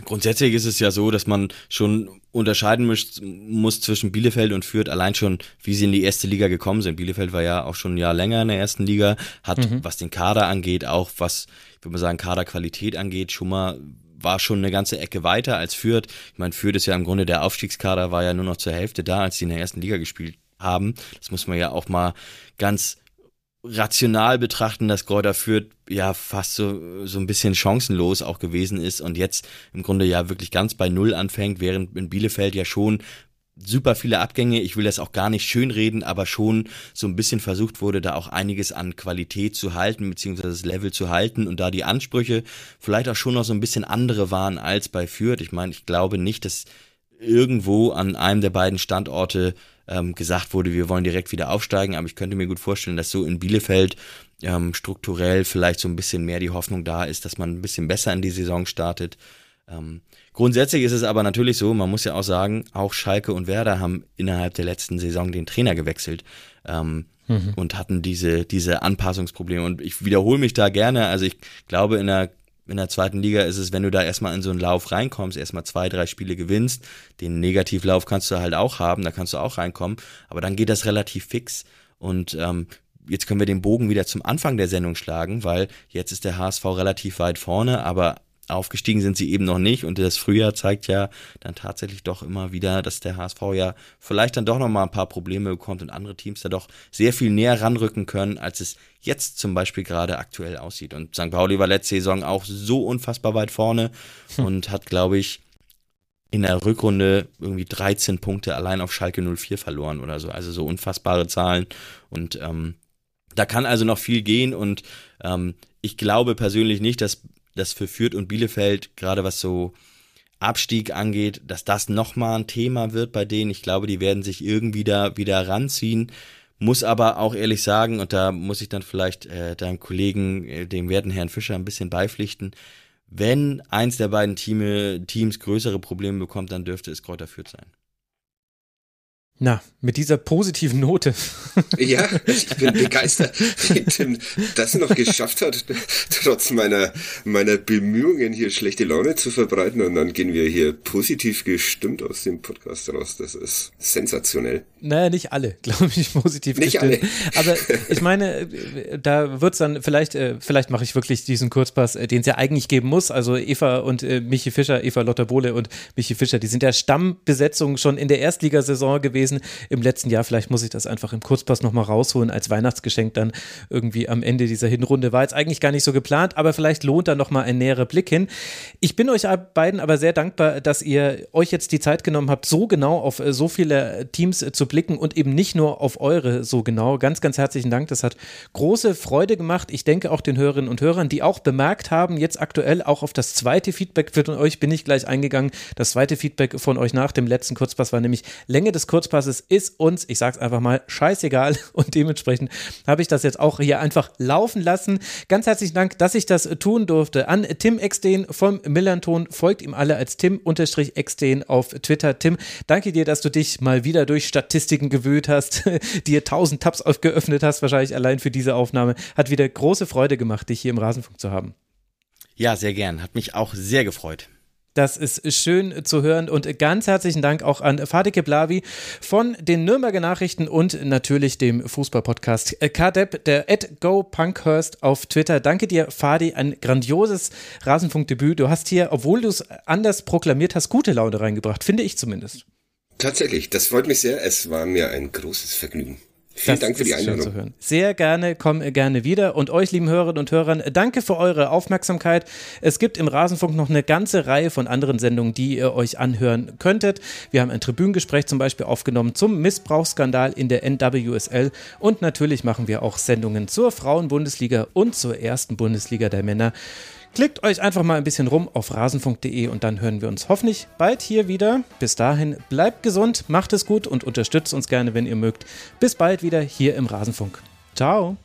Grundsätzlich ist es ja so, dass man schon unterscheiden muss, muss zwischen Bielefeld und Fürth, allein schon, wie sie in die erste Liga gekommen sind. Bielefeld war ja auch schon ein Jahr länger in der ersten Liga, hat, mhm. was den Kader angeht, auch was, ich würde mal sagen, Kaderqualität angeht, schon mal war schon eine ganze Ecke weiter als Fürth. Ich meine, Fürth ist ja im Grunde der Aufstiegskader, war ja nur noch zur Hälfte da, als sie in der ersten Liga gespielt haben. Das muss man ja auch mal ganz rational betrachten, dass Gräuter Fürth ja fast so, so ein bisschen chancenlos auch gewesen ist und jetzt im Grunde ja wirklich ganz bei Null anfängt, während in Bielefeld ja schon super viele Abgänge. Ich will das auch gar nicht schönreden, aber schon so ein bisschen versucht wurde, da auch einiges an Qualität zu halten, beziehungsweise das Level zu halten und da die Ansprüche vielleicht auch schon noch so ein bisschen andere waren als bei Fürth. Ich meine, ich glaube nicht, dass irgendwo an einem der beiden Standorte ähm, gesagt wurde, wir wollen direkt wieder aufsteigen, aber ich könnte mir gut vorstellen, dass so in Bielefeld ähm, strukturell vielleicht so ein bisschen mehr die Hoffnung da ist, dass man ein bisschen besser in die Saison startet. Ähm, grundsätzlich ist es aber natürlich so, man muss ja auch sagen, auch Schalke und Werder haben innerhalb der letzten Saison den Trainer gewechselt ähm, mhm. und hatten diese, diese Anpassungsprobleme. Und ich wiederhole mich da gerne. Also ich glaube, in der in der zweiten Liga ist es, wenn du da erstmal in so einen Lauf reinkommst, erstmal zwei, drei Spiele gewinnst, den Negativlauf kannst du halt auch haben, da kannst du auch reinkommen, aber dann geht das relativ fix. Und ähm, jetzt können wir den Bogen wieder zum Anfang der Sendung schlagen, weil jetzt ist der HSV relativ weit vorne, aber Aufgestiegen sind sie eben noch nicht und das Frühjahr zeigt ja dann tatsächlich doch immer wieder, dass der HSV ja vielleicht dann doch noch mal ein paar Probleme bekommt und andere Teams da doch sehr viel näher ranrücken können, als es jetzt zum Beispiel gerade aktuell aussieht. Und St. Pauli war letzte Saison auch so unfassbar weit vorne hm. und hat, glaube ich, in der Rückrunde irgendwie 13 Punkte allein auf Schalke 04 verloren oder so. Also so unfassbare Zahlen. Und ähm, da kann also noch viel gehen und ähm, ich glaube persönlich nicht, dass das für Fürth und Bielefeld, gerade was so Abstieg angeht, dass das nochmal ein Thema wird bei denen. Ich glaube, die werden sich irgendwie da wieder ranziehen. Muss aber auch ehrlich sagen, und da muss ich dann vielleicht äh, deinem Kollegen, äh, dem werten Herrn Fischer, ein bisschen beipflichten, wenn eins der beiden Teams größere Probleme bekommt, dann dürfte es Kräuter Fürth sein. Na, mit dieser positiven Note. Ja, ich bin begeistert, wie Tim das noch geschafft hat, trotz meiner, meiner Bemühungen, hier schlechte Laune zu verbreiten. Und dann gehen wir hier positiv gestimmt aus dem Podcast raus. Das ist sensationell. Naja, nicht alle, glaube ich, positiv nicht gestimmt. Alle. Aber ich meine, da wird's dann, vielleicht, äh, vielleicht mache ich wirklich diesen Kurzpass, äh, den es ja eigentlich geben muss. Also Eva und äh, Michi Fischer, Eva Lotterbohle und Michi Fischer, die sind ja Stammbesetzung schon in der Erstligasaison gewesen im letzten Jahr. Vielleicht muss ich das einfach im Kurzpass nochmal rausholen als Weihnachtsgeschenk dann irgendwie am Ende dieser Hinrunde. War jetzt eigentlich gar nicht so geplant, aber vielleicht lohnt da nochmal ein näherer Blick hin. Ich bin euch beiden aber sehr dankbar, dass ihr euch jetzt die Zeit genommen habt, so genau auf so viele Teams zu blicken und eben nicht nur auf eure so genau. Ganz, ganz herzlichen Dank. Das hat große Freude gemacht. Ich denke auch den Hörerinnen und Hörern, die auch bemerkt haben, jetzt aktuell auch auf das zweite Feedback von euch bin ich gleich eingegangen. Das zweite Feedback von euch nach dem letzten Kurzpass war nämlich Länge des Kurzpasses ist uns, ich sag's einfach mal, scheißegal und dementsprechend habe ich das jetzt auch hier einfach laufen lassen. Ganz herzlichen Dank, dass ich das tun durfte. An Tim Exten vom Millanton, folgt ihm alle als Tim-Exten auf Twitter. Tim, danke dir, dass du dich mal wieder durch Statistiken gewühlt hast, dir tausend Tabs geöffnet hast, wahrscheinlich allein für diese Aufnahme. Hat wieder große Freude gemacht, dich hier im Rasenfunk zu haben. Ja, sehr gern. Hat mich auch sehr gefreut. Das ist schön zu hören und ganz herzlichen Dank auch an Fadike Blavi von den Nürnberger Nachrichten und natürlich dem Fußballpodcast KDEP, der at GoPunkhurst auf Twitter. Danke dir, Fadi, ein grandioses Rasenfunkdebüt. Du hast hier, obwohl du es anders proklamiert hast, gute Laune reingebracht, finde ich zumindest. Tatsächlich, das freut mich sehr. Es war mir ein großes Vergnügen. Vielen Dank für die Einladung. Sehr gerne, komm gerne wieder. Und euch, lieben Hörerinnen und Hörern, danke für eure Aufmerksamkeit. Es gibt im Rasenfunk noch eine ganze Reihe von anderen Sendungen, die ihr euch anhören könntet. Wir haben ein Tribünengespräch zum Beispiel aufgenommen zum Missbrauchsskandal in der NWSL. Und natürlich machen wir auch Sendungen zur Frauenbundesliga und zur ersten Bundesliga der Männer. Klickt euch einfach mal ein bisschen rum auf rasenfunk.de und dann hören wir uns hoffentlich bald hier wieder. Bis dahin bleibt gesund, macht es gut und unterstützt uns gerne, wenn ihr mögt. Bis bald wieder hier im Rasenfunk. Ciao.